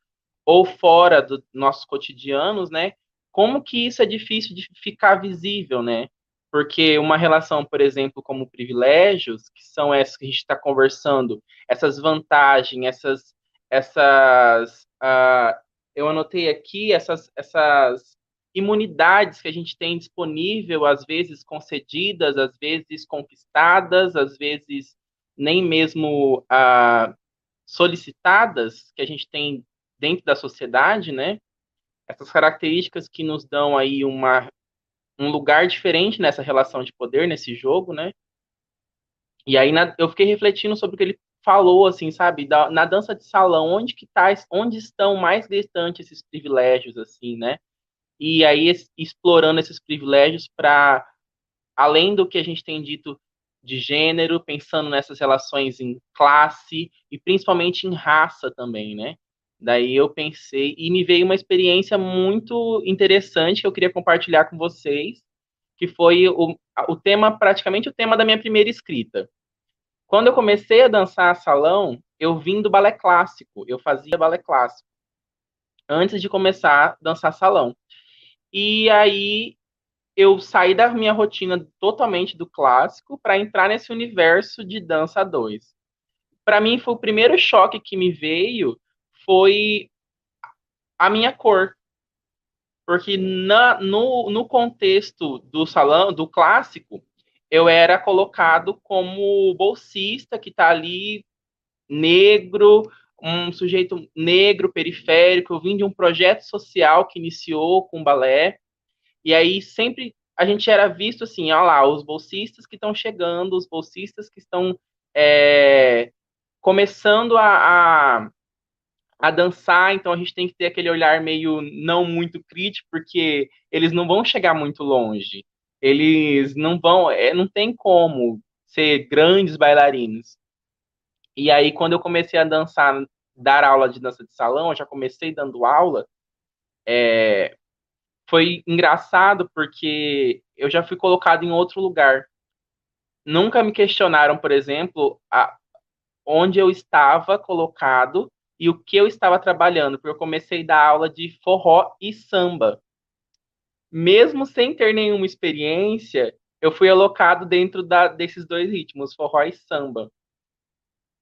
ou fora dos nossos cotidianos, né? Como que isso é difícil de ficar visível, né? Porque uma relação, por exemplo, como privilégios, que são essas que a gente está conversando, essas vantagens, essas, essas, uh, eu anotei aqui essas, essas imunidades que a gente tem disponível, às vezes concedidas, às vezes conquistadas, às vezes nem mesmo ah, solicitadas que a gente tem dentro da sociedade, né? Essas características que nos dão aí uma, um lugar diferente nessa relação de poder, nesse jogo, né? E aí na, eu fiquei refletindo sobre o que ele falou, assim, sabe? Da, na dança de salão, onde que tá, onde estão mais distantes esses privilégios, assim, né? E aí explorando esses privilégios para além do que a gente tem dito de gênero, pensando nessas relações em classe e principalmente em raça também, né? Daí eu pensei e me veio uma experiência muito interessante que eu queria compartilhar com vocês, que foi o, o tema, praticamente o tema da minha primeira escrita. Quando eu comecei a dançar salão, eu vim do balé clássico, eu fazia balé clássico antes de começar a dançar salão. E aí eu saí da minha rotina totalmente do clássico para entrar nesse universo de dança 2. Para mim foi o primeiro choque que me veio foi a minha cor. porque na, no, no contexto do salão, do clássico, eu era colocado como bolsista que está ali negro, um sujeito negro, periférico, eu vim de um projeto social que iniciou com balé, e aí sempre a gente era visto assim, olha lá, os bolsistas que estão chegando, os bolsistas que estão é, começando a, a, a, dançar, então a gente tem que ter aquele olhar meio não muito crítico, porque eles não vão chegar muito longe, eles não vão, é, não tem como ser grandes bailarinos. E aí, quando eu comecei a dançar, dar aula de dança de salão, eu já comecei dando aula, é, foi engraçado porque eu já fui colocado em outro lugar. Nunca me questionaram, por exemplo, a, onde eu estava colocado e o que eu estava trabalhando, porque eu comecei a dar aula de forró e samba. Mesmo sem ter nenhuma experiência, eu fui alocado dentro da, desses dois ritmos, forró e samba.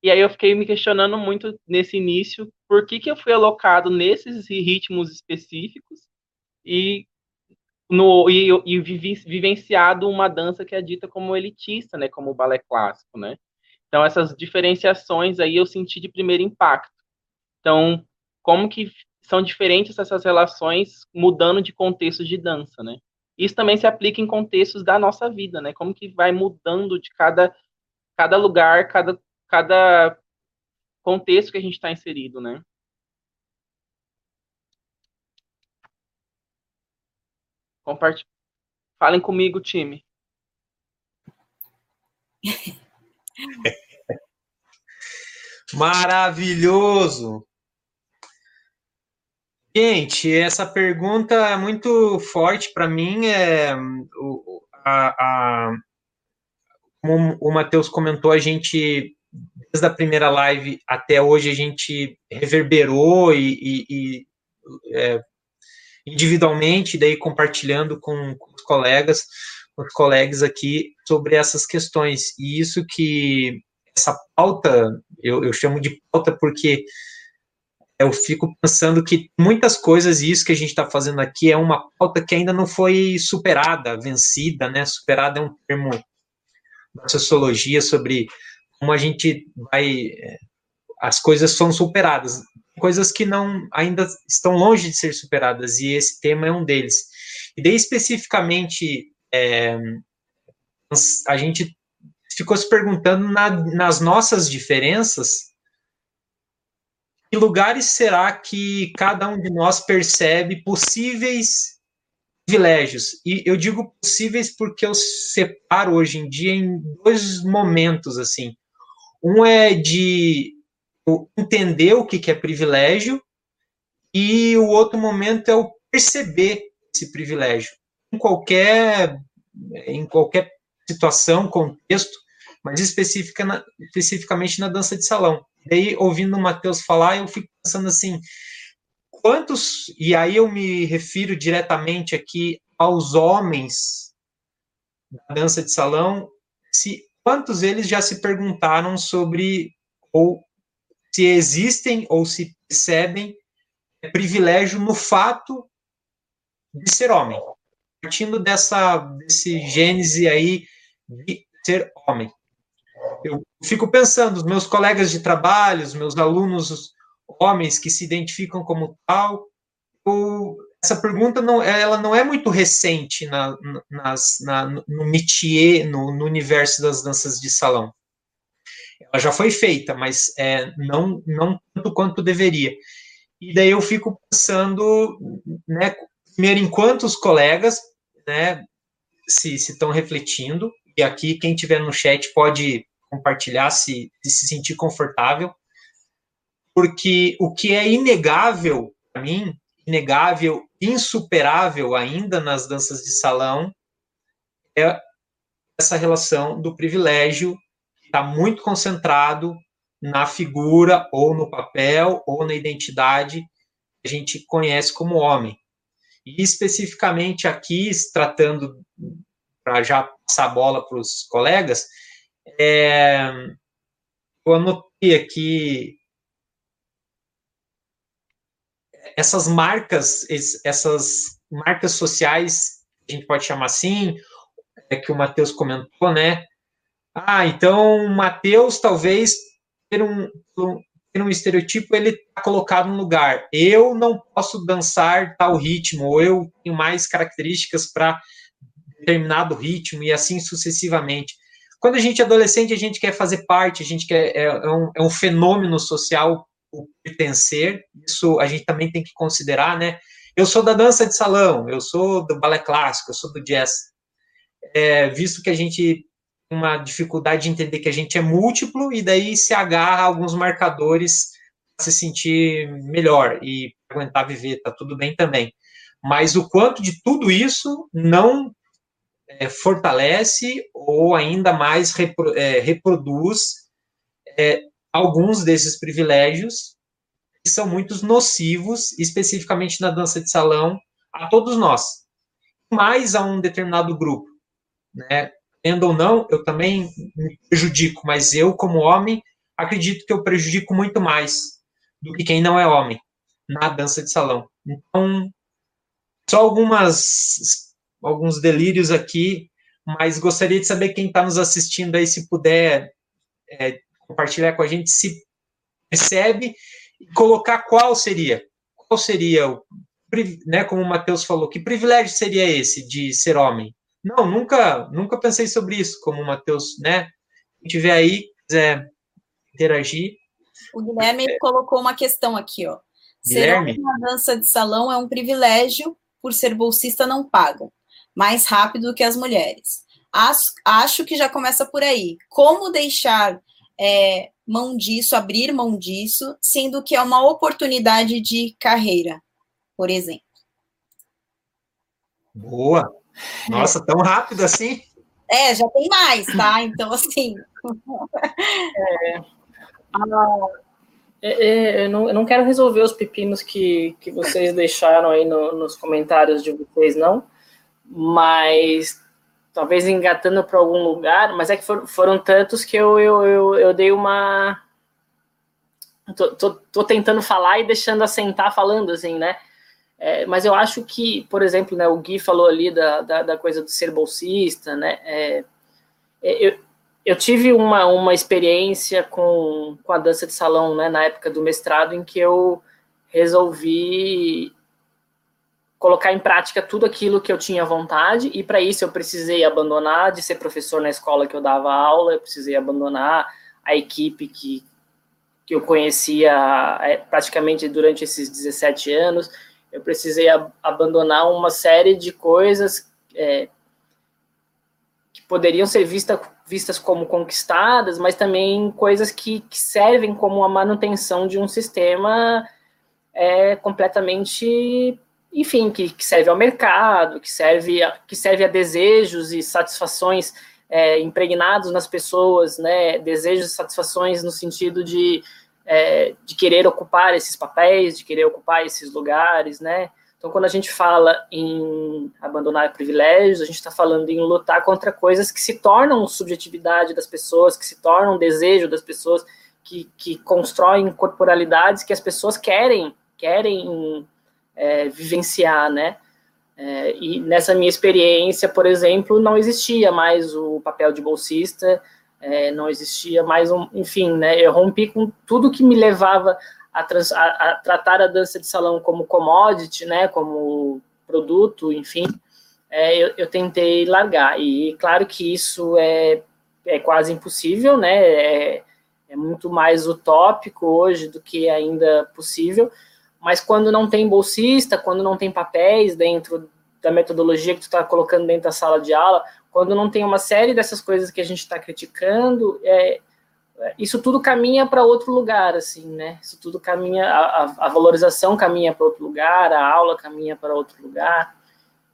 E aí eu fiquei me questionando muito nesse início, por que, que eu fui alocado nesses ritmos específicos e no e, e vivi, vivenciado uma dança que é dita como elitista, né, como o balé clássico, né? Então essas diferenciações aí eu senti de primeiro impacto. Então, como que são diferentes essas relações mudando de contextos de dança, né? Isso também se aplica em contextos da nossa vida, né? Como que vai mudando de cada cada lugar, cada cada contexto que a gente está inserido, né? Compartilhe. Falem comigo, time. Maravilhoso! Gente, essa pergunta é muito forte para mim. É, o, a, a, como o Matheus comentou, a gente desde a primeira live até hoje a gente reverberou e, e, e é, individualmente, daí compartilhando com, com, os colegas, com os colegas aqui sobre essas questões. E isso que essa pauta, eu, eu chamo de pauta porque eu fico pensando que muitas coisas, e isso que a gente está fazendo aqui, é uma pauta que ainda não foi superada, vencida, né? Superada é um termo da sociologia sobre como a gente vai. É, as coisas são superadas. Coisas que não ainda estão longe de ser superadas, e esse tema é um deles. E daí, especificamente, é, a gente ficou se perguntando na, nas nossas diferenças, que lugares será que cada um de nós percebe possíveis privilégios? E eu digo possíveis porque eu separo hoje em dia em dois momentos assim. Um é de entender o que é privilégio e o outro momento é o perceber esse privilégio em qualquer em qualquer situação, contexto, mas na, especificamente na dança de salão. E aí, ouvindo o Matheus falar, eu fico pensando assim, quantos, e aí eu me refiro diretamente aqui aos homens da dança de salão, se quantos eles já se perguntaram sobre ou se existem ou se percebem privilégio no fato de ser homem, partindo dessa desse gênese aí de ser homem. Eu fico pensando, os meus colegas de trabalho, os meus alunos homens que se identificam como tal, eu, essa pergunta não, ela não é muito recente na, nas, na, no métier, no, no, universo das danças de salão. Ela já foi feita, mas é, não, não tanto quanto deveria. E daí eu fico pensando, né, primeiro, enquanto os colegas né, se estão refletindo, e aqui quem tiver no chat pode compartilhar se, se, se sentir confortável, porque o que é inegável para mim inegável, insuperável ainda nas danças de salão, é essa relação do privilégio que está muito concentrado na figura, ou no papel, ou na identidade que a gente conhece como homem. E especificamente aqui, tratando, para já passar a bola para os colegas, é, eu anotei aqui essas marcas, essas marcas sociais, a gente pode chamar assim, é que o Matheus comentou, né? Ah, então o Matheus talvez ter um, ter um estereotipo, ele está colocado no lugar. Eu não posso dançar tal ritmo, ou eu tenho mais características para determinado ritmo, e assim sucessivamente. Quando a gente é adolescente, a gente quer fazer parte, a gente quer, é, é, um, é um fenômeno social o pertencer, isso a gente também tem que considerar, né? Eu sou da dança de salão, eu sou do balé clássico, eu sou do jazz. É, visto que a gente uma dificuldade de entender que a gente é múltiplo e daí se agarra a alguns marcadores para se sentir melhor e aguentar viver, tá tudo bem também. Mas o quanto de tudo isso não é, fortalece ou ainda mais repro, é, reproduz é, alguns desses privilégios que são muito nocivos, especificamente na dança de salão, a todos nós, mais a um determinado grupo, né? Tendo ou não, eu também me prejudico, mas eu, como homem, acredito que eu prejudico muito mais do que quem não é homem na dança de salão. Então, só algumas alguns delírios aqui, mas gostaria de saber quem está nos assistindo aí, se puder é, compartilhar com a gente, se percebe e colocar qual seria, qual seria o, né, como o Matheus falou, que privilégio seria esse de ser homem? Não, nunca, nunca pensei sobre isso, como o Matheus, né? Se tiver aí, quiser interagir. O Guilherme é, colocou uma questão aqui, ó. Guilherme? Ser homem na dança de salão é um privilégio, por ser bolsista não paga, mais rápido que as mulheres. Acho, acho que já começa por aí. Como deixar é, mão disso, abrir mão disso, sendo que é uma oportunidade de carreira, por exemplo. Boa! Nossa, tão rápido assim? É, já tem mais, tá? Então, assim. é, ah, é, é, eu, não, eu, não, quero resolver os pepinos que, que vocês deixaram aí no, nos comentários de vocês, não. Mas talvez engatando para algum lugar, mas é que for, foram tantos que eu, eu, eu, eu dei uma. Tô, tô, tô, tentando falar e deixando assentar falando, assim, né? É, mas eu acho que, por exemplo, né, o Gui falou ali da, da, da coisa de ser bolsista, né? É, é, eu, eu tive uma, uma experiência com, com a dança de salão, né, na época do mestrado, em que eu resolvi colocar em prática tudo aquilo que eu tinha vontade, e para isso eu precisei abandonar de ser professor na escola que eu dava aula, eu precisei abandonar a equipe que, que eu conhecia é, praticamente durante esses 17 anos, eu precisei ab abandonar uma série de coisas é, que poderiam ser vista, vistas como conquistadas, mas também coisas que, que servem como a manutenção de um sistema é, completamente enfim, que, que serve ao mercado, que serve a, que serve a desejos e satisfações é, impregnados nas pessoas, né, desejos e satisfações no sentido de, é, de querer ocupar esses papéis, de querer ocupar esses lugares, né, então, quando a gente fala em abandonar privilégios, a gente está falando em lutar contra coisas que se tornam subjetividade das pessoas, que se tornam desejo das pessoas, que, que constroem corporalidades que as pessoas querem, querem é, vivenciar, né? É, e nessa minha experiência, por exemplo, não existia mais o papel de bolsista, é, não existia mais um, enfim, né? Eu rompi com tudo que me levava a, trans, a, a, tratar a dança de salão como commodity, né? Como produto, enfim. É, eu, eu, tentei largar e claro que isso é, é quase impossível, né? É, é muito mais utópico hoje do que ainda possível mas quando não tem bolsista, quando não tem papéis dentro da metodologia que tu está colocando dentro da sala de aula, quando não tem uma série dessas coisas que a gente está criticando, é, isso tudo caminha para outro lugar, assim, né? Isso tudo caminha, a, a valorização caminha para outro lugar, a aula caminha para outro lugar.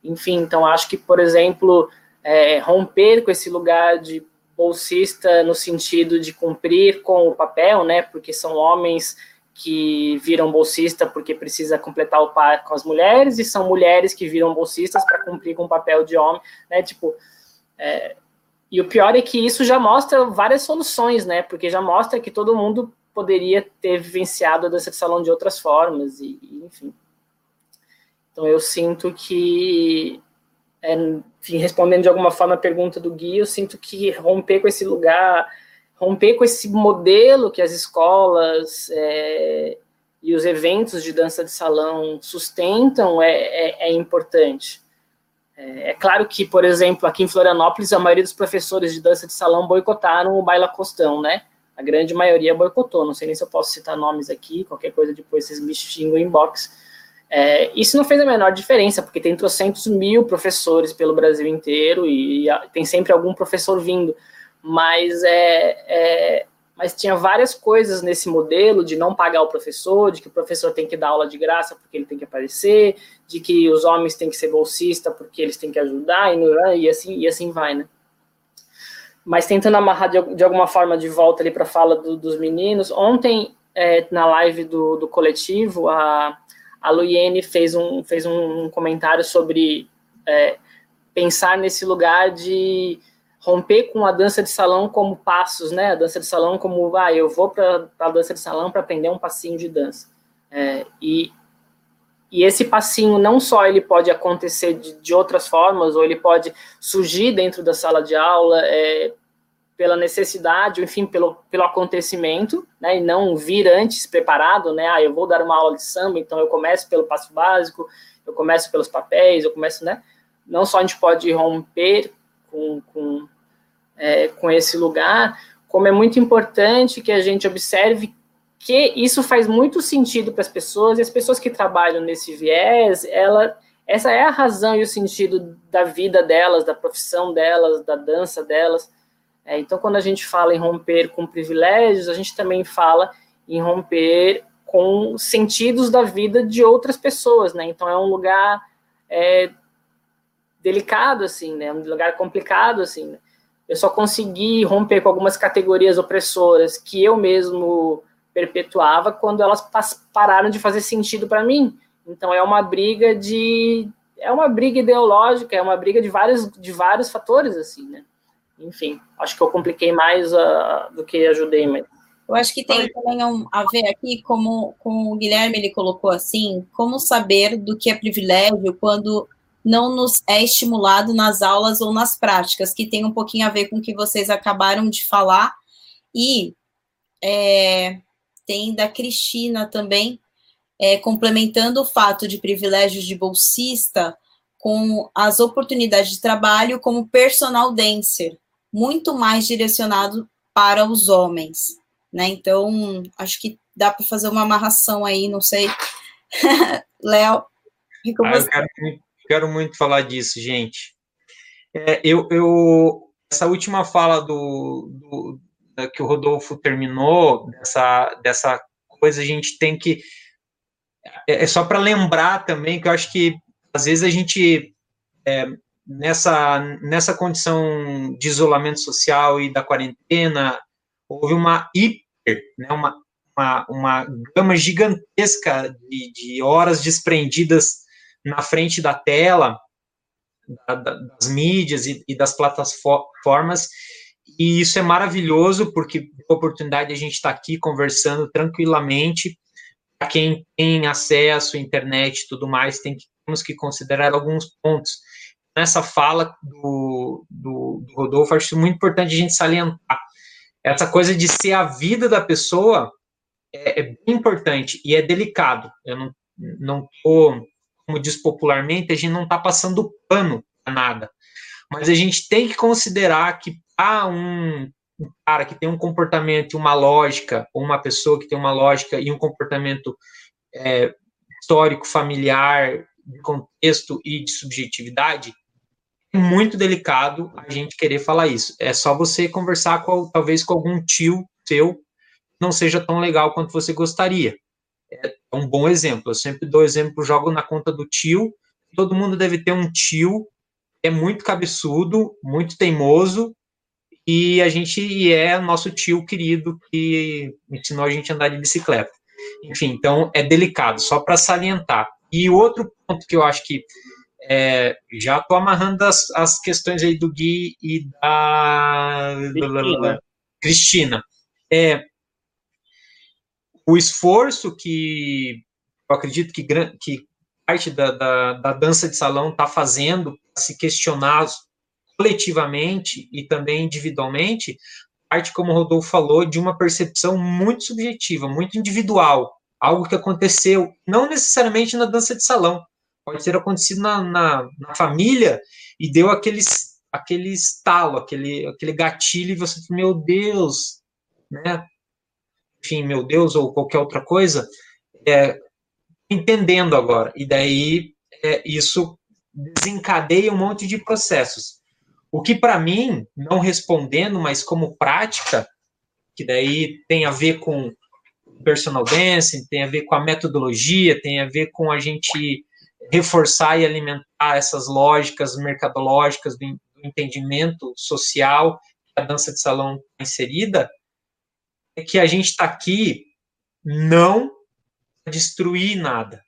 Enfim, então acho que, por exemplo, é, romper com esse lugar de bolsista no sentido de cumprir com o papel, né? Porque são homens que viram bolsista porque precisa completar o par com as mulheres, e são mulheres que viram bolsistas para cumprir com o papel de homem, né? Tipo, é, e o pior é que isso já mostra várias soluções, né? Porque já mostra que todo mundo poderia ter vivenciado a dança de salão de outras formas, e, e enfim. Então eu sinto que, é, enfim, respondendo de alguma forma a pergunta do Gui, eu sinto que romper com esse lugar, romper com esse modelo que as escolas é, e os eventos de dança de salão sustentam é, é, é importante. É, é, claro que, por exemplo, aqui em Florianópolis, a maioria dos professores de dança de salão boicotaram o baila costão, né? A grande maioria boicotou. Não sei nem se eu posso citar nomes aqui, qualquer coisa depois vocês me xingam em inbox. É, isso não fez a menor diferença, porque tem trocentos mil professores pelo Brasil inteiro e, e tem sempre algum professor vindo. Mas é, é, mas tinha várias coisas nesse modelo de não pagar o professor, de que o professor tem que dar aula de graça porque ele tem que aparecer, de que os homens têm que ser bolsista porque eles têm que ajudar, e, e assim, e assim vai, né? Mas tentando amarrar de, de alguma forma de volta ali para a fala do, dos meninos, ontem, é, na live do, do coletivo, a, a Luiene fez um, fez um comentário sobre é, pensar nesse lugar de romper com a dança de salão como passos, né? A dança de salão como, ah, eu vou para a dança de salão para aprender um passinho de dança. É, e, e esse passinho não só ele pode acontecer de, de, outras formas, ou ele pode surgir dentro da sala de aula é, pela necessidade, enfim, pelo, pelo acontecimento, né? E não vir antes preparado, né? Ah, eu vou dar uma aula de samba, então eu começo pelo passo básico, eu começo pelos papéis, eu começo, né? Não só a gente pode romper com, com é, com esse lugar, como é muito importante que a gente observe que isso faz muito sentido para as pessoas, e as pessoas que trabalham nesse viés, ela, essa é a razão e o sentido da vida delas, da profissão delas, da dança delas. É, então, quando a gente fala em romper com privilégios, a gente também fala em romper com sentidos da vida de outras pessoas, né? Então, é um lugar é, delicado, assim, né? Um lugar complicado, assim. Né? Eu só consegui romper com algumas categorias opressoras que eu mesmo perpetuava quando elas pararam de fazer sentido para mim. Então é uma briga de é uma briga ideológica, é uma briga de vários de vários fatores assim, né? Enfim, acho que eu compliquei mais uh, do que ajudei, mas eu acho que tem também um, a ver aqui, como, como o Guilherme ele colocou assim, como saber do que é privilégio quando não nos é estimulado nas aulas ou nas práticas, que tem um pouquinho a ver com o que vocês acabaram de falar. E é, tem da Cristina também, é, complementando o fato de privilégios de bolsista com as oportunidades de trabalho como personal dancer, muito mais direcionado para os homens, né? Então, acho que dá para fazer uma amarração aí, não sei. Léo, fica ah, você. Eu quero quero muito falar disso, gente. É, eu, eu, essa última fala do, do, que o Rodolfo terminou, dessa, dessa coisa, a gente tem que. É, é só para lembrar também que eu acho que às vezes a gente, é, nessa, nessa condição de isolamento social e da quarentena, houve uma hiper, né, uma, uma, uma gama gigantesca de, de horas desprendidas na frente da tela, da, da, das mídias e, e, das plataformas, e isso é maravilhoso, porque a oportunidade de a gente estar tá aqui conversando tranquilamente, para quem tem acesso à internet e tudo mais, tem que, temos que considerar alguns pontos. Nessa fala do, do, do Rodolfo, acho muito importante a gente salientar. Essa coisa de ser a vida da pessoa é, é bem importante e é delicado. Eu não, tô como diz popularmente, a gente não está passando pano para nada. Mas a gente tem que considerar que há um, cara que tem um comportamento e uma lógica, ou uma pessoa que tem uma lógica e um comportamento é, histórico, familiar, de contexto e de subjetividade, é muito delicado a gente querer falar isso. É só você conversar com, talvez com algum tio seu não seja tão legal quanto você gostaria é um bom exemplo. Eu sempre dou exemplo, jogo na conta do tio. Todo mundo deve ter um tio é muito cabeçudo, muito teimoso, e a gente é nosso tio querido que ensinou a gente a andar de bicicleta. Enfim, então é delicado, só para salientar. E outro ponto que eu acho que é, já estou amarrando as, as questões aí do Gui e da Cristina. Cristina. É, o esforço que eu acredito que, que parte da, da, da dança de salão está fazendo se questionar coletivamente e também individualmente, parte, como o Rodolfo falou, de uma percepção muito subjetiva, muito individual, algo que aconteceu não necessariamente na dança de salão, pode ter acontecido na, na, na família e deu aquele, aquele estalo, aquele, aquele gatilho, e você, meu Deus, né? Enfim, meu Deus, ou qualquer outra coisa, é, entendendo agora. E daí é, isso desencadeia um monte de processos. O que para mim, não respondendo, mas como prática, que daí tem a ver com personal dancing, tem a ver com a metodologia, tem a ver com a gente reforçar e alimentar essas lógicas mercadológicas do, entendimento social que a dança de salão está inserida, é que a gente está aqui não para destruir nada.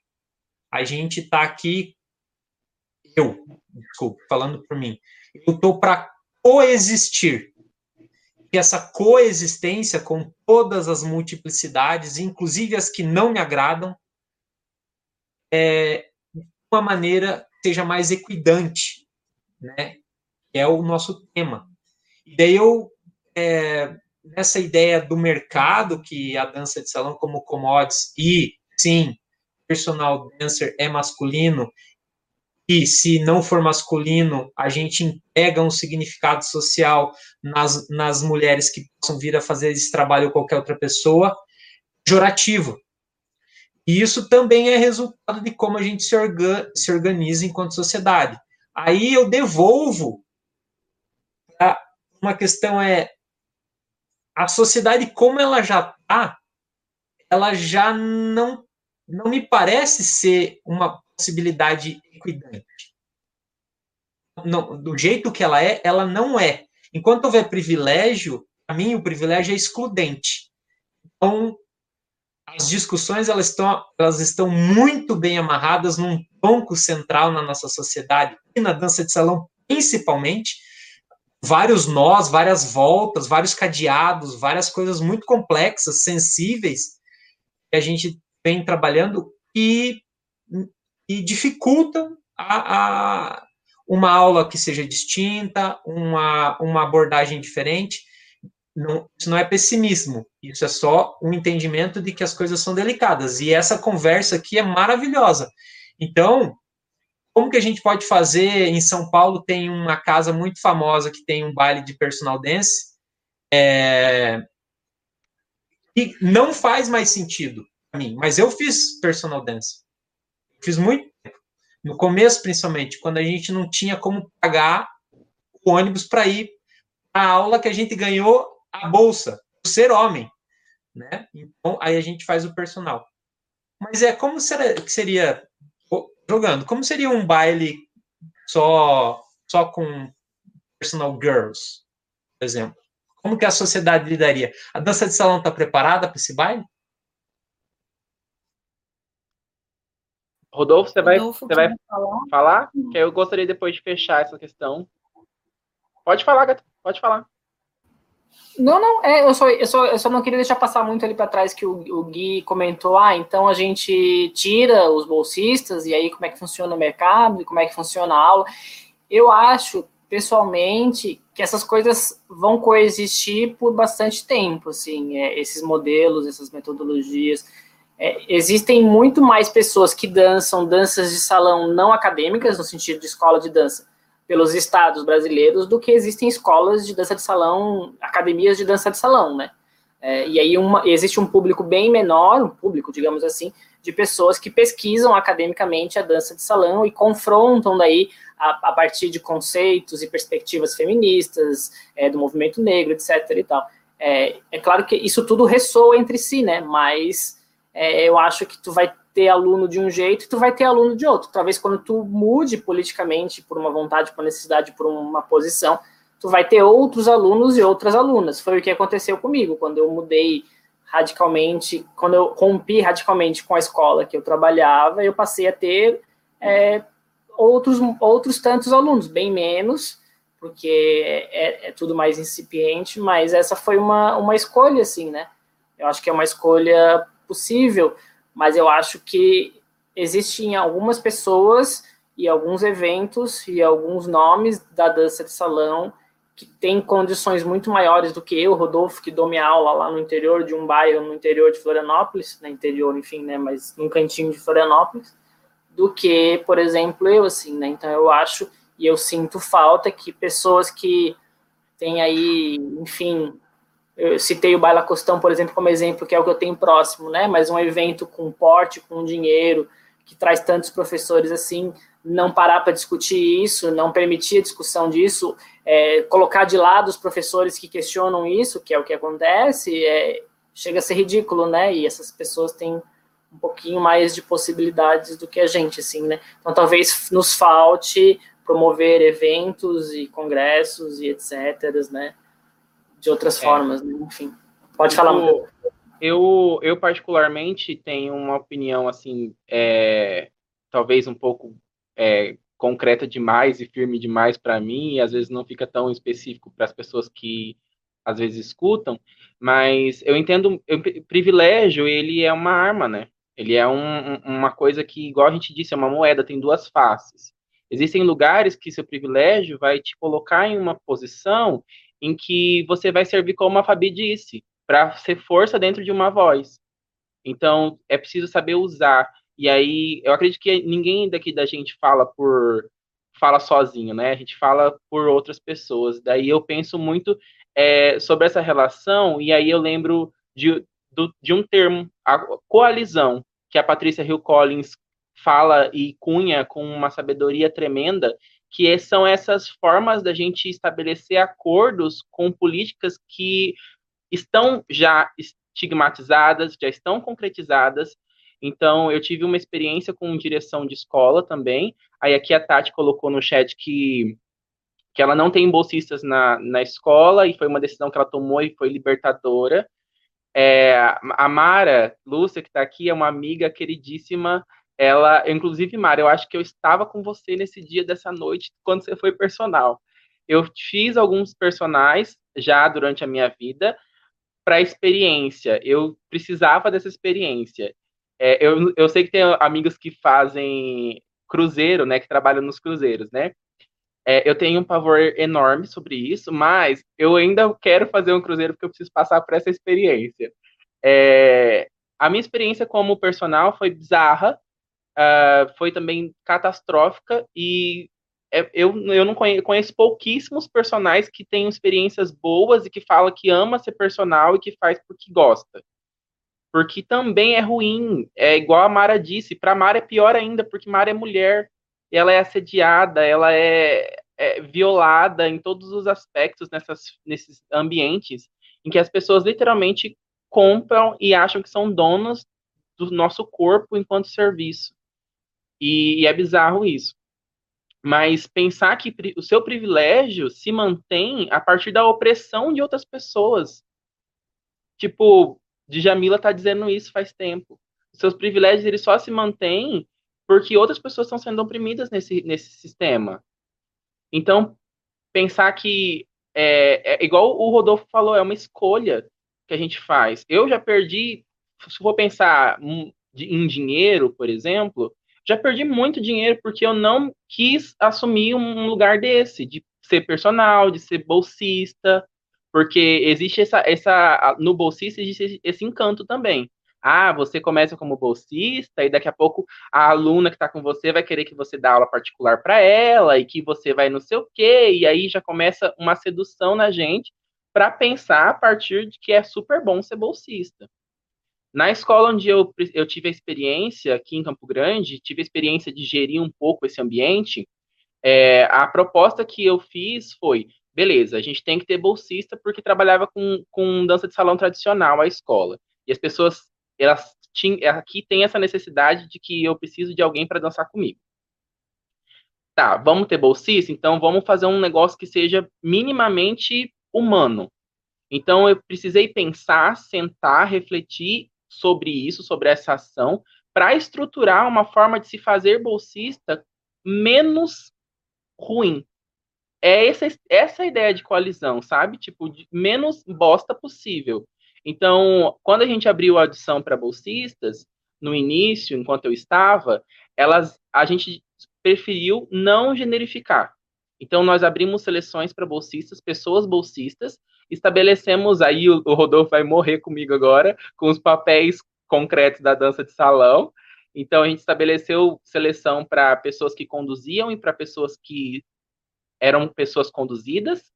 A gente está aqui, eu, desculpe, falando por mim, eu estou para coexistir. E essa coexistência com todas as multiplicidades, inclusive as que não me agradam, é uma maneira que seja mais equidante, né? Que é o nosso tema. E daí eu, é, nessa ideia do mercado, que a dança de salão como commodities, e sim, personal dancer é masculino, e se não for masculino, a gente entrega um significado social nas, nas mulheres que possam vir a fazer esse trabalho ou qualquer outra pessoa, pejorativo. E isso também é resultado de como a gente se, se organiza enquanto sociedade. Aí eu devolvo a, uma questão é a sociedade como ela já está, ela já não não me parece ser uma possibilidade equidante. Não, do jeito que ela é, ela não é. Enquanto houver privilégio, para mim o privilégio é excludente. Então, as discussões elas estão, elas estão muito bem amarradas num tronco central na nossa sociedade e na dança de salão principalmente vários nós, várias voltas, vários cadeados, várias coisas muito complexas, sensíveis que a gente vem trabalhando e, e dificultam a, a uma aula que seja distinta, uma, uma abordagem diferente. Não, isso não é pessimismo, isso é só um entendimento de que as coisas são delicadas. E essa conversa aqui é maravilhosa. Então, como que a gente pode fazer? Em São Paulo tem uma casa muito famosa que tem um baile de personal dance. É, e não faz mais sentido para mim, mas eu fiz personal dance. Fiz muito. No começo, principalmente, quando a gente não tinha como pagar o ônibus para ir à aula que a gente ganhou a bolsa, por ser homem, né? Então, aí a gente faz o personal. Mas é como seria, seria jogando, como seria um baile só só com personal girls, por exemplo? Como que a sociedade lidaria? A dança de salão está preparada para esse baile? Rodolfo, você vai, você vai falar? falar? Que eu gostaria depois de fechar essa questão. Pode falar, Gata, pode falar. Não, não, é, eu, só, eu, só, eu só não queria deixar passar muito ali para trás que o, o Gui comentou, ah, então a gente tira os bolsistas e aí como é que funciona o mercado e como é que funciona a aula. Eu acho, pessoalmente, que essas coisas vão coexistir por bastante tempo, assim, é, esses modelos, essas metodologias. É, existem muito mais pessoas que dançam danças de salão não acadêmicas, no sentido de escola de dança, pelos estados brasileiros do que existem escolas de dança de salão, academias de dança de salão, né? É, e aí uma, existe um público bem menor, um público, digamos assim, de pessoas que pesquisam academicamente a dança de salão e confrontam daí a, a partir de conceitos e perspectivas feministas, é, do movimento negro, etc. e tal. É, é, claro que isso tudo ressoa entre si, né? Mas é, eu acho que tu vai ter aluno de um jeito e tu vai ter aluno de outro. Talvez quando tu mude politicamente por uma vontade, por uma necessidade, por uma posição, tu vai ter outros alunos e outras alunas. Foi o que aconteceu comigo quando eu mudei radicalmente, quando eu rompi radicalmente com a escola que eu trabalhava, eu passei a ter é, outros, outros tantos alunos, bem menos, porque é, é, tudo mais incipiente, mas essa foi uma, uma escolha, assim, né? Eu acho que é uma escolha possível, mas eu acho que existem algumas pessoas e alguns eventos e alguns nomes da dança de salão que têm condições muito maiores do que eu, Rodolfo, que dou minha aula lá no interior de um bairro no interior de Florianópolis, no interior, enfim, né, mas num cantinho de Florianópolis, do que, por exemplo, eu, assim, né? Então eu acho e eu sinto falta que pessoas que têm aí, enfim, eu citei o Baila Costão, por exemplo, como exemplo, que é o que eu tenho próximo, né? Mas um evento com porte, com dinheiro, que traz tantos professores assim, não parar para discutir isso, não permitir a discussão disso, é, colocar de lado os professores que questionam isso, que é o que acontece, é, chega a ser ridículo, né? E essas pessoas têm um pouquinho mais de possibilidades do que a gente, assim, né? Então talvez nos falte promover eventos e congressos e etc, né? De outras é. formas, né? enfim. Pode falar pouco. Eu, eu particularmente tenho uma opinião assim, é, talvez um pouco é, concreta demais e firme demais para mim, e às vezes não fica tão específico para as pessoas que às vezes escutam, mas eu entendo, o privilégio, ele é uma arma, né? Ele é um, uma coisa que, igual a gente disse, é uma moeda, tem duas faces. Existem lugares que seu privilégio vai te colocar em uma posição em que você vai servir como a Fabi disse, para ser força dentro de uma voz. Então, é preciso saber usar. E aí, eu acredito que ninguém daqui da gente fala por fala sozinho, né? A gente fala por outras pessoas. Daí eu penso muito é, sobre essa relação, e aí eu lembro de, do, de um termo, a coalizão, que a Patrícia Hill Collins fala e cunha com uma sabedoria tremenda, que são essas formas da gente estabelecer acordos com políticas que estão já estigmatizadas, já estão concretizadas. Então, eu tive uma experiência com direção de escola também. Aí aqui a Tati colocou no chat que, que ela não tem bolsistas na, na escola e foi uma decisão que ela tomou e foi libertadora. É, a Mara Lúcia, que está aqui, é uma amiga queridíssima ela, inclusive, Mara, eu acho que eu estava com você nesse dia dessa noite, quando você foi personal. Eu fiz alguns personagens já durante a minha vida para experiência. Eu precisava dessa experiência. É, eu, eu sei que tem amigos que fazem cruzeiro, né, que trabalham nos cruzeiros, né? É, eu tenho um pavor enorme sobre isso, mas eu ainda quero fazer um cruzeiro porque eu preciso passar por essa experiência. É, a minha experiência como personal foi bizarra, uh, foi também catastrófica e é, eu, eu não conheço, conheço, pouquíssimos personagens que têm experiências boas e que fala que ama ser personal e que faz porque gosta. Porque também é ruim, é igual a Mara disse, para Mara é pior ainda, porque Mara é mulher, ela é assediada, ela é, é violada em todos os aspectos nessas, nesses ambientes em que as pessoas literalmente compram e acham que são donos do nosso corpo enquanto serviço. E, e é bizarro isso. Mas pensar que o seu privilégio se mantém a partir da opressão de outras pessoas. Tipo, Djamila tá dizendo isso faz tempo. Seus privilégios eles só se mantêm porque outras pessoas estão sendo oprimidas nesse, nesse sistema. Então, pensar que é, é, igual o Rodolfo falou, é uma escolha que a gente faz. Eu já perdi, se for pensar em dinheiro, por exemplo, já perdi muito dinheiro porque eu não quis assumir um lugar desse, de ser personal, de ser bolsista, porque existe essa, essa no bolsista existe esse encanto também. Ah, você começa como bolsista e daqui a pouco a aluna que está com você vai querer que você dê aula particular para ela e que você vai não sei o quê, e aí já começa uma sedução na gente para pensar a partir de que é super bom ser bolsista. Na escola onde eu, eu tive a experiência, aqui em Campo Grande, tive a experiência de gerir um pouco esse ambiente, é, a proposta que eu fiz foi, beleza, a gente tem que ter bolsista porque trabalhava com, com dança de salão tradicional a escola. E as pessoas, elas tinham, aqui tem essa necessidade de que eu preciso de alguém para dançar comigo. Tá, vamos ter bolsista? Então vamos fazer um negócio que seja minimamente humano. Então eu precisei pensar, sentar, refletir sobre isso, sobre essa ação, para estruturar uma forma de se fazer bolsista menos ruim. É essa, essa ideia de coalizão, sabe? Tipo, menos bosta possível. Então, quando a gente abriu a audição para bolsistas, no início, enquanto eu estava, elas, a gente preferiu não generificar. Então, nós abrimos seleções para bolsistas, pessoas bolsistas, estabelecemos aí, o, o Rodolfo vai morrer comigo agora, com os papéis concretos da dança de salão. Então, a gente estabeleceu seleção para pessoas que conduziam e para pessoas que eram pessoas conduzidas,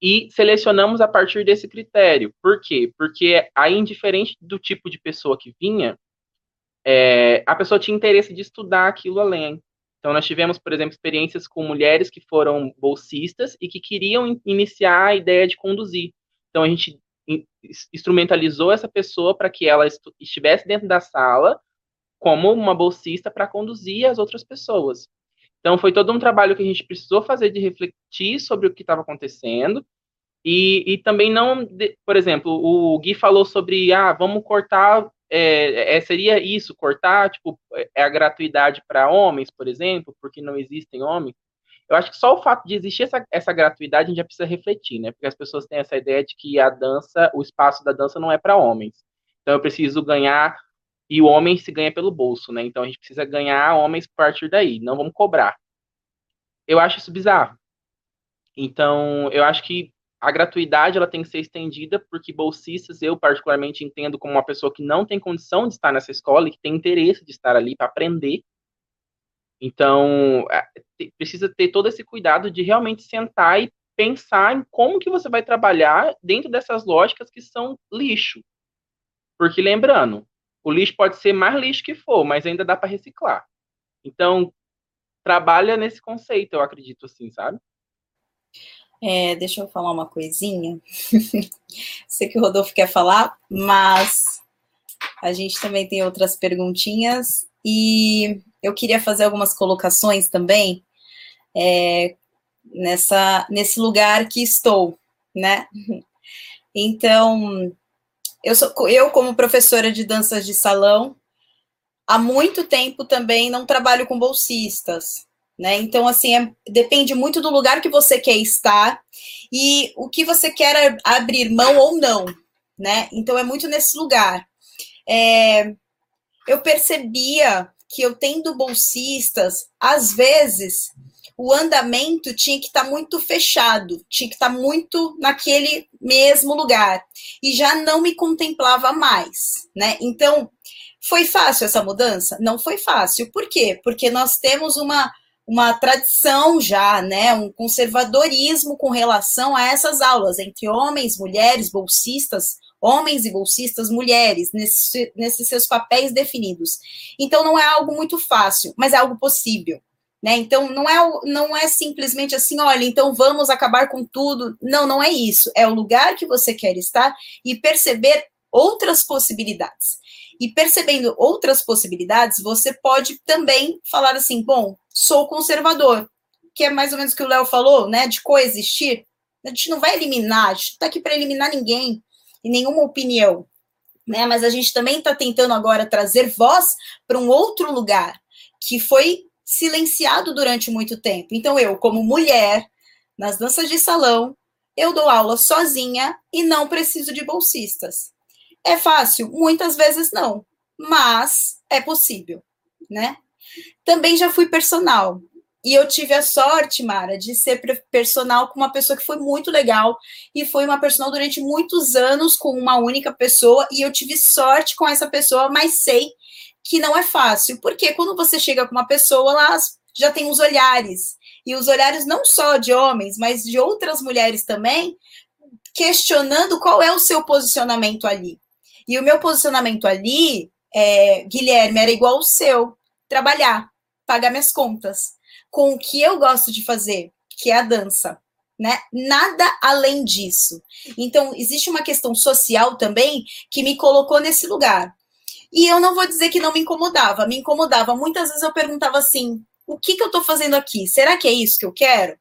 e selecionamos a partir desse critério. Por quê? Porque aí, indiferente do tipo de pessoa que vinha, é, a pessoa tinha interesse de estudar aquilo além. Então, nós tivemos, por exemplo, experiências com mulheres que foram bolsistas e que queriam iniciar a ideia de conduzir. Então, a gente instrumentalizou essa pessoa para que ela estivesse dentro da sala como uma bolsista para conduzir as outras pessoas. Então, foi todo um trabalho que a gente precisou fazer de refletir sobre o que estava acontecendo. E, e também não, por exemplo, o Gui falou sobre, ah, vamos cortar é, é, seria isso, cortar tipo, é a gratuidade para homens, por exemplo, porque não existem homens. Eu acho que só o fato de existir essa, essa gratuidade a gente já precisa refletir, né? Porque as pessoas têm essa ideia de que a dança, o espaço da dança não é para homens. Então eu preciso ganhar e o homem se ganha pelo bolso, né? Então a gente precisa ganhar homens a partir daí, não vamos cobrar. Eu acho isso bizarro. Então, eu acho que a gratuidade ela tem que ser estendida porque bolsistas eu particularmente entendo como uma pessoa que não tem condição de estar nessa escola e que tem interesse de estar ali para aprender. Então, é, precisa ter todo esse cuidado de realmente sentar e pensar em como que você vai trabalhar dentro dessas lógicas que são lixo. Porque lembrando, o lixo pode ser mais lixo que for, mas ainda dá para reciclar. Então, trabalha nesse conceito, eu acredito assim, sabe? É, deixa eu falar uma coisinha. Sei que o Rodolfo quer falar, mas a gente também tem outras perguntinhas e eu queria fazer algumas colocações também é, nessa nesse lugar que estou, né? Então, eu sou eu como professora de danças de salão há muito tempo também não trabalho com bolsistas, né? Então, assim, é, depende muito do lugar que você quer estar e o que você quer abrir mão ou não, né? Então, é muito nesse lugar. É, eu percebia que eu tendo bolsistas, às vezes o andamento tinha que estar tá muito fechado, tinha que estar tá muito naquele mesmo lugar e já não me contemplava mais, né? Então, foi fácil essa mudança? Não foi fácil. Por quê? Porque nós temos uma uma tradição já, né, um conservadorismo com relação a essas aulas entre homens, mulheres, bolsistas, homens e bolsistas, mulheres, nesse, nesses seus papéis definidos. Então não é algo muito fácil, mas é algo possível. Né? Então não é, não é simplesmente assim, olha, então vamos acabar com tudo. Não, não é isso. É o lugar que você quer estar e perceber outras possibilidades. E percebendo outras possibilidades, você pode também falar assim: bom, sou conservador, que é mais ou menos o que o Léo falou, né, de coexistir. A gente não vai eliminar, a gente está aqui para eliminar ninguém e nenhuma opinião, né? Mas a gente também está tentando agora trazer voz para um outro lugar que foi silenciado durante muito tempo. Então eu, como mulher, nas danças de salão, eu dou aula sozinha e não preciso de bolsistas. É fácil? Muitas vezes não, mas é possível, né? Também já fui personal. E eu tive a sorte, Mara, de ser personal com uma pessoa que foi muito legal. E foi uma personal durante muitos anos com uma única pessoa. E eu tive sorte com essa pessoa, mas sei que não é fácil. Porque quando você chega com uma pessoa, ela já tem os olhares. E os olhares não só de homens, mas de outras mulheres também, questionando qual é o seu posicionamento ali. E o meu posicionamento ali, é, Guilherme, era igual ao seu trabalhar, pagar minhas contas, com o que eu gosto de fazer, que é a dança. Né? Nada além disso. Então, existe uma questão social também que me colocou nesse lugar. E eu não vou dizer que não me incomodava, me incomodava. Muitas vezes eu perguntava assim: o que, que eu estou fazendo aqui? Será que é isso que eu quero?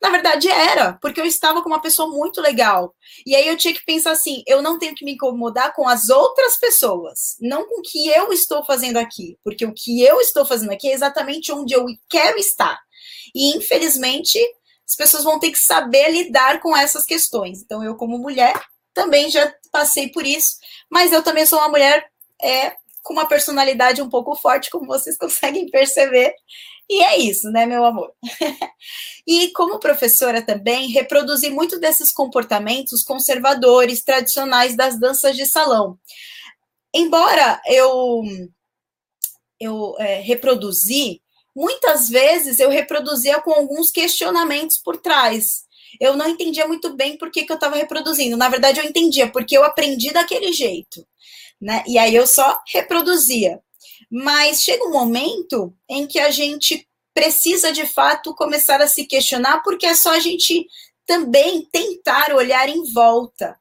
Na verdade, era, porque eu estava com uma pessoa muito legal. E aí eu tinha que pensar assim: eu não tenho que me incomodar com as outras pessoas, não com o que eu estou fazendo aqui, porque o que eu estou fazendo aqui é exatamente onde eu quero estar. E infelizmente, as pessoas vão ter que saber lidar com essas questões. Então, eu, como mulher, também já passei por isso, mas eu também sou uma mulher é, com uma personalidade um pouco forte, como vocês conseguem perceber. E é isso, né, meu amor? e como professora também, reproduzi muito desses comportamentos conservadores, tradicionais das danças de salão. Embora eu, eu é, reproduzi, muitas vezes eu reproduzia com alguns questionamentos por trás. Eu não entendia muito bem por que, que eu estava reproduzindo. Na verdade, eu entendia, porque eu aprendi daquele jeito. Né? E aí eu só reproduzia. Mas chega um momento em que a gente precisa de fato começar a se questionar, porque é só a gente também tentar olhar em volta.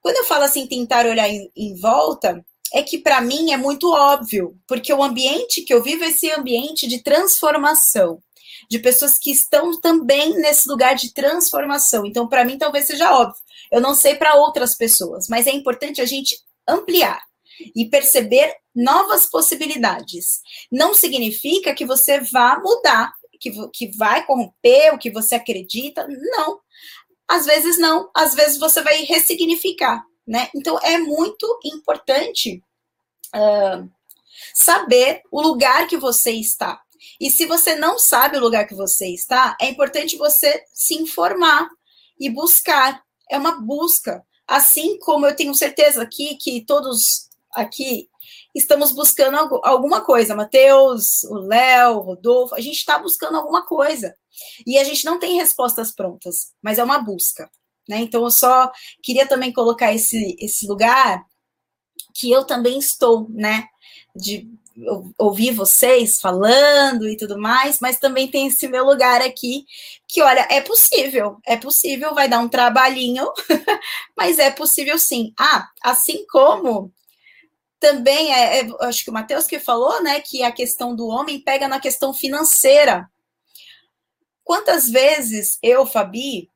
Quando eu falo assim, tentar olhar em, em volta, é que para mim é muito óbvio, porque o ambiente que eu vivo é esse ambiente de transformação, de pessoas que estão também nesse lugar de transformação. Então, para mim, talvez seja óbvio. Eu não sei para outras pessoas, mas é importante a gente ampliar e perceber novas possibilidades. Não significa que você vá mudar, que, que vai corromper o que você acredita. Não. Às vezes não, às vezes você vai ressignificar, né? Então é muito importante uh, saber o lugar que você está. E se você não sabe o lugar que você está, é importante você se informar e buscar. É uma busca. Assim como eu tenho certeza aqui que todos aqui estamos buscando alguma coisa. Matheus, o Léo, o Rodolfo, a gente está buscando alguma coisa. E a gente não tem respostas prontas, mas é uma busca. Né? Então, eu só queria também colocar esse, esse lugar que eu também estou, né? De ouvir vocês falando e tudo mais, mas também tem esse meu lugar aqui que, olha, é possível, é possível, vai dar um trabalhinho, mas é possível sim. Ah, assim como também é, é acho que o Matheus que falou, né, que a questão do homem pega na questão financeira. Quantas vezes eu, Fabi,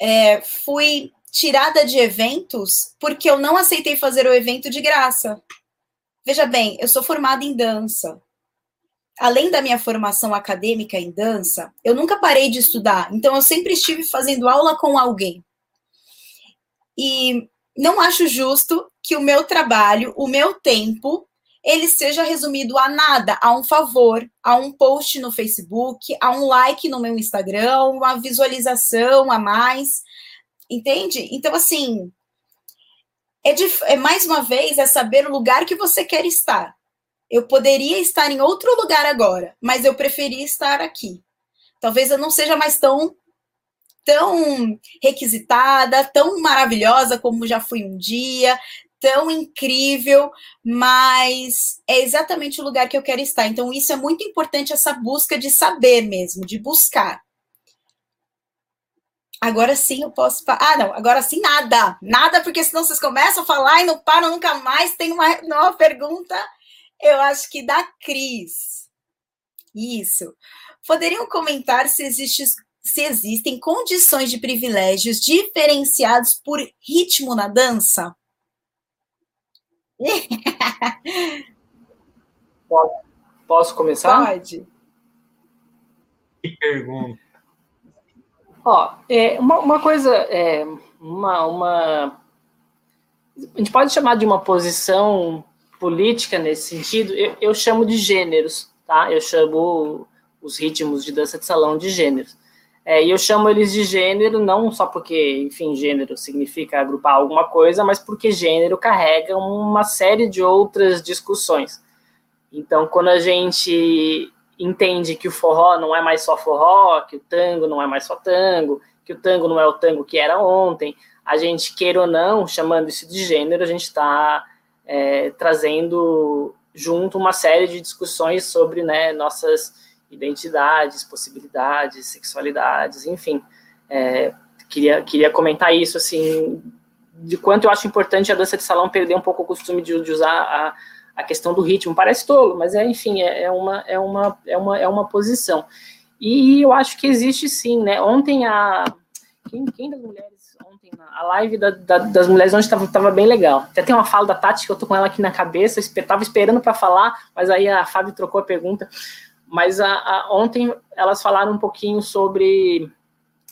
é, fui tirada de eventos porque eu não aceitei fazer o evento de graça. Veja bem, eu sou formada em dança. Além da minha formação acadêmica em dança, eu nunca parei de estudar. Então, eu sempre estive fazendo aula com alguém. E não acho justo que o meu trabalho, o meu tempo, ele seja resumido a nada, a um favor, a um post no Facebook, a um like no meu Instagram, uma visualização a mais, entende? Então, assim, é, de, é mais uma vez é saber o lugar que você quer estar. Eu poderia estar em outro lugar agora, mas eu preferi estar aqui. Talvez eu não seja mais tão tão requisitada, tão maravilhosa como já fui um dia, tão incrível, mas é exatamente o lugar que eu quero estar. Então, isso é muito importante, essa busca de saber mesmo, de buscar. Agora sim eu posso. Ah, não, agora sim nada. Nada, porque senão vocês começam a falar e não param nunca mais. Tem uma nova pergunta, eu acho que da Cris. Isso. Poderiam comentar se, existe, se existem condições de privilégios diferenciados por ritmo na dança? Posso começar? Pode. Que pergunta. Ó, é, uma, uma coisa, é, uma, uma. A gente pode chamar de uma posição política nesse sentido, eu, eu chamo de gêneros, tá? Eu chamo os ritmos de dança de salão de gêneros. É, e eu chamo eles de gênero não só porque, enfim, gênero significa agrupar alguma coisa, mas porque gênero carrega uma série de outras discussões. Então, quando a gente entende que o forró não é mais só forró, que o tango não é mais só tango, que o tango não é o tango que era ontem, a gente, queira ou não, chamando isso de gênero, a gente está é, trazendo junto uma série de discussões sobre né, nossas identidades, possibilidades, sexualidades, enfim. É, queria, queria comentar isso, assim, de quanto eu acho importante a dança de salão perder um pouco o costume de, de usar a, a questão do ritmo. Parece tolo, mas é, enfim, é, é, uma, é, uma, é, uma, é uma posição. E eu acho que existe sim, né? Ontem a. Quem, quem das mulheres. Ontem, a live da, da, das mulheres ontem estava bem legal. Até tem uma fala da Tati que eu tô com ela aqui na cabeça, estava esperando para falar, mas aí a Fábio trocou a pergunta. Mas a, a, ontem elas falaram um pouquinho sobre.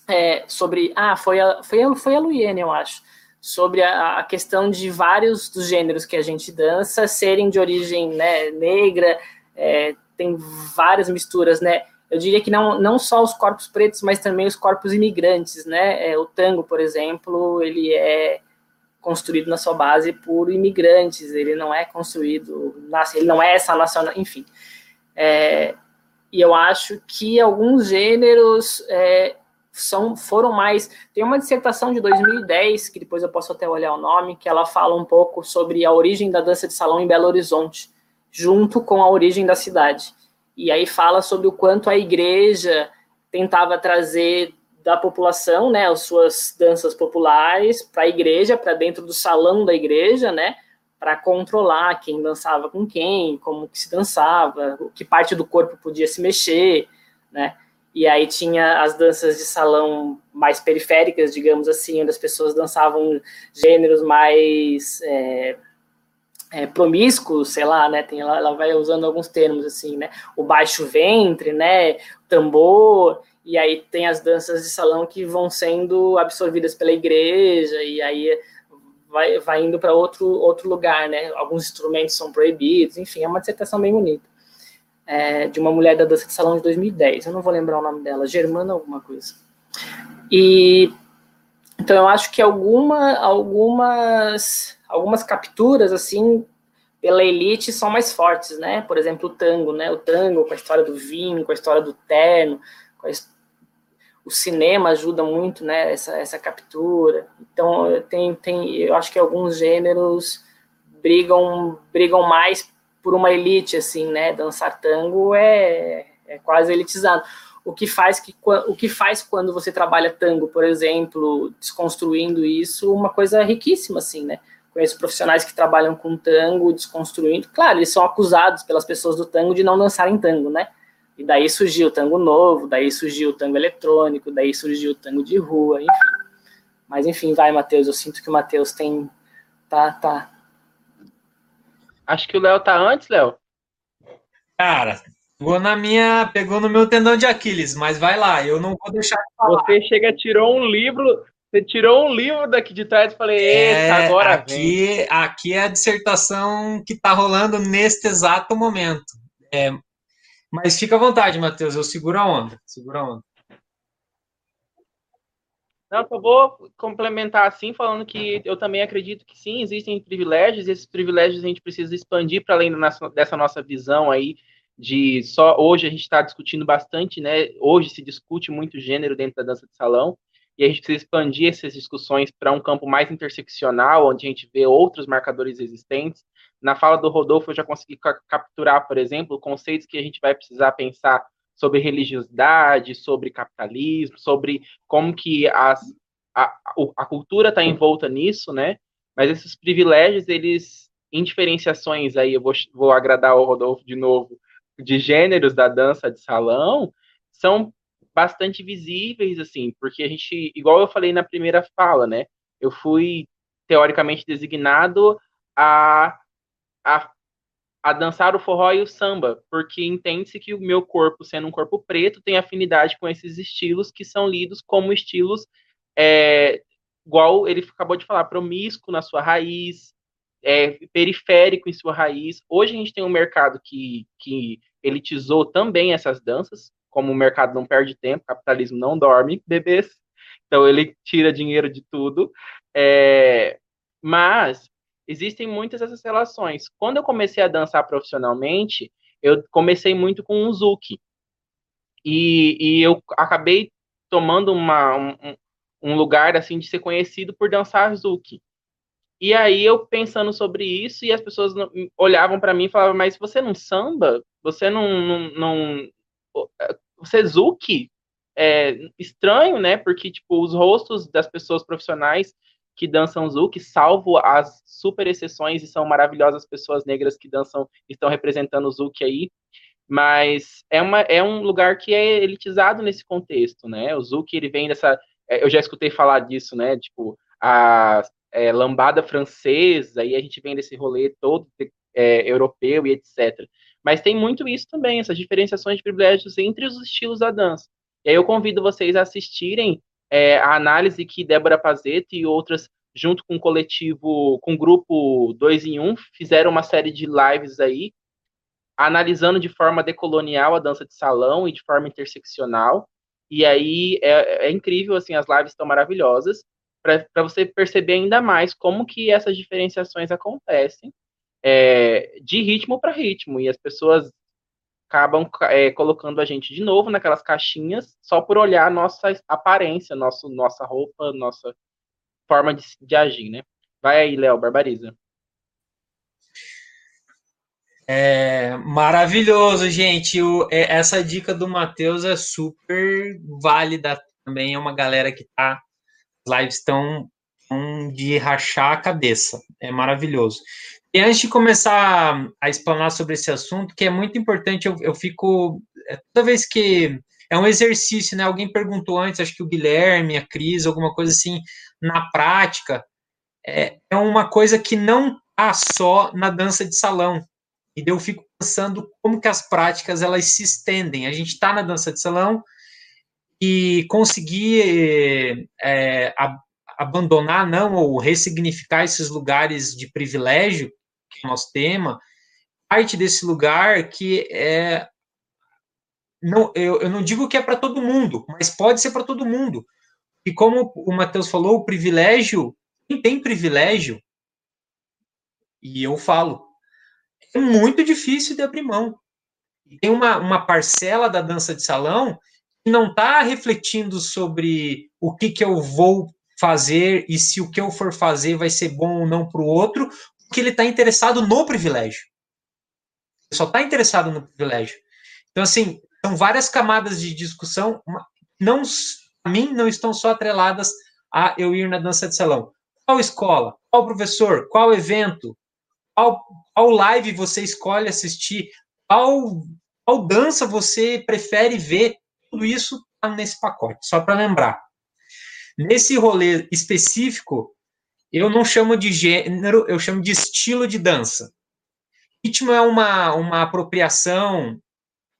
É, sobre. Ah, foi a, foi a, foi a Luiene, eu acho. sobre a, a, questão de vários dos gêneros que a gente dança serem de origem né, negra, é, tem várias misturas, né? Eu diria que não, não só os corpos pretos, mas também os corpos imigrantes, né? É, o tango, por exemplo, ele é construído na sua base por imigrantes, ele não é construído, ele não é essa nacional, enfim. É, e eu acho que alguns gêneros é, são, foram mais. Tem uma dissertação de 2010, que depois eu posso até olhar o nome, que ela fala um pouco sobre a origem da dança de salão em Belo Horizonte, junto com a origem da cidade. E aí fala sobre o quanto a igreja tentava trazer da população, né, as suas danças populares para a igreja, para dentro do salão da igreja, né, para controlar quem dançava com quem, como que se dançava, que parte do corpo podia se mexer, né? E aí tinha as danças de salão mais periféricas, digamos assim, onde as pessoas dançavam gêneros mais é, é, promíscuos, sei lá, né? Tem, ela, ela vai usando alguns termos assim, né? O baixo ventre, né? O tambor, e aí tem as danças de salão que vão sendo absorvidas pela igreja, e aí vai, vai indo para outro, outro lugar, né? Alguns instrumentos são proibidos, enfim, é uma dissertação bem bonita. É, de uma mulher da dança de salão de 2010, eu não vou lembrar o nome dela, Germana alguma coisa. E então eu acho que alguma, algumas algumas capturas assim pela elite são mais fortes, né? Por exemplo, o tango, né? O tango com a história do vinho, com a história do terno, com a, o cinema ajuda muito, né? Essa, essa captura. Então tem, tem, eu acho que alguns gêneros brigam brigam mais por uma elite, assim, né? Dançar tango é, é quase elitizado o que faz que o que faz quando você trabalha tango, por exemplo, desconstruindo isso, uma coisa riquíssima assim, né? Conheço profissionais que trabalham com tango, desconstruindo. Claro, eles são acusados pelas pessoas do tango de não dançarem tango, né? E daí surgiu o tango novo, daí surgiu o tango eletrônico, daí surgiu o tango de rua, enfim. Mas enfim, vai, Matheus. Eu sinto que o Matheus tem. Tá, tá. Acho que o Léo tá antes, Léo. Cara, Pegou na minha, pegou no meu tendão de Aquiles, mas vai lá, eu não vou deixar de falar. Você chega, tirou um livro, você tirou um livro daqui de trás e falei, é, agora aqui, vem. aqui é a dissertação que está rolando neste exato momento. É, mas fica à vontade, Matheus, eu seguro a onda, seguro a onda. Não, eu vou complementar assim, falando que eu também acredito que sim, existem privilégios, e esses privilégios a gente precisa expandir para além dessa nossa visão aí de só hoje a gente está discutindo bastante, né? Hoje se discute muito gênero dentro da dança de salão e a gente precisa expandir essas discussões para um campo mais interseccional, onde a gente vê outros marcadores existentes. Na fala do Rodolfo eu já consegui capturar, por exemplo, conceitos que a gente vai precisar pensar sobre religiosidade, sobre capitalismo, sobre como que as, a, a cultura está envolta nisso, né? Mas esses privilégios, eles, em diferenciações aí, eu vou, vou agradar o Rodolfo de novo, de gêneros da dança de salão são bastante visíveis, assim, porque a gente, igual eu falei na primeira fala, né? Eu fui teoricamente designado a, a, a dançar o forró e o samba, porque entende-se que o meu corpo, sendo um corpo preto, tem afinidade com esses estilos que são lidos como estilos, é, igual ele acabou de falar, promíscuo na sua raiz, é, periférico em sua raiz. Hoje a gente tem um mercado que, que elitizou também essas danças, como o mercado não perde tempo, capitalismo não dorme, bebês, então ele tira dinheiro de tudo. É, mas existem muitas essas relações. Quando eu comecei a dançar profissionalmente, eu comecei muito com o Zuki. E, e eu acabei tomando uma, um, um lugar assim de ser conhecido por dançar Zuki. E aí eu pensando sobre isso e as pessoas olhavam para mim e falavam: "Mas você não samba? Você não não, não você é Zuki?" É estranho, né? Porque tipo os rostos das pessoas profissionais que dançam Zuki, salvo as super exceções e são maravilhosas pessoas negras que dançam, estão representando o Zuki aí, mas é, uma, é um lugar que é elitizado nesse contexto, né? O Zuki, ele vem dessa, é, eu já escutei falar disso, né? Tipo, a é, lambada francesa, e a gente vem desse rolê todo é, europeu e etc. Mas tem muito isso também, essas diferenciações de privilégios entre os estilos da dança. E aí eu convido vocês a assistirem é, a análise que Débora Pazetti e outras junto com o coletivo, com o grupo 2 em 1, um, fizeram uma série de lives aí, analisando de forma decolonial a dança de salão e de forma interseccional. E aí é, é incrível, assim, as lives estão maravilhosas, para você perceber ainda mais como que essas diferenciações acontecem é, de ritmo para ritmo. E as pessoas acabam é, colocando a gente de novo naquelas caixinhas só por olhar nossa aparência, nosso, nossa roupa, nossa forma de, de agir, né? Vai aí, Léo, barbariza. É maravilhoso, gente. O, é, essa dica do Matheus é super válida também. É uma galera que tá. As lives estão de rachar a cabeça. É maravilhoso. E antes de começar a explanar sobre esse assunto, que é muito importante, eu, eu fico. É, toda vez que. É um exercício, né? Alguém perguntou antes, acho que o Guilherme, a Cris, alguma coisa assim, na prática. É, é uma coisa que não está só na dança de salão. E eu fico pensando como que as práticas elas se estendem. A gente está na dança de salão e conseguir é, abandonar, não, ou ressignificar esses lugares de privilégio que é o nosso tema, parte desse lugar que é não, eu, eu não digo que é para todo mundo, mas pode ser para todo mundo. E como o Matheus falou, o privilégio, quem tem privilégio, e eu falo, é muito difícil de abrir mão. Tem uma, uma parcela da dança de salão que não está refletindo sobre o que, que eu vou fazer e se o que eu for fazer vai ser bom ou não para o outro, porque ele está interessado no privilégio. Ele só está interessado no privilégio. Então, assim, são várias camadas de discussão, não, a mim, não estão só atreladas a eu ir na dança de salão. Qual escola? Qual professor? Qual evento? Qual, qual live você escolhe assistir? Qual, qual dança você prefere ver? Tudo isso está nesse pacote, só para lembrar. Nesse rolê específico, eu não chamo de gênero, eu chamo de estilo de dança. Ritmo é uma, uma apropriação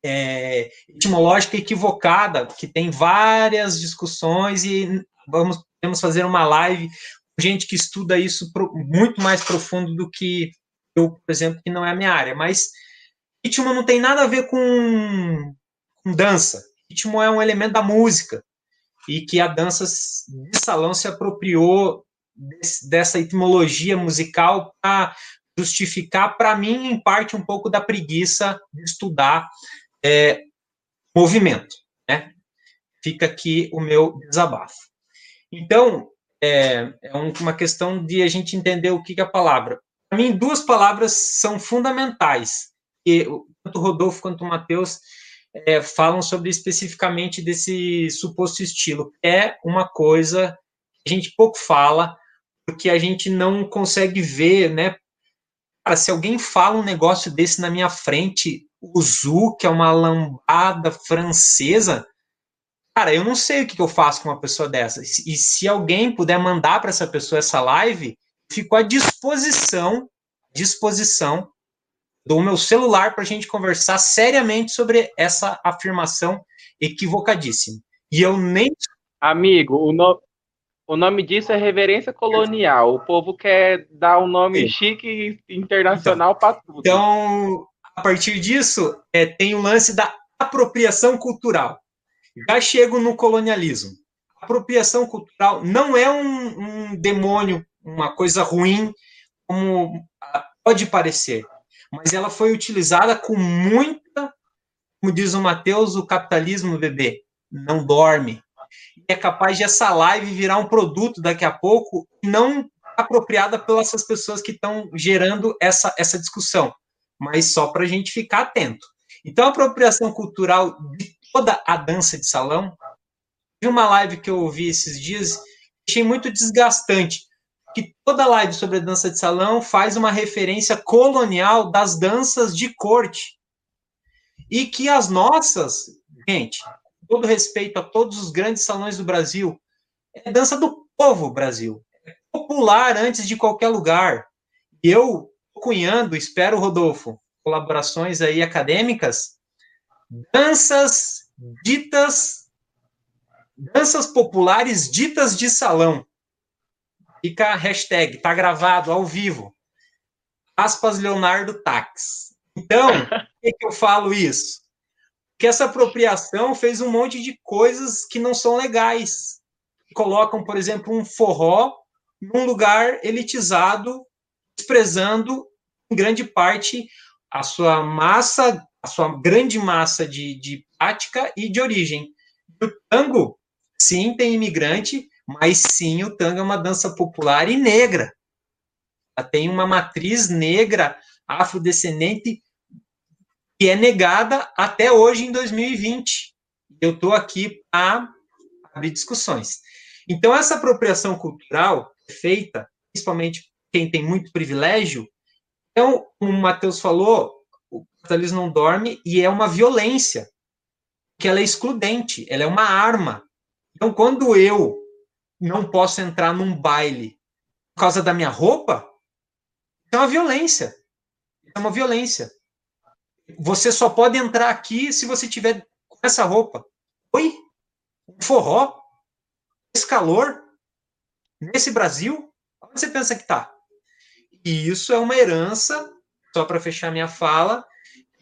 é, etimológica equivocada, que tem várias discussões e vamos podemos fazer uma live com gente que estuda isso pro, muito mais profundo do que eu, por exemplo, que não é a minha área. Mas ritmo não tem nada a ver com, com dança. Ritmo é um elemento da música e que a dança de salão se apropriou dessa etimologia musical para justificar, para mim, em parte, um pouco da preguiça de estudar é, movimento. Né? Fica aqui o meu desabafo. Então, é, é uma questão de a gente entender o que é a palavra. Para mim, duas palavras são fundamentais, que tanto o Rodolfo quanto o Matheus é, falam sobre especificamente desse suposto estilo. É uma coisa que a gente pouco fala, porque a gente não consegue ver, né? Cara, se alguém fala um negócio desse na minha frente, o Zu, que é uma lambada francesa, cara, eu não sei o que eu faço com uma pessoa dessa. E se alguém puder mandar para essa pessoa essa live, fico à disposição, disposição do meu celular para a gente conversar seriamente sobre essa afirmação equivocadíssima. E eu nem. Amigo, o, no... O nome disso é reverência colonial. O povo quer dar um nome Sim. chique internacional então, para tudo. Então, a partir disso, é, tem o lance da apropriação cultural. Já chego no colonialismo. apropriação cultural não é um, um demônio, uma coisa ruim, como pode parecer, mas ela foi utilizada com muita, como diz o Mateus, o capitalismo bebê não dorme, é capaz de essa live virar um produto daqui a pouco não apropriada pelas pessoas que estão gerando essa, essa discussão, mas só para a gente ficar atento. Então, a apropriação cultural de toda a dança de salão, vi uma live que eu ouvi esses dias, achei muito desgastante, toda live sobre a dança de salão faz uma referência colonial das danças de corte. E que as nossas, gente, todo respeito a todos os grandes salões do Brasil, é dança do povo Brasil. É popular antes de qualquer lugar. E eu, cunhando, espero, Rodolfo, colaborações aí acadêmicas, danças ditas, danças populares ditas de salão. Fica a hashtag, tá gravado ao vivo. Aspas Leonardo Tax. Então, por que, que eu falo isso? que essa apropriação fez um monte de coisas que não são legais. Colocam, por exemplo, um forró num lugar elitizado, desprezando em grande parte a sua massa, a sua grande massa de, de prática e de origem. O tango, sim, tem imigrante, mas sim, o tango é uma dança popular e negra. Ela tem uma matriz negra, afrodescendente, que é negada até hoje em 2020. Eu estou aqui para abrir discussões. Então, essa apropriação cultural é feita, principalmente quem tem muito privilégio, então, como o Matheus falou, o capitalismo não dorme e é uma violência, que ela é excludente, ela é uma arma. Então, quando eu não posso entrar num baile por causa da minha roupa, é uma violência. É uma violência. Você só pode entrar aqui se você tiver com essa roupa. Oi? Um forró? Esse calor? Nesse Brasil? Onde você pensa que tá? E isso é uma herança, só para fechar minha fala.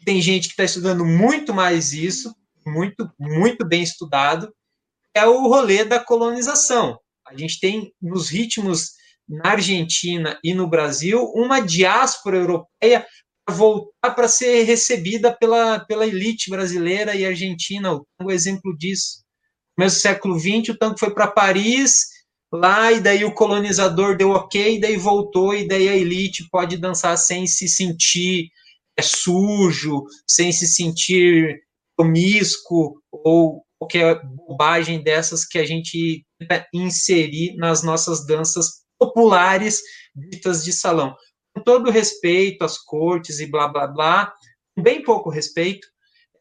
Tem gente que está estudando muito mais isso, muito, muito bem estudado, é o rolê da colonização. A gente tem nos ritmos na Argentina e no Brasil uma diáspora europeia voltar para ser recebida pela, pela elite brasileira e argentina. O tango é exemplo disso. No começo do século XX, o tango foi para Paris, lá, e daí o colonizador deu ok, e daí voltou, e daí a elite pode dançar sem se sentir é, sujo, sem se sentir promíscuo, ou qualquer bobagem dessas que a gente inserir nas nossas danças populares ditas de salão com todo respeito às cortes e blá blá blá, bem pouco respeito,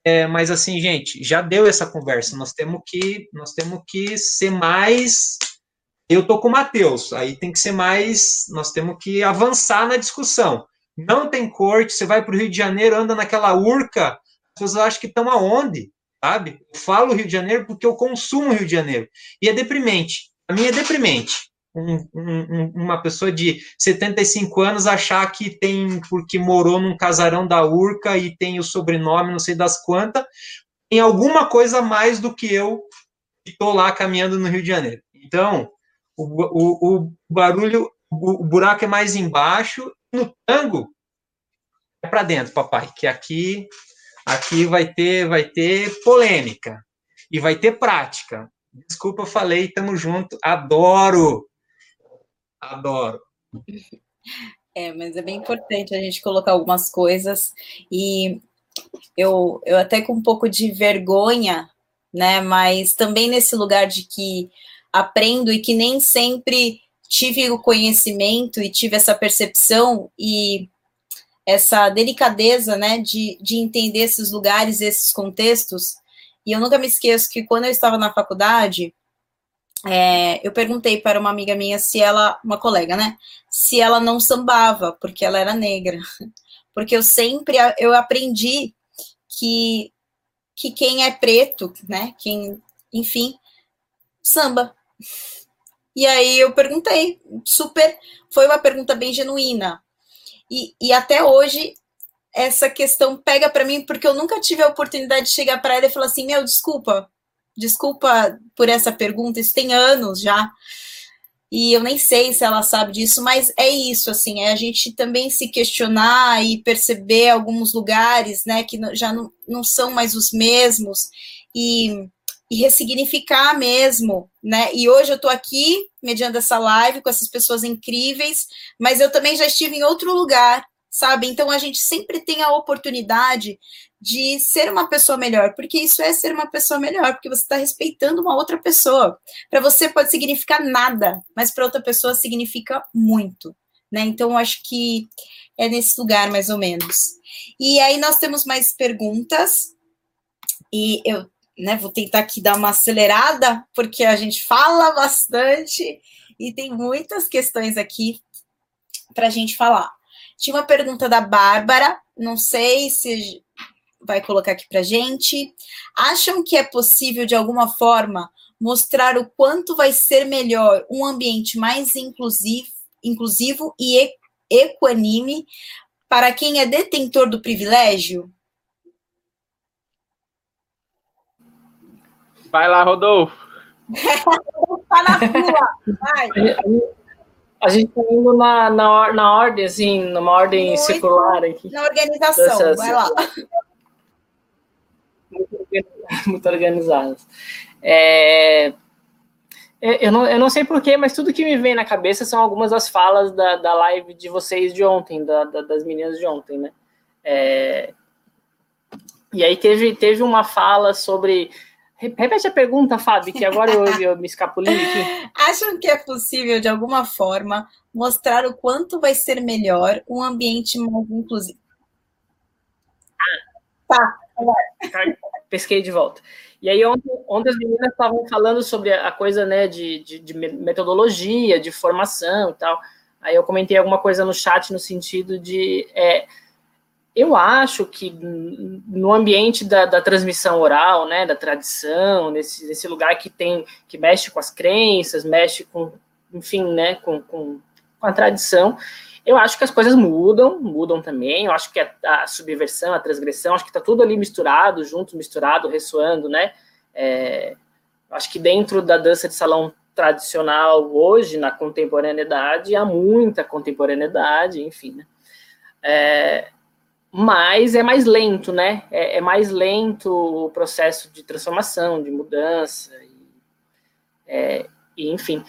é, mas assim, gente, já deu essa conversa. Nós temos que, nós temos que ser mais. Eu tô com o Matheus, aí tem que ser mais. Nós temos que avançar na discussão. Não tem corte, você vai para o Rio de Janeiro, anda naquela urca, as pessoas acham que estão aonde, sabe? Eu falo Rio de Janeiro porque eu consumo Rio de Janeiro. E é deprimente. A mim é deprimente um, um, uma pessoa de 75 anos achar que tem, porque morou num casarão da Urca e tem o sobrenome, não sei das quantas, tem alguma coisa mais do que eu que estou lá caminhando no Rio de Janeiro. Então, o, o, o barulho, o, o buraco é mais embaixo, no tango é para dentro, papai, que aqui aqui vai ter vai ter polêmica e vai ter prática. Desculpa, falei, tamo junto, adoro. Adoro. É, mas é bem importante a gente colocar algumas coisas e eu, eu até com um pouco de vergonha, né? Mas também nesse lugar de que aprendo e que nem sempre tive o conhecimento e tive essa percepção e essa delicadeza, né, de, de entender esses lugares, esses contextos. E eu nunca me esqueço que quando eu estava na faculdade, é, eu perguntei para uma amiga minha se ela, uma colega, né, se ela não sambava, porque ela era negra. Porque eu sempre, eu aprendi que, que quem é preto, né, quem, enfim, samba. E aí eu perguntei, super, foi uma pergunta bem genuína. E, e até hoje essa questão pega para mim, porque eu nunca tive a oportunidade de chegar para ela e falar assim: meu, desculpa, Desculpa por essa pergunta, isso tem anos já. E eu nem sei se ela sabe disso, mas é isso, assim, é a gente também se questionar e perceber alguns lugares, né, que já não, não são mais os mesmos, e, e ressignificar mesmo, né, e hoje eu tô aqui, mediante essa live, com essas pessoas incríveis, mas eu também já estive em outro lugar, sabe, então a gente sempre tem a oportunidade de ser uma pessoa melhor, porque isso é ser uma pessoa melhor, porque você está respeitando uma outra pessoa. Para você pode significar nada, mas para outra pessoa significa muito, né? Então acho que é nesse lugar mais ou menos. E aí nós temos mais perguntas e eu, né, vou tentar aqui dar uma acelerada, porque a gente fala bastante e tem muitas questões aqui para a gente falar. Tinha uma pergunta da Bárbara, não sei se vai colocar aqui para gente. Acham que é possível, de alguma forma, mostrar o quanto vai ser melhor um ambiente mais inclusivo, inclusivo e equanime para quem é detentor do privilégio? Vai lá, Rodolfo. tá na rua, vai. A gente está indo na, na, na ordem, assim, numa ordem Muito circular aqui. Na organização, vai lá. Muito organizadas. É, eu, não, eu não sei porquê, mas tudo que me vem na cabeça são algumas das falas da, da live de vocês de ontem, da, da das meninas de ontem, né? É, e aí teve, teve uma fala sobre Repete a pergunta, Fábio, que agora eu, eu me escapuli aqui. Acham que é possível, de alguma forma, mostrar o quanto vai ser melhor um ambiente mais inclusivo? Tá. Pesquei de volta. E aí, ontem, ontem as meninas estavam falando sobre a coisa né, de, de, de metodologia, de formação e tal. Aí eu comentei alguma coisa no chat no sentido de. É, eu acho que no ambiente da, da, transmissão oral, né, da tradição, nesse, nesse lugar que tem, que mexe com as crenças, mexe com, enfim, né, com, com, com a tradição, eu acho que as coisas mudam, mudam também. Eu acho que a, a subversão, a transgressão, acho que está tudo ali misturado, junto, misturado, ressoando, né? É, acho que dentro da dança de salão tradicional hoje, na contemporaneidade, há muita contemporaneidade, enfim, né? É, mas é mais lento, né? É, é, mais lento o processo de transformação, de mudança, e, é, e enfim.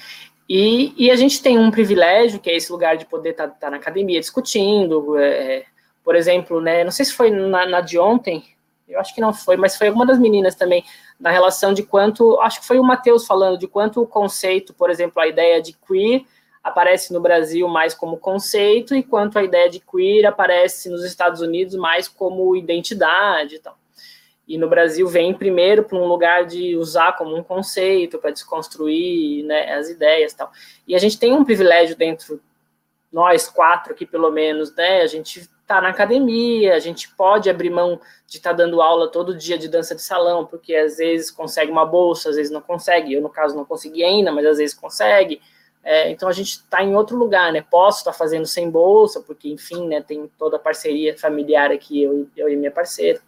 E, e, a gente tem um privilégio, que é esse lugar de poder estar tá, tá na academia discutindo, é, por exemplo, né? Não sei se foi na, na, de ontem, eu acho que não foi, mas foi alguma das meninas também, na relação de quanto, acho que foi o Matheus falando, de quanto o conceito, por exemplo, a ideia de queer aparece no Brasil mais como conceito, enquanto a ideia de queer aparece nos Estados Unidos mais como identidade e. E no Brasil vem primeiro para um lugar de usar como um conceito para desconstruir né, as ideias e tal. E a gente tem um privilégio dentro, nós quatro aqui pelo menos, né? A gente está na academia, a gente pode abrir mão de estar tá dando aula todo dia de dança de salão, porque às vezes consegue uma bolsa, às vezes não consegue. Eu, no caso, não consegui ainda, mas às vezes consegue. É, então a gente está em outro lugar, né? Posso estar tá fazendo sem bolsa, porque enfim, né? Tem toda a parceria familiar aqui, eu, eu e minha parceira.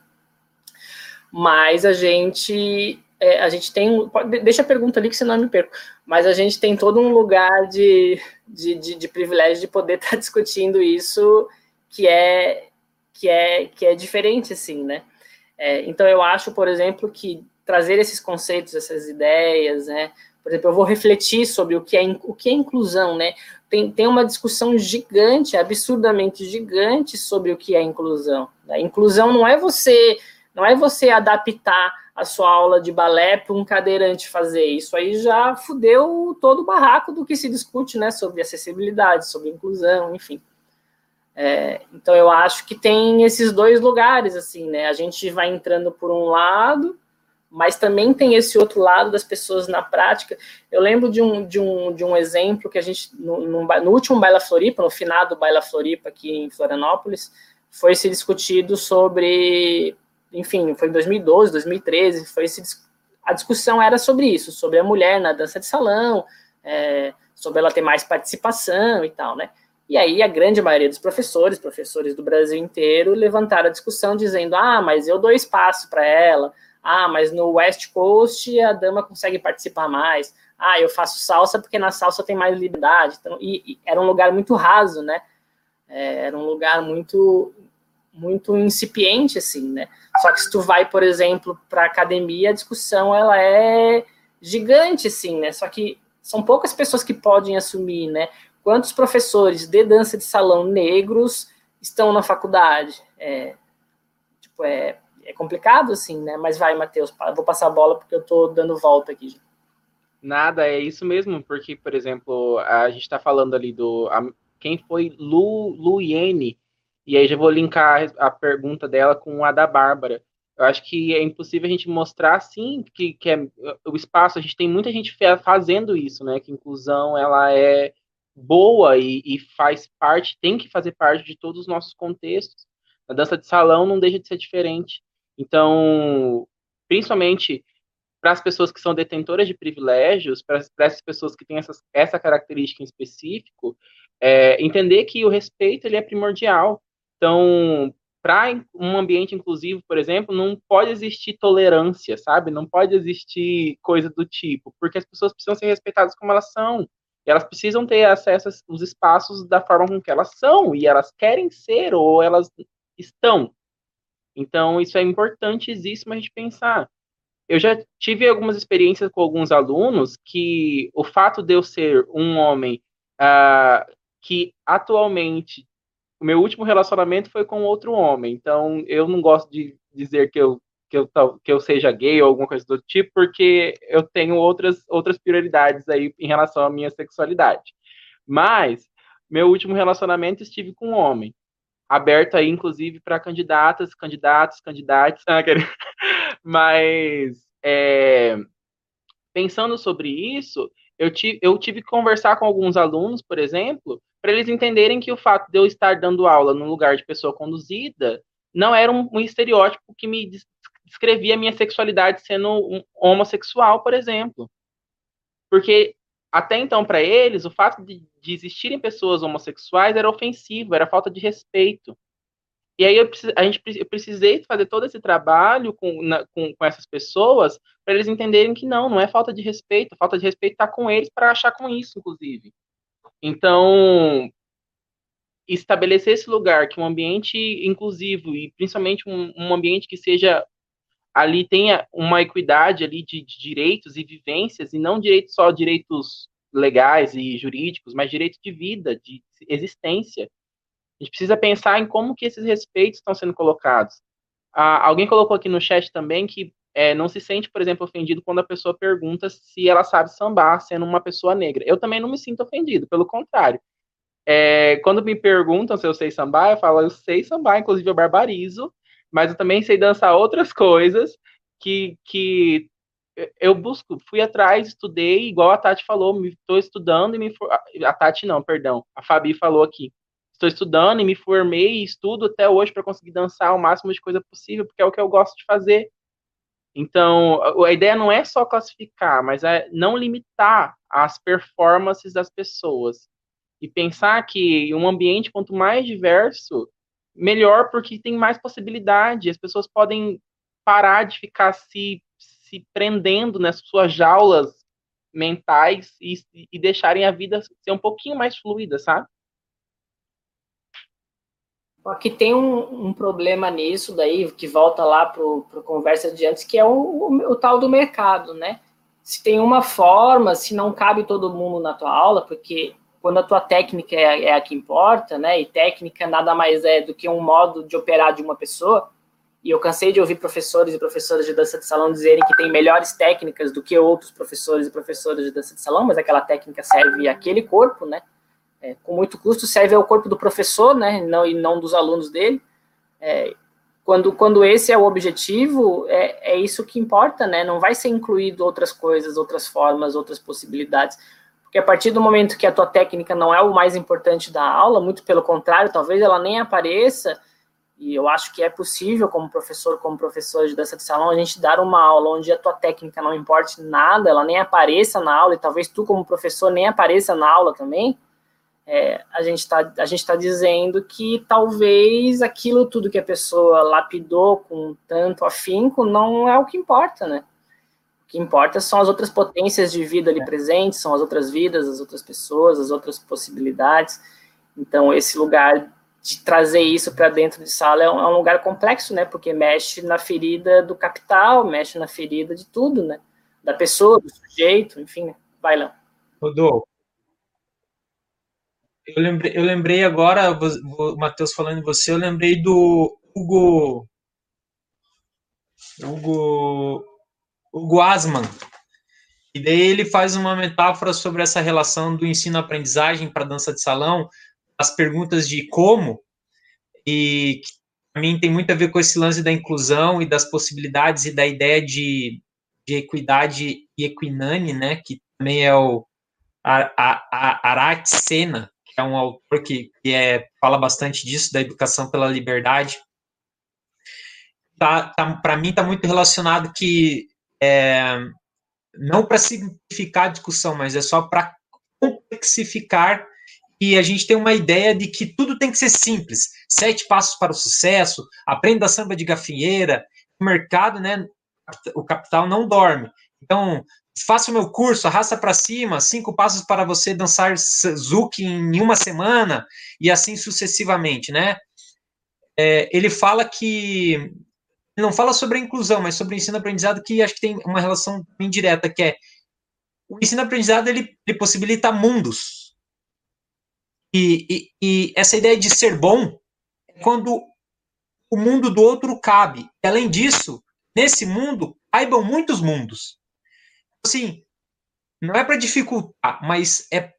Mas a gente é, a gente tem. Deixa a pergunta ali que senão eu me perco. Mas a gente tem todo um lugar de, de, de, de privilégio de poder estar tá discutindo isso que é que é que é diferente, assim, né? É, então eu acho, por exemplo, que trazer esses conceitos, essas ideias, né? Por exemplo, eu vou refletir sobre o que é, o que é inclusão, né? Tem, tem uma discussão gigante, absurdamente gigante, sobre o que é inclusão. Né? Inclusão não é você não é você adaptar a sua aula de balé para um cadeirante fazer. Isso aí já fudeu todo o barraco do que se discute, né? Sobre acessibilidade, sobre inclusão, enfim. É, então eu acho que tem esses dois lugares, assim, né? A gente vai entrando por um lado mas também tem esse outro lado das pessoas na prática. Eu lembro de um, de um, de um exemplo que a gente, no, no, último Baila Floripa, no final do Baila Floripa aqui em Florianópolis, foi se discutido sobre, enfim, foi em 2012, 2013, foi se, a discussão era sobre isso, sobre a mulher na dança de salão, é, sobre ela ter mais participação e tal, né? E aí a grande maioria dos professores, professores do Brasil inteiro, levantaram a discussão dizendo, ah, mas eu dou espaço para ela, ah, mas no West Coast a dama consegue participar mais. Ah, eu faço salsa porque na salsa tem mais liberdade. Então, e, e era um lugar muito raso, né? É, era um lugar muito muito incipiente assim, né? Só que se tu vai, por exemplo, para academia, a discussão ela é gigante assim, né? Só que são poucas pessoas que podem assumir, né? Quantos professores de dança de salão negros estão na faculdade? É, tipo, é é complicado, assim, né? Mas vai, Matheus, vou passar a bola porque eu tô dando volta aqui. Nada, é isso mesmo, porque, por exemplo, a gente está falando ali do. A, quem foi Lu, Lu Yene, e aí já vou linkar a pergunta dela com a da Bárbara. Eu acho que é impossível a gente mostrar, sim, que, que é o espaço, a gente tem muita gente fazendo isso, né? Que inclusão, ela é boa e, e faz parte, tem que fazer parte de todos os nossos contextos. A dança de salão não deixa de ser diferente. Então, principalmente para as pessoas que são detentoras de privilégios, para essas pessoas que têm essas, essa característica em específico, é, entender que o respeito ele é primordial. Então, para um ambiente inclusivo, por exemplo, não pode existir tolerância, sabe? Não pode existir coisa do tipo, porque as pessoas precisam ser respeitadas como elas são. E elas precisam ter acesso aos espaços da forma com que elas são, e elas querem ser ou elas estão. Então, isso é importantíssimo a gente pensar. Eu já tive algumas experiências com alguns alunos que o fato de eu ser um homem uh, que atualmente o meu último relacionamento foi com outro homem, então eu não gosto de dizer que eu que eu, que eu seja gay ou alguma coisa do tipo, porque eu tenho outras, outras prioridades aí em relação à minha sexualidade. Mas, meu último relacionamento estive com um homem, aberto aí, inclusive, para candidatas, candidatos, candidatos. Ah, Mas, é, pensando sobre isso, eu, tive, eu tive que conversar com alguns alunos, por exemplo, para eles entenderem que o fato de eu estar dando aula no lugar de pessoa conduzida não era um, um estereótipo que me descrevia a minha sexualidade sendo um homossexual, por exemplo. Porque até então, para eles, o fato de, de, existirem pessoas homossexuais era ofensivo, era falta de respeito. E aí eu, a gente, eu precisei fazer todo esse trabalho com, na, com, com essas pessoas para eles entenderem que não, não é falta de respeito, falta de respeito está com eles para achar com isso, inclusive. Então, estabelecer esse lugar que um ambiente inclusivo e principalmente um, um ambiente que seja ali tenha uma equidade ali de, de, direitos e vivências e não direitos só direitos legais e jurídicos, mas direitos de vida, de existência. A gente precisa pensar em como que esses respeitos estão sendo colocados. Ah, alguém colocou aqui no chat também que é, não se sente, por exemplo, ofendido quando a pessoa pergunta se ela sabe sambar, sendo uma pessoa negra. Eu também não me sinto ofendido, pelo contrário. É, quando me perguntam se eu sei sambar, eu falo, eu sei sambar, inclusive eu barbarizo, mas eu também sei dançar outras coisas que, que eu busco, fui atrás, estudei, igual a Tati falou, estou estudando e me a Tati não, perdão, a Fabi falou aqui. Estou estudando e me formei e estudo até hoje para conseguir dançar o máximo de coisa possível, porque é o que eu gosto de fazer. Então, a ideia não é só classificar, mas é não limitar as performances das pessoas. E pensar que um ambiente, quanto mais diverso, melhor, porque tem mais possibilidade. As pessoas podem parar de ficar se, se prendendo nas suas jaulas mentais e, e deixarem a vida ser um pouquinho mais fluida, sabe? Aqui tem um, um, problema nisso daí, que volta lá para a conversa de antes, que é o, o, o, tal do mercado, né? Se tem uma forma, se não cabe todo mundo na tua aula, porque quando a tua técnica é, é a que importa, né? E técnica nada mais é do que um modo de operar de uma pessoa. E eu cansei de ouvir professores e professoras de dança de salão dizerem que tem melhores técnicas do que outros professores e professoras de dança de salão, mas aquela técnica serve àquele corpo, né? É, com muito custo serve ao corpo do professor, né? Não, e não dos alunos dele. É, quando, quando esse é o objetivo, é, é isso que importa, né? Não vai ser incluído outras coisas, outras formas, outras possibilidades porque a partir do momento que a tua técnica não é o mais importante da aula, muito pelo contrário, talvez ela nem apareça, e eu acho que é possível, como professor, como professor de dança de salão, a gente dar uma aula onde a tua técnica não importe nada, ela nem apareça na aula, e talvez tu, como professor, nem apareça na aula também, é, a gente está tá dizendo que talvez aquilo tudo que a pessoa lapidou com tanto afinco não é o que importa, né? Que importa são as outras potências de vida ali presentes, são as outras vidas, as outras pessoas, as outras possibilidades. Então, esse lugar de trazer isso para dentro de sala é um, é um, lugar complexo, né? Porque mexe na ferida do capital, mexe na ferida de tudo, né? Da pessoa, do sujeito, enfim. Né? Vai lá. Rodolfo. Eu lembrei, eu lembrei agora, o Matheus falando de você, eu lembrei do Hugo. Hugo o Guasman. E daí ele faz uma metáfora sobre essa relação do ensino-aprendizagem para dança de salão, as perguntas de como, e que para mim tem muito a ver com esse lance da inclusão e das possibilidades e da ideia de, de equidade e equinane, né, que também é o Arat Sena, que é um autor que, que é, fala bastante disso, da educação pela liberdade. Tá, tá, para mim está muito relacionado que é, não para simplificar a discussão, mas é só para complexificar e a gente tem uma ideia de que tudo tem que ser simples. Sete passos para o sucesso, aprenda a samba de gafinheira, o mercado, né, o capital não dorme. Então, faça o meu curso, arrasta para cima, cinco passos para você dançar Zuki em uma semana, e assim sucessivamente, né? É, ele fala que não fala sobre a inclusão, mas sobre o ensino-aprendizado, que acho que tem uma relação indireta, que é o ensino-aprendizado ele, ele, possibilita mundos. E, e, e, essa ideia de ser bom é quando o mundo do outro cabe. E, além disso, nesse mundo, caibam muitos mundos. Assim, não é para dificultar, mas é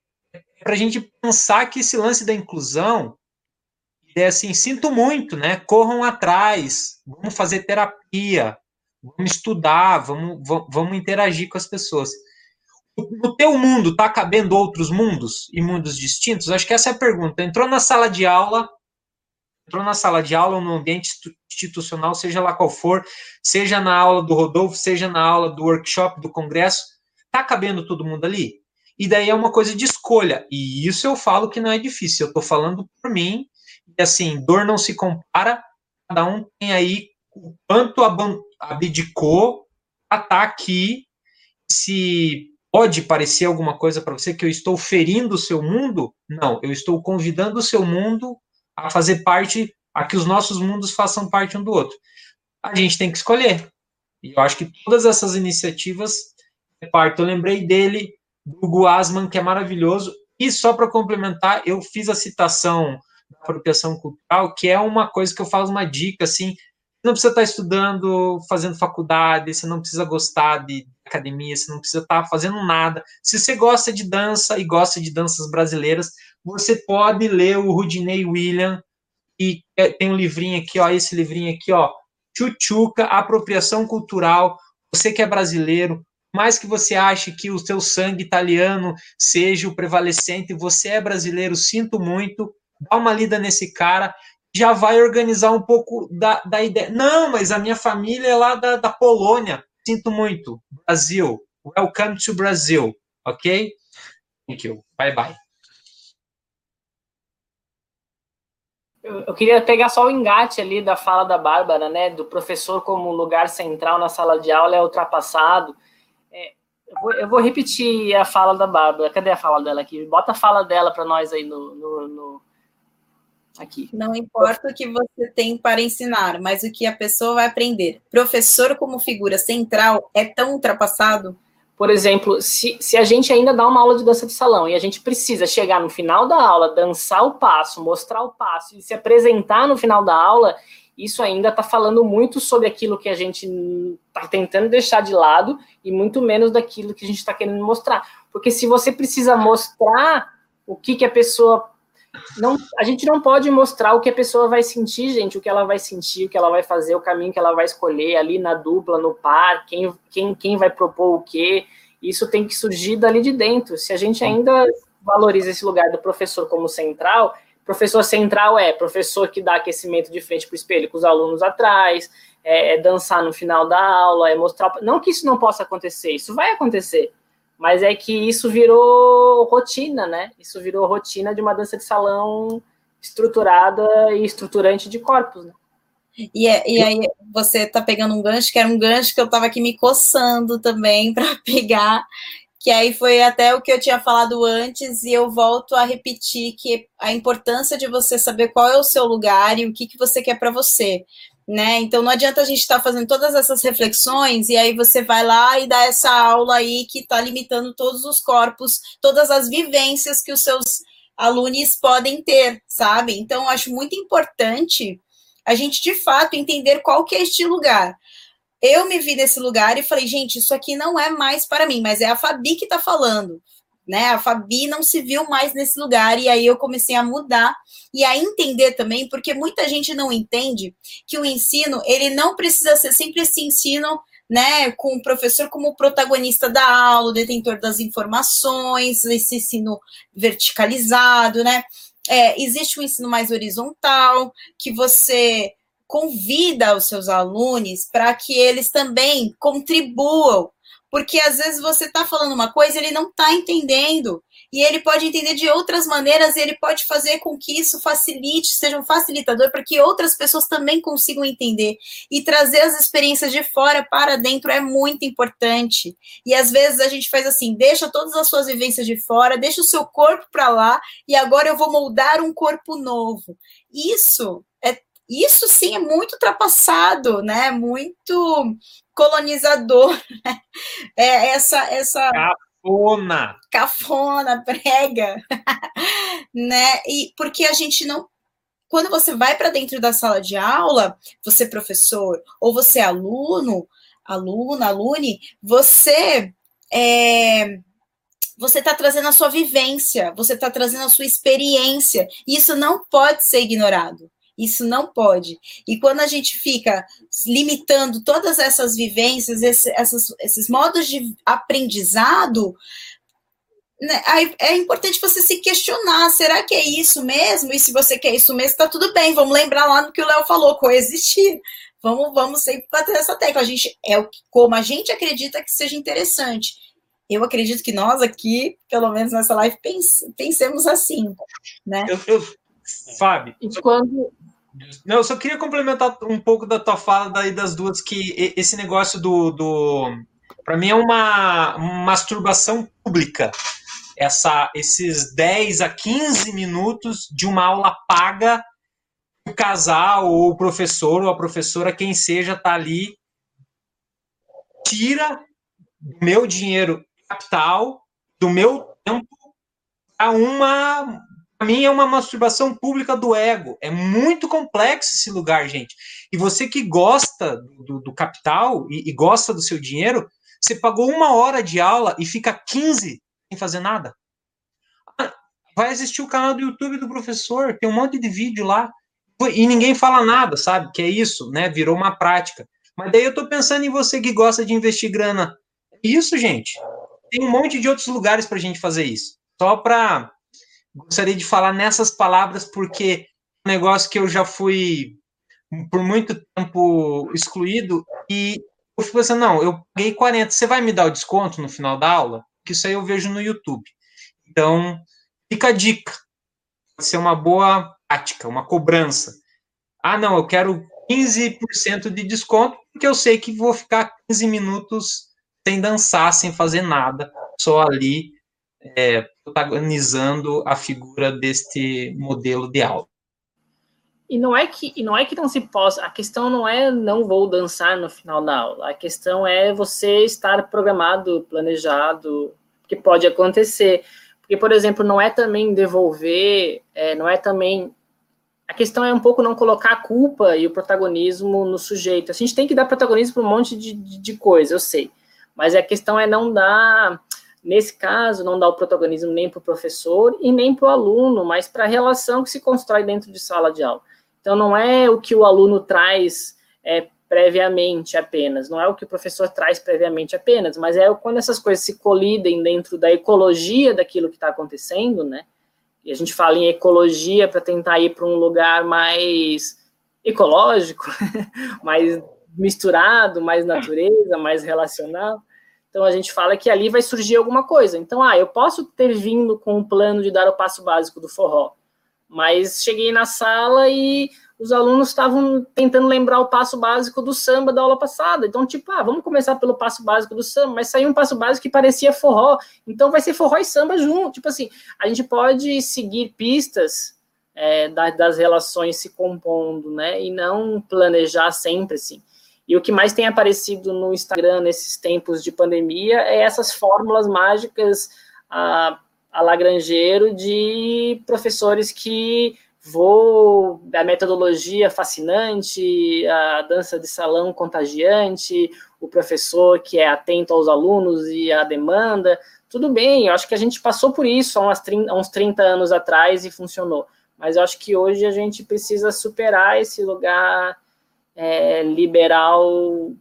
para a gente pensar que esse lance da inclusão é assim, sinto muito, né? Corram atrás, vamos fazer terapia, vamos estudar, vamos, vamos interagir com as pessoas. No teu mundo, tá cabendo outros mundos e mundos distintos? Acho que essa é a pergunta. Entrou na sala de aula, entrou na sala de aula no ambiente institucional, seja lá qual for, seja na aula do Rodolfo, seja na aula do workshop, do congresso, tá cabendo todo mundo ali? E daí é uma coisa de escolha. E isso eu falo que não é difícil. Eu tô falando por mim, e assim, dor não se compara, cada um tem aí o quanto abdicou a estar tá aqui. Se pode parecer alguma coisa para você que eu estou ferindo o seu mundo, não, eu estou convidando o seu mundo a fazer parte, a que os nossos mundos façam parte um do outro. A gente tem que escolher. E eu acho que todas essas iniciativas parte. Eu lembrei dele, do Guasman, que é maravilhoso. E só para complementar, eu fiz a citação apropriação cultural, que é uma coisa que eu falo uma dica, assim, não precisa estar estudando, fazendo faculdade, você não precisa gostar de academia, você não precisa estar fazendo nada. Se você gosta de dança e gosta de danças brasileiras, você pode ler o Rudinei William, e tem um livrinho aqui, ó, esse livrinho aqui, ó, Chuchuca, Apropriação Cultural, você que é brasileiro, mais que você ache que o seu sangue italiano seja o prevalecente, você é brasileiro, sinto muito, dá uma lida nesse cara, já vai organizar um pouco da, da ideia. Não, mas a minha família é lá da, da Polônia. Sinto muito. Brasil. Welcome to Brazil. Ok? Thank you. Bye bye. Eu, eu queria pegar só o engate ali da fala da Bárbara, né? Do professor como lugar central na sala de aula é ultrapassado. É, eu, vou, eu, vou, repetir a fala da Bárbara. Cadê a fala dela aqui? Bota a fala dela para nós aí no, no, no aqui. Não importa o que você tem para ensinar, mas o que a pessoa vai aprender. Professor como figura central é tão ultrapassado? Por exemplo, se, se a gente ainda dá uma aula de dança de salão e a gente precisa chegar no final da aula, dançar o passo, mostrar o passo e se apresentar no final da aula, isso ainda está falando muito sobre aquilo que a gente está tentando deixar de lado e muito menos daquilo que a gente está querendo mostrar. Porque se você precisa mostrar o que, que a pessoa não, a gente não pode mostrar o que a pessoa vai sentir, gente, o que ela vai sentir, o que ela vai fazer, o caminho que ela vai escolher ali na dupla, no par, quem, quem, quem vai propor o quê. Isso tem que surgir dali de dentro. Se a gente ainda valoriza esse lugar do professor como central, professor central é professor que dá aquecimento de frente para o espelho com os alunos atrás, é, é dançar no final da aula, é mostrar. Não que isso não possa acontecer, isso vai acontecer mas é que isso virou rotina, né? Isso virou rotina de uma dança de salão estruturada e estruturante de corpos, né? E, é, e aí você tá pegando um gancho, que era um gancho que eu tava aqui me coçando também para pegar, que aí foi até o que eu tinha falado antes, e eu volto a repetir que a importância de você saber qual é o seu lugar e o que, que você quer para você né? Então não adianta a gente estar tá fazendo todas essas reflexões e aí você vai lá e dá essa aula aí que está limitando todos os corpos, todas as vivências que os seus alunos podem ter, sabe? Então acho muito importante a gente de fato entender qual que é este lugar. Eu me vi nesse lugar e falei, gente, isso aqui não é mais para mim, mas é a Fabi que está falando né? A Fabi não se viu mais nesse lugar e aí eu comecei a mudar e a entender também, porque muita gente não entende que o ensino, ele não precisa ser sempre esse ensino né, com o professor como protagonista da aula, detentor das informações, esse ensino verticalizado, né? É, existe um ensino mais horizontal, que você convida os seus alunos para que eles também contribuam, porque às vezes você está falando uma coisa ele não está entendendo e ele pode entender de outras maneiras ele pode fazer com que isso facilite, seja um facilitador para que outras pessoas também consigam entender e trazer as experiências de fora para dentro é muito importante. E às vezes a gente faz assim, deixa todas as suas vivências de fora, deixa o seu corpo para lá e agora eu vou moldar um corpo novo. Isso isso sim é muito ultrapassado, né? Muito colonizador. Né? É essa essa cafona, cafona, prega, né? E porque a gente não quando você vai para dentro da sala de aula, você professor ou você aluno, aluna, alune, você é, você está trazendo a sua vivência, você está trazendo a sua experiência, e isso não pode ser ignorado. Isso não pode. E quando a gente fica limitando todas essas vivências, esse, essas, esses modos de aprendizado, né, é importante você se questionar: será que é isso mesmo? E se você quer isso mesmo, está tudo bem. Vamos lembrar lá no que o Léo falou: coexistir. Vamos, vamos sempre bater essa tecla. A gente é o como a gente acredita que seja interessante. Eu acredito que nós aqui, pelo menos nessa live, pense, pensemos assim, né? Eu, eu, Fábio. E quando, não, eu só queria complementar um pouco da tua fala daí das duas, que esse negócio do. do para mim é uma masturbação pública. Essa, esses 10 a 15 minutos de uma aula paga, o casal, ou o professor, ou a professora, quem seja, tá ali, tira meu dinheiro capital, do meu tempo, a uma mim é uma masturbação pública do ego. É muito complexo esse lugar, gente. E você que gosta do, do capital e, e, gosta do seu dinheiro, você pagou uma hora de aula e fica 15 sem fazer nada. Ah, vai assistir o canal do YouTube do professor, tem um monte de vídeo lá. E ninguém fala nada, sabe? Que é isso, né? Virou uma prática. Mas daí eu tô pensando em você que gosta de investir grana. Isso, gente. Tem um monte de outros lugares pra gente fazer isso. Só para gostaria de falar nessas palavras porque é um negócio que eu já fui por muito tempo excluído e eu fui pensando, não, eu paguei 40, você vai me dar o desconto no final da aula? Que isso aí eu vejo no YouTube. Então, fica a dica. Pode ser uma boa prática, uma cobrança. Ah, não, eu quero 15% de desconto, porque eu sei que vou ficar 15 minutos sem dançar, sem fazer nada, só ali é, protagonizando a figura deste modelo de aula. E não é que e não é que não se possa. A questão não é não vou dançar no final da aula. A questão é você estar programado, planejado, que pode acontecer. Porque, por exemplo, não é também devolver, é, não é também. A questão é um pouco não colocar a culpa e o protagonismo no sujeito. A gente tem que dar protagonismo para um monte de, de, de coisa, eu sei. Mas a questão é não dar Nesse caso, não dá o protagonismo nem para o professor e nem para o aluno, mas para a relação que se constrói dentro de sala de aula. Então, não é o que o aluno traz é, previamente apenas, não é o que o professor traz previamente apenas, mas é quando essas coisas se colidem dentro da ecologia daquilo que está acontecendo, né? E a gente fala em ecologia para tentar ir para um lugar mais ecológico, mais misturado, mais natureza, mais relacional. Então a gente fala que ali vai surgir alguma coisa. Então, ah, eu posso ter vindo com um plano de dar o passo básico do forró, mas cheguei na sala e os alunos estavam tentando lembrar o passo básico do samba da aula passada. Então, tipo, ah, vamos começar pelo passo básico do samba, mas saiu um passo básico que parecia forró. Então vai ser forró e samba junto. Tipo assim, a gente pode seguir pistas é, das relações se compondo, né? E não planejar sempre assim. E o que mais tem aparecido no Instagram nesses tempos de pandemia é essas fórmulas mágicas a, a Lagrangeiro de professores que vou a metodologia fascinante, a dança de salão contagiante, o professor que é atento aos alunos e à demanda. Tudo bem, eu acho que a gente passou por isso há, umas 30, há uns 30 anos atrás e funcionou. Mas eu acho que hoje a gente precisa superar esse lugar é, liberal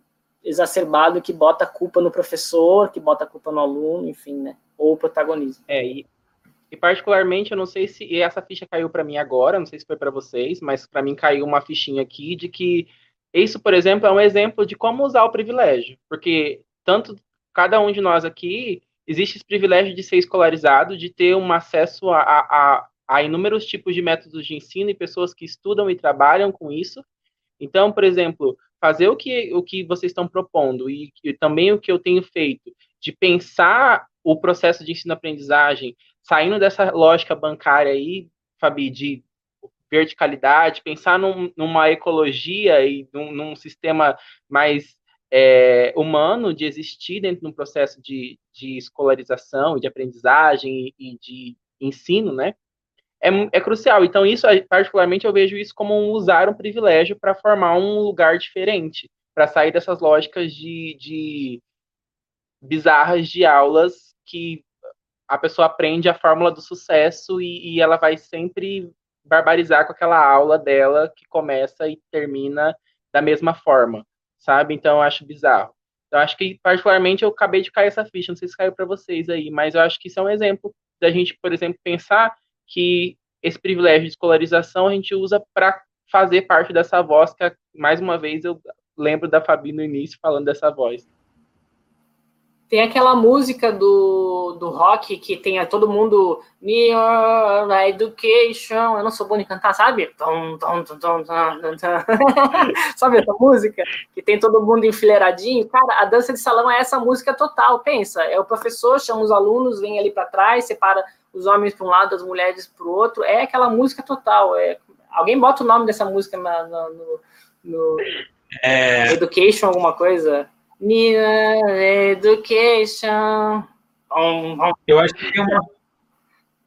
exacerbado que bota a culpa no professor, que bota a culpa no aluno, enfim, né? Ou o protagonismo. É, e, E particularmente, eu não sei se essa ficha caiu para mim agora, não sei se foi para vocês, mas para mim caiu uma fichinha aqui de que isso, por exemplo, é um exemplo de como usar o privilégio, porque tanto cada um de nós aqui existe esse privilégio de ser escolarizado, de ter um acesso a, a, a inúmeros tipos de métodos de ensino e pessoas que estudam e trabalham com isso. Então, por exemplo, fazer o que, o que vocês estão propondo e, e também o que eu tenho feito, de pensar o processo de ensino-aprendizagem, saindo dessa lógica bancária aí, Fabi, de verticalidade, pensar num, numa ecologia e num, num sistema mais é, humano de existir dentro de um processo de, de escolarização, de aprendizagem e, e de ensino, né? É, é, crucial. Então, isso, particularmente, eu vejo isso como um usar um privilégio para formar um lugar diferente, para sair dessas lógicas de, de bizarras de aulas que a pessoa aprende a fórmula do sucesso e, e ela vai sempre barbarizar com aquela aula dela que começa e termina da mesma forma, sabe? Então eu acho bizarro. Eu acho que, particularmente, eu acabei de cair essa ficha, não sei se caiu para vocês aí, mas eu acho que isso é um exemplo da gente, por exemplo, pensar que esse privilégio de escolarização a gente usa para fazer parte dessa voz, que, mais uma vez, eu lembro da Fabi no início falando dessa voz. Tem aquela música do, do rock que tem a todo mundo Your Education. Eu não sou bom em cantar, sabe? sabe essa música? Que tem todo mundo enfileiradinho. Cara, a dança de salão é essa música total. Pensa, é o professor, chama os alunos, vem ali para trás, separa os homens para um lado, as mulheres para o outro. É aquela música total. É... Alguém bota o nome dessa música na, na, no, no é... Education, alguma coisa? Education. Eu acho que tem uma,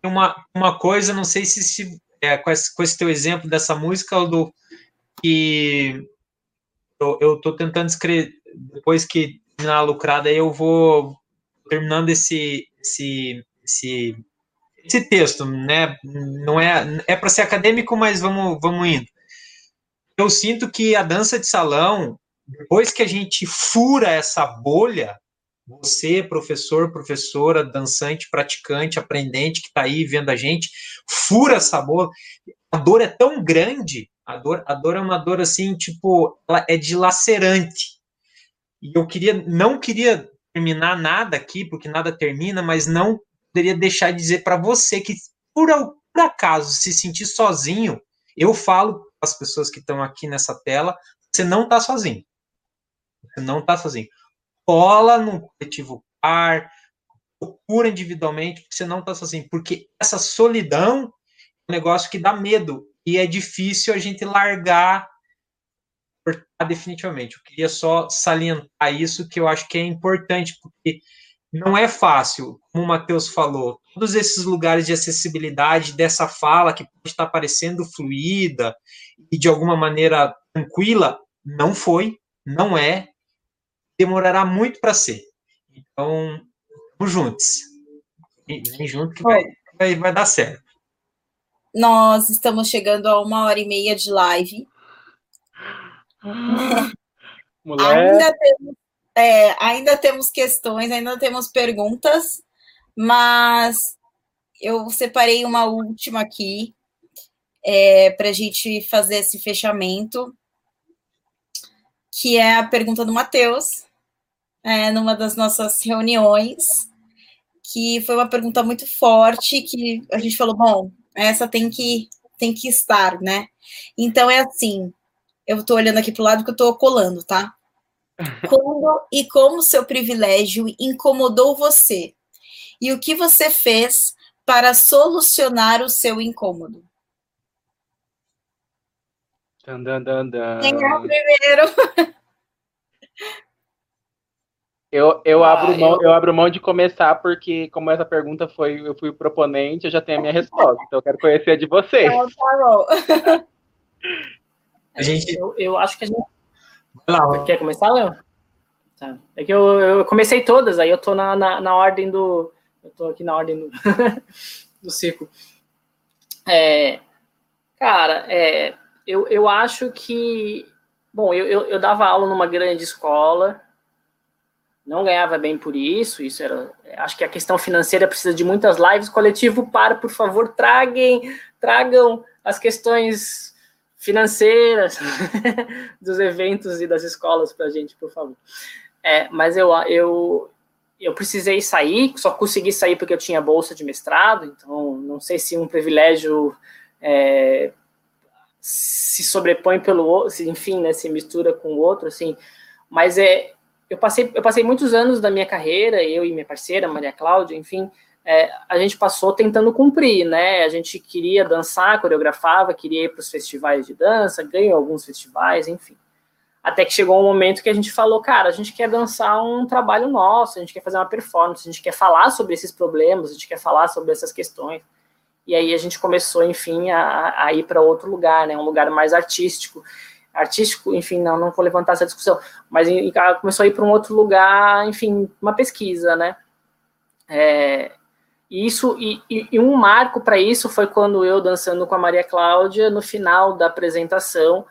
uma, uma coisa, não sei se, se é, com, esse, com esse teu exemplo dessa música, do que eu estou tentando escrever, depois que terminar a lucrada, eu vou terminando esse, esse, esse, esse texto, né? Não é, é para ser acadêmico, mas vamos, vamos indo. Eu sinto que a dança de salão depois que a gente fura essa bolha, você, professor, professora, dançante, praticante, aprendente que está aí vendo a gente, fura essa bolha. A dor é tão grande, a dor, a dor é uma dor assim, tipo, ela é dilacerante. E eu queria, não queria terminar nada aqui, porque nada termina, mas não poderia deixar de dizer para você que, por, por acaso, se sentir sozinho, eu falo para as pessoas que estão aqui nessa tela, você não está sozinho. Você não está sozinho. Cola no coletivo par, procura individualmente, porque você não está sozinho. Porque essa solidão é um negócio que dá medo. E é difícil a gente largar definitivamente. Eu queria só salientar isso, que eu acho que é importante, porque não é fácil, como o Matheus falou, todos esses lugares de acessibilidade dessa fala que pode estar parecendo fluida e de alguma maneira tranquila, não foi, não é, demorará muito para ser. Então, vamos juntos. Vem junto que vai, vai, vai dar certo. Nós estamos chegando a uma hora e meia de live. ainda, temos, é, ainda temos questões, ainda temos perguntas, mas eu separei uma última aqui é, para a gente fazer esse fechamento, que é a pergunta do Matheus é, numa das nossas reuniões, que foi uma pergunta muito forte, que a gente falou, bom, essa tem que, tem que estar, né? Então é assim, eu estou olhando aqui para o lado que eu estou colando, tá? Quando e como seu privilégio incomodou você? E o que você fez para solucionar o seu incômodo? Dan, dan, dan, dan. Quem é o primeiro? Eu, eu, ah, abro mão, eu... eu... abro mão de começar, porque como essa pergunta foi, eu fui o proponente, eu já tenho a minha resposta. Então eu quero conhecer a de vocês. Então, tá bom. a gente... eu, eu acho que a gente. Lá, Quer começar, Léo? Tá. É que eu, eu comecei todas, aí eu tô na, na, na ordem do. Eu tô aqui na ordem do, do ciclo. É, cara, é, eu, eu acho que. Bom, eu, eu, eu dava aula numa grande escola, não ganhava bem por isso, isso era, acho que a questão financeira precisa de muitas lives, coletivo para, por favor, traguem, tragam as questões financeiras dos eventos e das escolas para a gente, por favor. É, mas eu, eu, eu precisei sair, só consegui sair porque eu tinha bolsa de mestrado, então não sei se um privilégio é, se sobrepõe pelo outro, enfim, né, se mistura com o outro, assim, mas é, eu passei, eu passei muitos anos da minha carreira, eu e minha parceira, Maria Cláudia, enfim, é, a gente passou tentando cumprir, né? A gente queria dançar, coreografava, queria ir para os festivais de dança, ganhou alguns festivais, enfim. Até que chegou um momento que a gente falou, cara, a gente quer dançar um trabalho nosso, a gente quer fazer uma performance, a gente quer falar sobre esses problemas, a gente quer falar sobre essas questões. E aí a gente começou, enfim, a, a ir para outro lugar, né? Um lugar mais artístico artístico, enfim, não, não vou levantar essa discussão, mas começou a ir para um outro lugar, enfim, uma pesquisa, né? É, e isso e, e um marco para isso foi quando eu dançando com a Maria Cláudia no final da apresentação,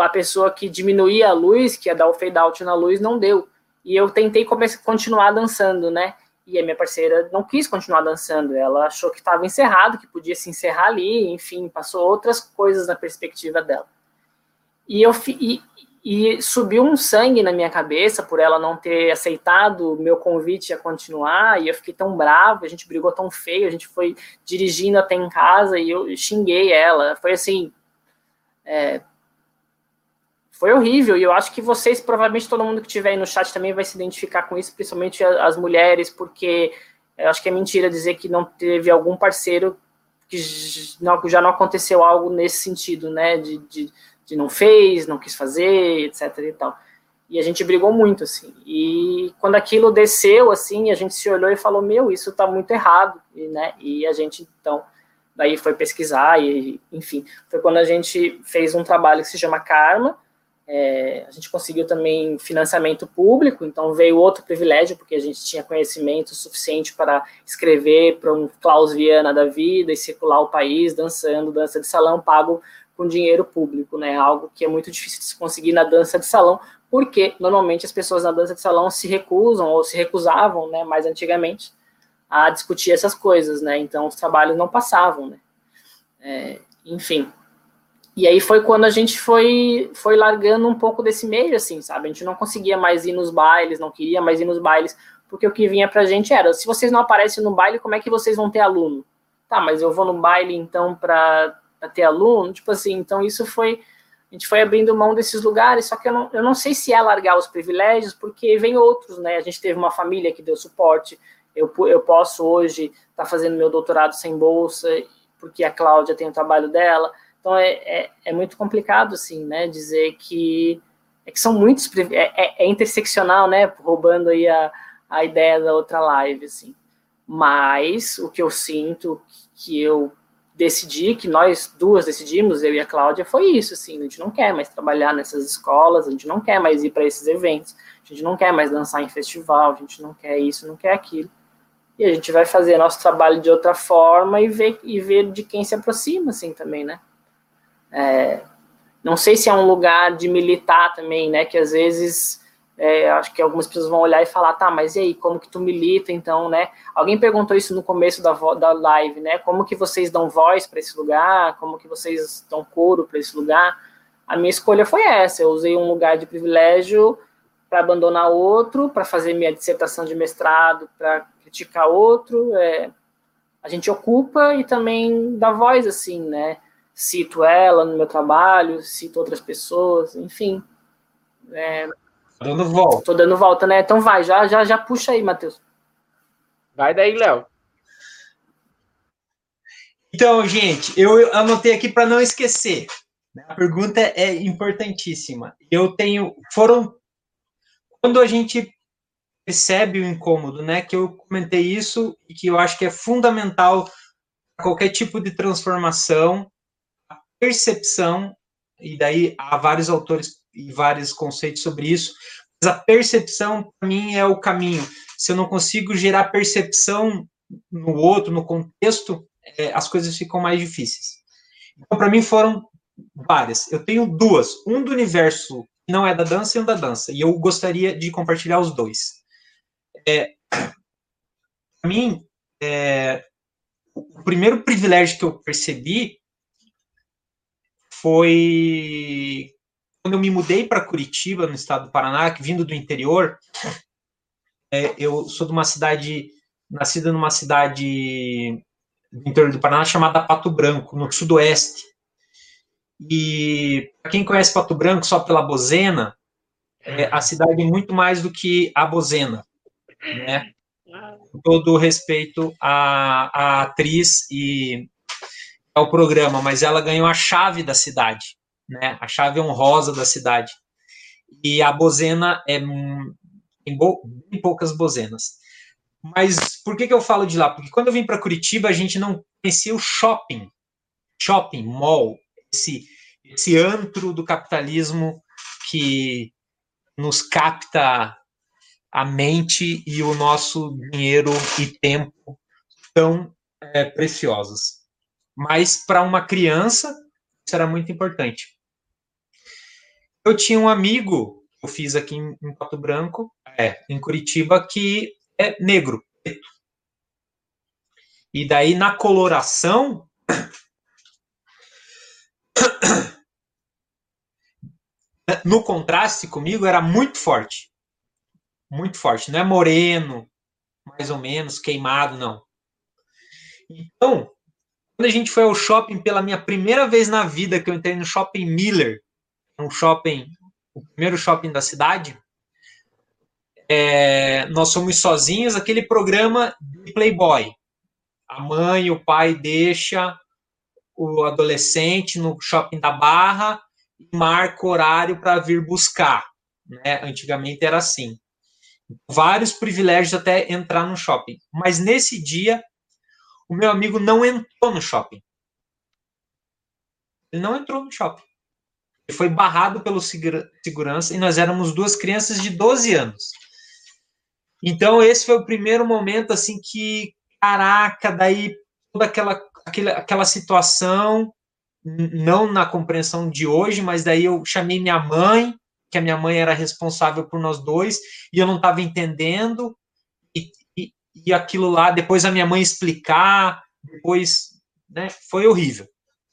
a pessoa que diminuía a luz, que ia dar o fade out na luz, não deu. E eu tentei começar, continuar dançando, né? E a minha parceira não quis continuar dançando, ela achou que estava encerrado, que podia se encerrar ali, enfim, passou outras coisas na perspectiva dela. E eu e, e subiu um sangue na minha cabeça por ela não ter aceitado o meu convite a continuar, e eu fiquei tão bravo, a gente brigou tão feio, a gente foi dirigindo até em casa e eu xinguei ela. Foi assim. É, foi horrível, e eu acho que vocês, provavelmente todo mundo que estiver aí no chat também vai se identificar com isso, principalmente as mulheres, porque eu acho que é mentira dizer que não teve algum parceiro que já não aconteceu algo nesse sentido, né? De, de de não fez, não quis fazer, etc e tal. E a gente brigou muito, assim. E quando aquilo desceu, assim, a gente se olhou e falou, meu, isso tá muito errado, e, né? E a gente, então, daí foi pesquisar e, enfim, foi quando a gente fez um trabalho que se chama Karma, é, a gente conseguiu também financiamento público, então veio outro privilégio, porque a gente tinha conhecimento suficiente para escrever para um Klaus Viana da vida e circular o país dançando dança de salão pago com dinheiro público, né? Algo que é muito difícil de se conseguir na dança de salão, porque normalmente as pessoas na dança de salão se recusam ou se recusavam, né, mais antigamente, a discutir essas coisas, né? Então os trabalhos não passavam, né? É, enfim. E aí foi quando a gente foi foi largando um pouco desse meio, assim, sabe? A gente não conseguia mais ir nos bailes, não queria mais ir nos bailes, porque o que vinha pra gente era: se vocês não aparecem no baile, como é que vocês vão ter aluno? Tá, mas eu vou no baile então para a ter aluno, tipo assim, então isso foi, a gente foi abrindo mão desses lugares, só que eu não, eu não sei se é largar os privilégios, porque vem outros, né, a gente teve uma família que deu suporte, eu, eu posso hoje estar tá fazendo meu doutorado sem bolsa, porque a Cláudia tem o trabalho dela, então é, é, é muito complicado, assim, né, dizer que, é que são muitos, é, é, é interseccional, né, roubando aí a, a ideia da outra live, assim, mas o que eu sinto que eu decidi, que nós duas decidimos, eu e a Cláudia, foi isso, assim, a gente não quer mais trabalhar nessas escolas, a gente não quer mais ir para esses eventos, a gente não quer mais dançar em festival, a gente não quer isso, não quer aquilo. E a gente vai fazer nosso trabalho de outra forma e ver, e ver de quem se aproxima, assim, também, né? É, não sei se é um lugar de militar também, né, que às vezes é, acho que algumas pessoas vão olhar e falar, tá, mas e aí, como que tu milita, então, né? Alguém perguntou isso no começo da, da live, né? Como que vocês dão voz para esse lugar? Como que vocês dão couro para esse lugar? A minha escolha foi essa. Eu usei um lugar de privilégio para abandonar outro, para fazer minha dissertação de mestrado, para criticar outro. É, a gente ocupa e também dá voz, assim, né? Cito ela no meu trabalho, cito outras pessoas, enfim. É, Dando volta. Tô dando volta, né? Então vai, já, já, já puxa aí, Matheus. Vai daí, Léo. Então, gente, eu anotei aqui para não esquecer. Né? A pergunta é importantíssima. Eu tenho. Foram. Quando a gente percebe o incômodo, né? Que eu comentei isso e que eu acho que é fundamental para qualquer tipo de transformação, percepção, e daí há vários autores e vários conceitos sobre isso, mas a percepção, para mim, é o caminho. Se eu não consigo gerar percepção no outro, no contexto, é, as coisas ficam mais difíceis. Então, para mim, foram várias. Eu tenho duas. Um do universo que não é da dança e um da dança. E eu gostaria de compartilhar os dois. É, para mim, é, o primeiro privilégio que eu percebi foi quando eu me mudei para Curitiba, no estado do Paraná, vindo do interior. É, eu sou de uma cidade, nascida numa cidade do interior do Paraná chamada Pato Branco, no sudoeste. E para quem conhece Pato Branco só pela Bozena, é, a cidade é muito mais do que a Bozena, né? Com todo respeito à, à atriz e ao programa, mas ela ganhou a chave da cidade, né? A chave honrosa da cidade. E a Bozena é tem poucas Bozenas. Mas por que, que eu falo de lá? Porque quando eu vim para Curitiba, a gente não conhecia o shopping. Shopping, mall, esse, esse antro do capitalismo que nos capta a mente e o nosso dinheiro e tempo tão é, preciosos. Mas para uma criança, isso era muito importante. Eu tinha um amigo, eu fiz aqui em, em Pato Branco, é, em Curitiba, que é negro, preto. E daí na coloração no contraste comigo era muito forte. Muito forte, não é moreno, mais ou menos, queimado, não. Então, quando a gente foi ao shopping pela minha primeira vez na vida, que eu entrei no shopping Miller, um shopping, o primeiro shopping da cidade, é, nós fomos sozinhos, aquele programa de Playboy. A mãe, o pai deixa o adolescente no shopping da Barra e marca horário para vir buscar. Né? Antigamente era assim. Vários privilégios até entrar no shopping. Mas nesse dia, o meu amigo não entrou no shopping. Ele não entrou no shopping. Ele foi barrado pelo segurança e nós éramos duas crianças de 12 anos. Então esse foi o primeiro momento assim que caraca, daí toda aquela aquela, aquela situação não na compreensão de hoje, mas daí eu chamei minha mãe, que a minha mãe era responsável por nós dois, e eu não estava entendendo, e, aquilo lá, depois a minha mãe explicar, depois, né, foi horrível.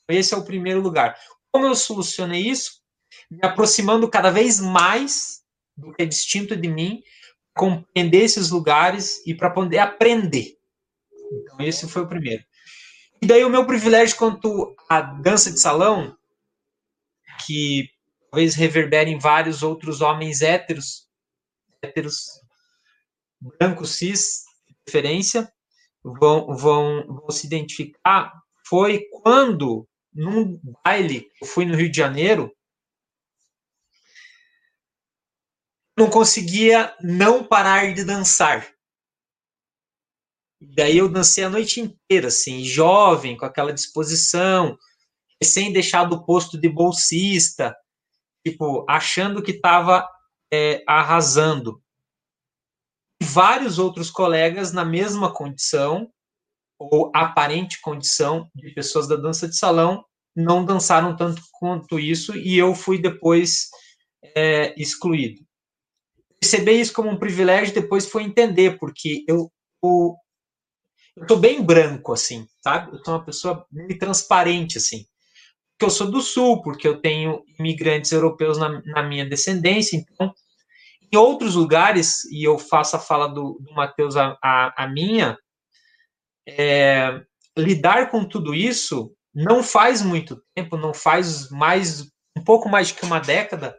Esse é o primeiro lugar. Como eu solucionei isso? Me aproximando cada vez mais do que é distinto de mim, compreender esses lugares e para poder aprender. Então, esse foi o primeiro. E daí o meu privilégio quanto à dança de salão, que talvez reverbere em vários outros homens héteros, héteros, brancos, cis, de preferência, vão, vão, vão se identificar, foi quando, num baile, eu fui no Rio de Janeiro, não conseguia não parar de dançar. Daí eu dancei a noite inteira, assim, jovem, com aquela disposição, sem deixar do posto de bolsista, tipo, achando que estava é, arrasando. Vários outros colegas na mesma condição, ou aparente condição, de pessoas da dança de salão, não dançaram tanto quanto isso, e eu fui depois é, excluído perceber isso como um privilégio depois foi entender, porque eu, eu, eu tô bem branco, assim, sabe? Eu sou uma pessoa meio transparente, assim. Porque eu sou do Sul, porque eu tenho imigrantes europeus na, na minha descendência, então, em outros lugares, e eu faço a fala do, do Matheus a, a, a minha, é, lidar com tudo isso não faz muito tempo, não faz mais um pouco mais que uma década,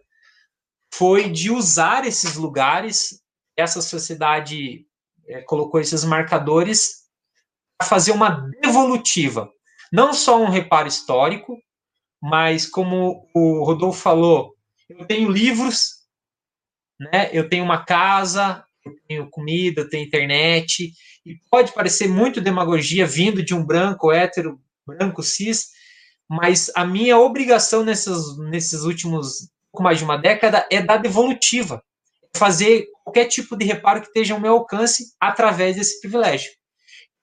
foi de usar esses lugares, essa sociedade é, colocou esses marcadores para fazer uma devolutiva. Não só um reparo histórico, mas como o Rodolfo falou, eu tenho livros, né? eu tenho uma casa, eu tenho comida, eu tenho internet, e pode parecer muito demagogia vindo de um branco, hétero, branco, cis, mas a minha obrigação nesses, nesses últimos pouco mais de uma década é da devolutiva, fazer qualquer tipo de reparo que esteja ao meu alcance através desse privilégio.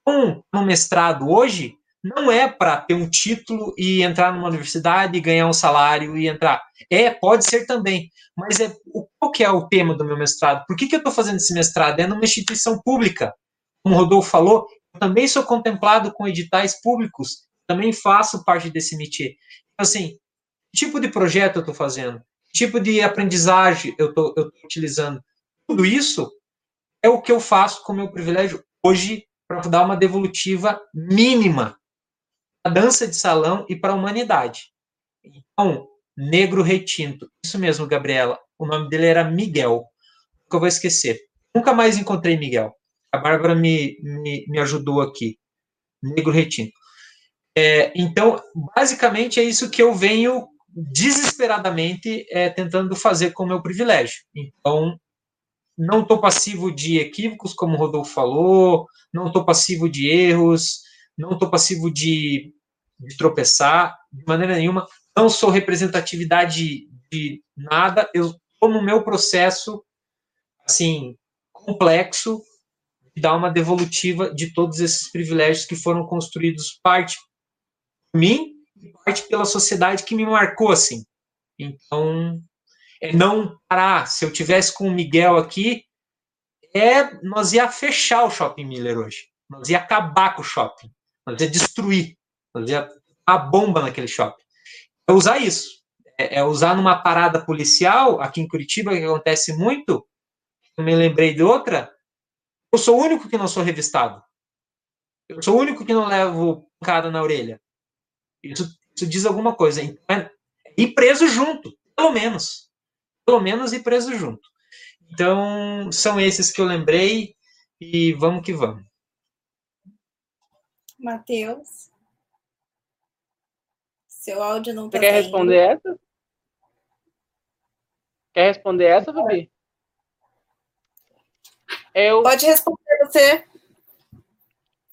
Com no mestrado hoje, não é para ter um título e entrar numa universidade e ganhar um salário e entrar. É, pode ser também, mas é qual que é o tema do meu mestrado? Por que, que eu estou fazendo esse mestrado? É numa instituição pública. Como o Rodolfo falou, eu também sou contemplado com editais públicos, também faço parte desse métier. Então, assim, que tipo de projeto eu estou fazendo? Que tipo de aprendizagem eu estou utilizando? Tudo isso é o que eu faço com o meu privilégio hoje para dar uma devolutiva mínima a dança de salão e para a humanidade. Então, Negro Retinto. Isso mesmo, Gabriela. O nome dele era Miguel. Nunca vou esquecer. Nunca mais encontrei Miguel. A Bárbara me, me, me ajudou aqui. Negro Retinto. É, então, basicamente é isso que eu venho desesperadamente é, tentando fazer com o meu privilégio. Então, não estou passivo de equívocos, como o Rodolfo falou, não estou passivo de erros, não estou passivo de, de, tropeçar, de maneira nenhuma, não sou representatividade de nada, eu estou no meu processo, assim, complexo, de dar uma devolutiva de todos esses privilégios que foram construídos parte por mim e parte pela sociedade que me marcou, assim. Então, é não parar. Se eu tivesse com o Miguel aqui, é nós ia fechar o Shopping Miller hoje. Nós ia acabar com o shopping. Nós ia destruir. Nós ia a bomba naquele shopping. É usar isso. É, é, usar numa parada policial, aqui em Curitiba, que acontece muito. Eu me lembrei de outra. Eu sou o único que não sou revistado. Eu sou o único que não levo pancada na orelha. Isso, isso diz alguma coisa. Então, é ir preso junto, pelo menos. Pelo menos ir preso junto. Então, são esses que eu lembrei e vamos que vamos. Matheus. Seu áudio não está Você quer saindo. responder essa? Quer responder essa, Fabi? Eu, Pode responder você.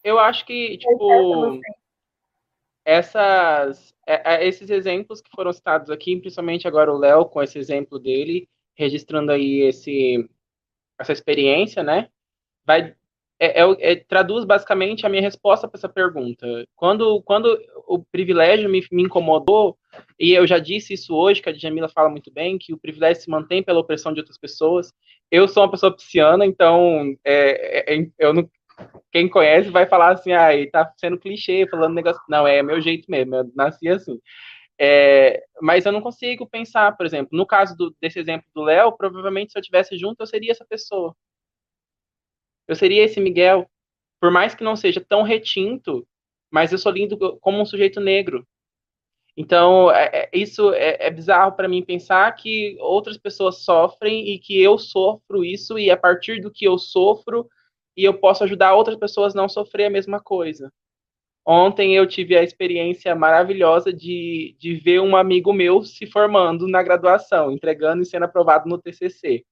Eu acho que, tipo, essas, é, é, esses exemplos que foram citados aqui, principalmente agora o Léo, com esse exemplo dele, registrando aí esse, essa experiência, né? Vai é, é, é, traduz basicamente a minha resposta para essa pergunta. Quando, quando o privilégio me, me, incomodou, e eu já disse isso hoje, que a Djamila fala muito bem, que o privilégio se mantém pela opressão de outras pessoas. Eu sou uma pessoa pisciana, então é, é, é eu não, quem conhece vai falar assim, ah, tá sendo clichê, falando negócio. Não, é meu jeito mesmo, eu nasci assim. É, mas eu não consigo pensar, por exemplo, no caso do, desse exemplo do Léo, provavelmente se eu tivesse junto, eu seria essa pessoa. Eu seria esse Miguel, por mais que não seja tão retinto, mas eu sou lindo como um sujeito negro. Então, é, é, isso é, é bizarro para mim pensar que outras pessoas sofrem e que eu sofro isso, e a partir do que eu sofro, e eu posso ajudar outras pessoas a não sofrer a mesma coisa. Ontem eu tive a experiência maravilhosa de, de ver um amigo meu se formando na graduação, entregando e sendo aprovado no TCC.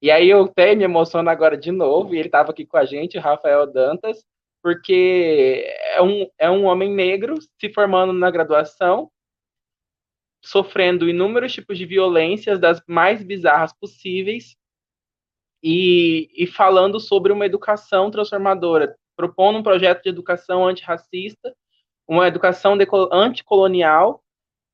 E aí eu até me emociono agora de novo, e ele estava aqui com a gente, Rafael Dantas, porque é um, é um homem negro se formando na graduação, sofrendo inúmeros tipos de violências, das mais bizarras possíveis, e, e falando sobre uma educação transformadora, propondo um projeto de educação antirracista, uma educação anticolonial,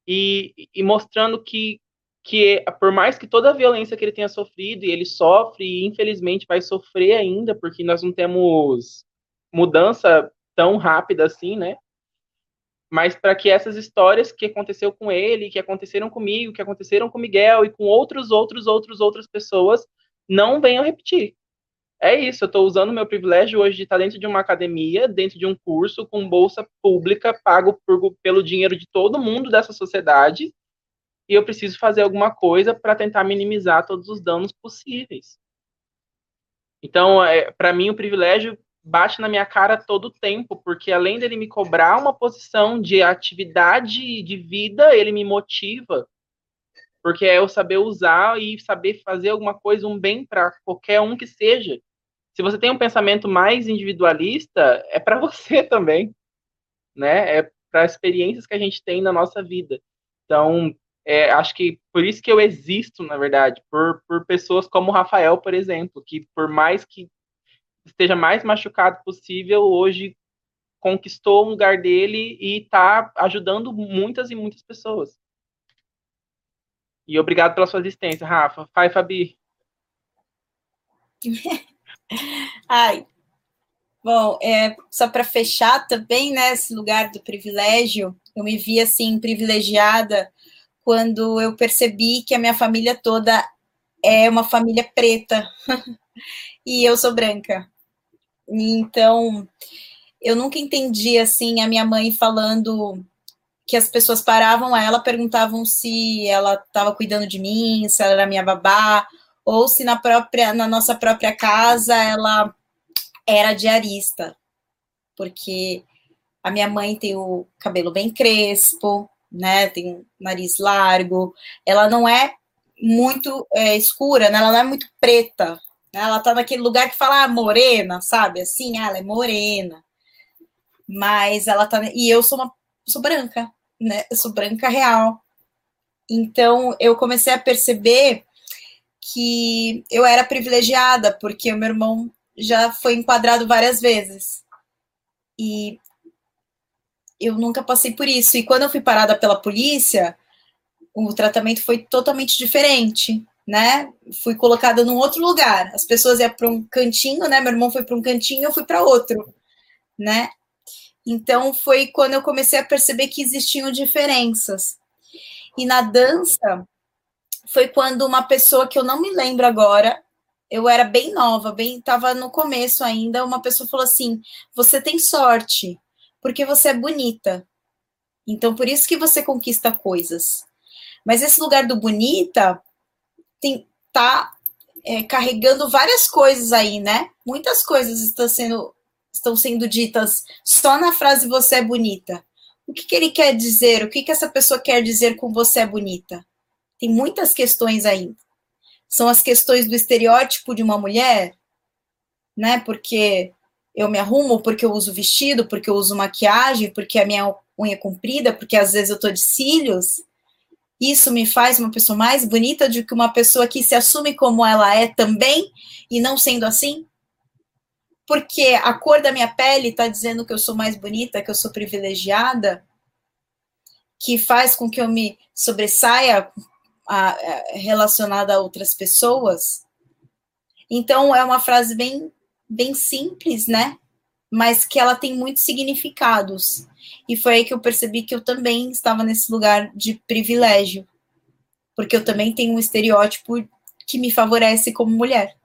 e, e mostrando que que por mais que toda a violência que ele tenha sofrido, e ele sofre, e infelizmente vai sofrer ainda, porque nós não temos mudança tão rápida assim, né? Mas para que essas histórias que aconteceu com ele, que aconteceram comigo, que aconteceram com Miguel e com outros, outros, outros, outras pessoas, não venham repetir. É isso, eu estou usando meu privilégio hoje de estar dentro de uma academia, dentro de um curso com bolsa pública, pago por, pelo dinheiro de todo mundo dessa sociedade, e eu preciso fazer alguma coisa para tentar minimizar todos os danos possíveis. Então, é, para mim, o privilégio bate na minha cara todo o tempo, porque além dele me cobrar uma posição de atividade de vida, ele me motiva. Porque é eu saber usar e saber fazer alguma coisa, um bem para qualquer um que seja. Se você tem um pensamento mais individualista, é para você também, né? É para experiências que a gente tem na nossa vida. Então, é, acho que por isso que eu existo, na verdade, por, por pessoas como o Rafael, por exemplo, que por mais que esteja mais machucado possível, hoje conquistou um lugar dele e está ajudando muitas e muitas pessoas. E obrigado pela sua existência, Rafa. Vai, Fabi. Ai. Bom, é, só para fechar também, né, esse lugar do privilégio, eu me vi assim privilegiada quando eu percebi que a minha família toda é uma família preta e eu sou branca. Então, eu nunca entendi assim a minha mãe falando que as pessoas paravam ela, perguntavam se ela estava cuidando de mim, se ela era minha babá, ou se na própria na nossa própria casa ela era diarista. Porque a minha mãe tem o cabelo bem crespo, né? Tem nariz largo. Ela não é muito é, escura, né? Ela não é muito preta. Né? Ela tá naquele lugar que fala ah, morena, sabe? Assim, ah, ela é morena. Mas ela tá. E eu sou uma. Sou branca, né? Eu sou branca real. Então eu comecei a perceber que eu era privilegiada, porque o meu irmão já foi enquadrado várias vezes. E eu nunca passei por isso. E quando eu fui parada pela polícia, o tratamento foi totalmente diferente, né? Fui colocada num outro lugar. As pessoas iam para um cantinho, né? Meu irmão foi para um cantinho, eu fui para outro, né? Então foi quando eu comecei a perceber que existiam diferenças. E na dança foi quando uma pessoa que eu não me lembro agora, eu era bem nova, bem estava no começo ainda, uma pessoa falou assim: "Você tem sorte, porque você é bonita. Então por isso que você conquista coisas. Mas esse lugar do bonita tem tá é, carregando várias coisas aí, né? Muitas coisas estão sendo estão sendo ditas só na frase você é bonita. O que, que ele quer dizer? O que, que essa pessoa quer dizer com você é bonita? Tem muitas questões ainda. São as questões do estereótipo de uma mulher, né? Porque eu me arrumo porque eu uso vestido, porque eu uso maquiagem, porque a minha unha é comprida, porque às vezes eu tô de cílios. Isso me faz uma pessoa mais bonita do que uma pessoa que se assume como ela é também e não sendo assim? Porque a cor da minha pele está dizendo que eu sou mais bonita, que eu sou privilegiada, que faz com que eu me sobressaia relacionada a outras pessoas. Então é uma frase bem bem simples, né? Mas que ela tem muitos significados. E foi aí que eu percebi que eu também estava nesse lugar de privilégio. Porque eu também tenho um estereótipo que me favorece como mulher.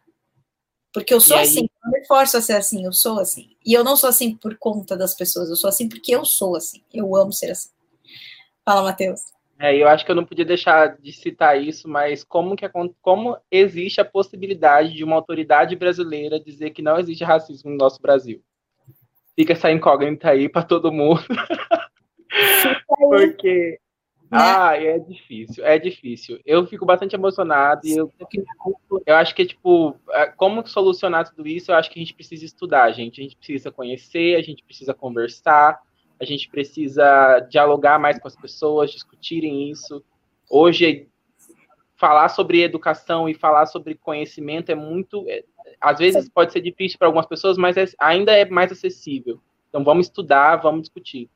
Porque eu sou assim, eu me forço a ser assim, eu sou assim. E eu não sou assim por conta das pessoas, eu sou assim porque eu sou assim. Eu amo ser assim. Fala, Matheus. É, eu acho que eu não podia deixar de citar isso, mas como, que, como existe a possibilidade de uma autoridade brasileira dizer que não existe racismo no nosso Brasil? Fica essa incógnita aí para todo mundo. Porque né? Ah, é difícil, é difícil. Eu fico bastante emocionado e eu, eu acho que, tipo, é, como solucionar tudo isso, eu acho que a gente precisa estudar, gente. A gente precisa conhecer, a gente precisa conversar, a gente precisa dialogar mais com as pessoas, discutirem isso. Hoje, falar sobre educação e falar sobre conhecimento é muito. É, às vezes pode ser difícil para algumas pessoas, mas é, ainda é mais acessível. Então, vamos estudar, vamos discutir.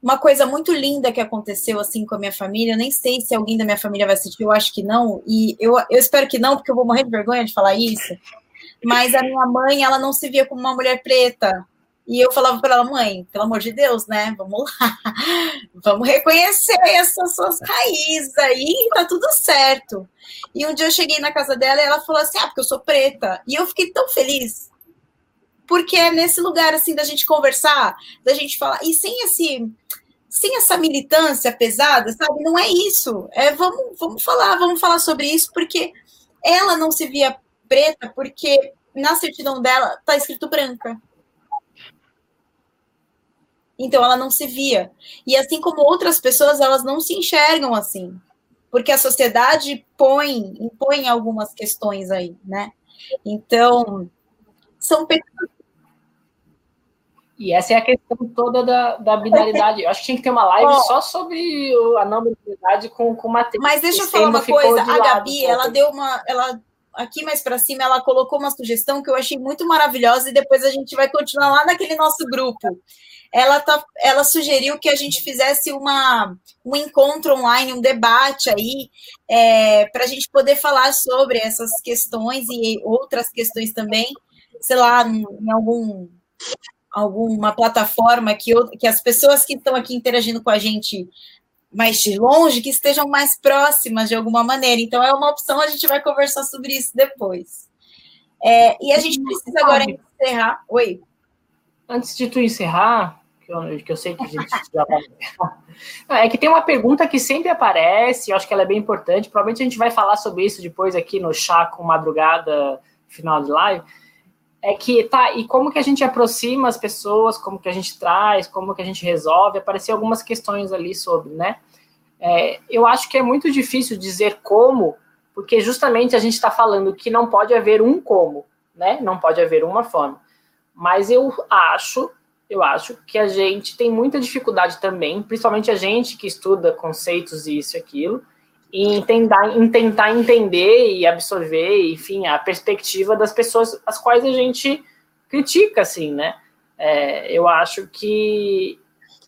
Uma coisa muito linda que aconteceu assim com a minha família, eu nem sei se alguém da minha família vai assistir, eu acho que não, e eu, eu espero que não, porque eu vou morrer de vergonha de falar isso. Mas a minha mãe, ela não se via como uma mulher preta, e eu falava para ela, mãe, pelo amor de Deus, né? Vamos lá, vamos reconhecer essas suas raízes aí, tá tudo certo. E um dia eu cheguei na casa dela e ela falou assim: ah, porque eu sou preta. E eu fiquei tão feliz, porque é nesse lugar assim da gente conversar, da gente falar, e sem esse. Sem essa militância pesada, sabe? Não é isso. É vamos, vamos falar, vamos falar sobre isso, porque ela não se via preta, porque na certidão dela tá escrito branca. Então ela não se via. E assim como outras pessoas, elas não se enxergam assim. Porque a sociedade põe, impõe algumas questões aí, né? Então, são e essa é a questão toda da, da binaridade. Eu acho que tinha que ter uma live oh. só sobre a não binaridade com, com Matheus. Mas deixa eu falar uma coisa. A Gabi, lado, ela deu uma. Ela, aqui mais para cima, ela colocou uma sugestão que eu achei muito maravilhosa e depois a gente vai continuar lá naquele nosso grupo. Ela, tá, ela sugeriu que a gente fizesse uma, um encontro online, um debate aí, é, para a gente poder falar sobre essas questões e outras questões também, sei lá, em algum alguma plataforma que, que as pessoas que estão aqui interagindo com a gente mais de longe, que estejam mais próximas de alguma maneira. Então, é uma opção, a gente vai conversar sobre isso depois. É, e a gente precisa agora encerrar. Oi. Antes de tu encerrar, que eu, que eu sei que a gente já vai. É que tem uma pergunta que sempre aparece, eu acho que ela é bem importante. Provavelmente a gente vai falar sobre isso depois aqui no chá com madrugada, final de live. É que, tá, e como que a gente aproxima as pessoas, como que a gente traz, como que a gente resolve? Apareceu algumas questões ali sobre, né? É, eu acho que é muito difícil dizer como, porque justamente a gente está falando que não pode haver um como, né? Não pode haver uma forma. Mas eu acho eu acho que a gente tem muita dificuldade também, principalmente a gente que estuda conceitos e isso e aquilo, em tentar, em tentar entender e absorver, enfim, a perspectiva das pessoas as quais a gente critica, assim, né? É, eu acho que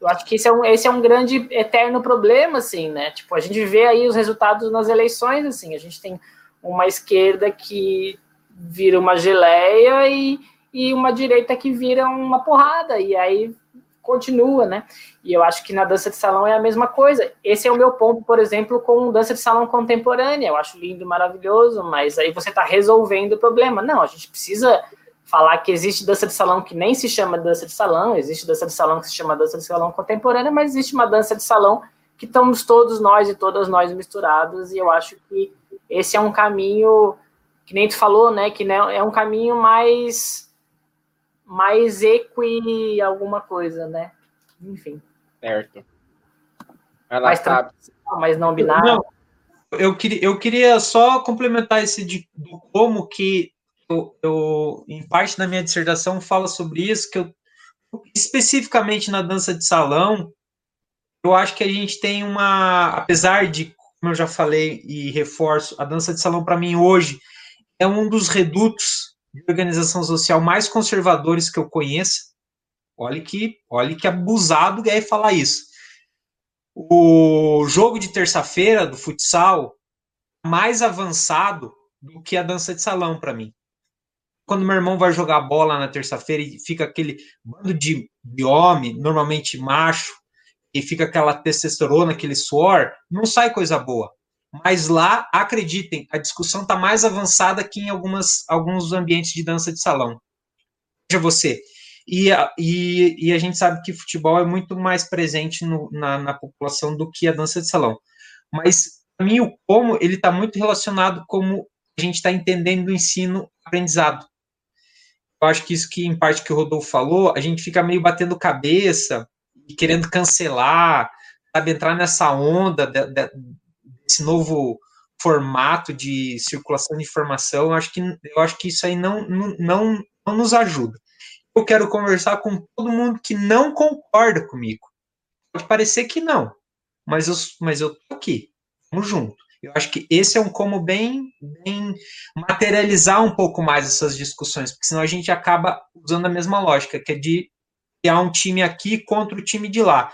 eu acho que esse é, um, esse é um grande eterno problema, assim, né? Tipo, a gente vê aí os resultados nas eleições, assim, a gente tem uma esquerda que vira uma geleia e, e uma direita que vira uma porrada, e aí continua, né? E eu acho que na dança de salão é a mesma coisa. Esse é o meu ponto, por exemplo, com dança de salão contemporânea. Eu acho lindo, maravilhoso, mas aí você está resolvendo o problema. Não, a gente precisa falar que existe dança de salão que nem se chama dança de salão, existe dança de salão que se chama dança de salão contemporânea, mas existe uma dança de salão que estamos todos nós e todas nós misturados, e eu acho que esse é um caminho, que nem tu falou, né, que é um caminho mais mais equi alguma coisa, né? Enfim. Certo. Ela mais, tá... mais não binário. Não, eu, queria, eu queria só complementar esse de, do como que eu, eu, em parte da minha dissertação, fala sobre isso, que eu, especificamente na dança de salão, eu acho que a gente tem uma, apesar de, como eu já falei e reforço, a dança de salão para mim hoje é um dos redutos de organização social mais conservadores que eu conheço. Olhe que, olhe que abusado é falar isso. O jogo de terça-feira do futsal mais avançado do que a dança de salão para mim. Quando meu irmão vai jogar bola na terça-feira e fica aquele bando de, de homem, normalmente macho, e fica aquela testosterona, aquele suor, não sai coisa boa. Mas lá, acreditem, a discussão está mais avançada que em algumas, alguns ambientes de dança de salão. Veja você. E, e, e a gente sabe que futebol é muito mais presente no, na, na população do que a dança de salão. Mas, para mim, o como ele está muito relacionado com como a gente está entendendo o ensino-aprendizado. Eu acho que isso que, em parte, que o Rodolfo falou, a gente fica meio batendo cabeça e querendo cancelar, sabe, entrar nessa onda de, de, esse novo formato de circulação de informação, eu acho que, eu acho que isso aí não, não, não, nos ajuda. Eu quero conversar com todo mundo que não concorda comigo. Pode parecer que não, mas eu, mas eu tô aqui, vamos junto. Eu acho que esse é um como bem, bem materializar um pouco mais essas discussões, porque senão a gente acaba usando a mesma lógica, que é de criar um time aqui contra o time de lá.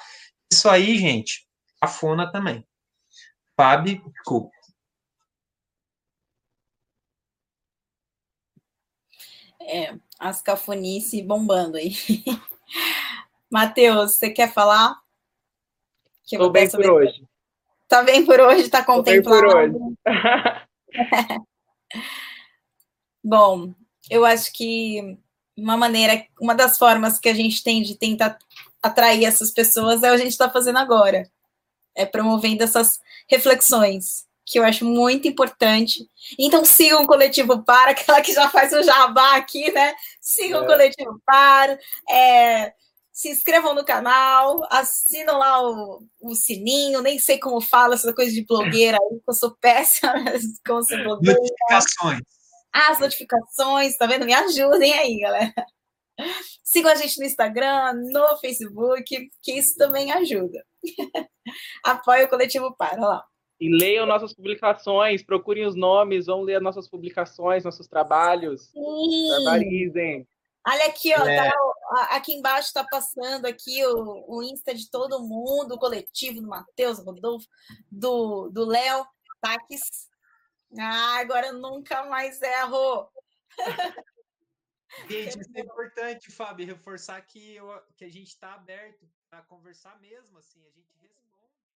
Isso aí, gente, afona também. Fábio, desculpa. É, as cafonice bombando aí. Matheus, você quer falar? Que Tô bem por hoje. Tá bem por hoje, tá contemplado. Tô bem por hoje. Bom, eu acho que uma maneira, uma das formas que a gente tem de tentar atrair essas pessoas é o que a gente está fazendo agora é, promovendo essas reflexões, que eu acho muito importante. Então, sigam o Coletivo Para, aquela que já faz o jabá aqui, né? Sigam é. o Coletivo Para, é, se inscrevam no canal, assinam lá o, o, sininho, nem sei como fala essa coisa de blogueira aí, eu sou péssima com ser blogueira. Notificações. As notificações, tá vendo? Me ajudem aí, galera. Sigam a gente no Instagram, no Facebook, que isso também ajuda. Apoia o coletivo Para, lá. E leiam nossas publicações, procurem os nomes, vão ler nossas publicações, nossos trabalhos. Sim. Barbarizem. Olha aqui, ó, é. tá, aqui embaixo está passando aqui o, o Insta de todo mundo, o coletivo do Matheus, Rodolfo, do Léo, Taques. Ah, agora nunca mais erro. Gente, isso é importante, Fábio, reforçar que, eu, que a gente está aberto para conversar mesmo, assim, a gente respeita.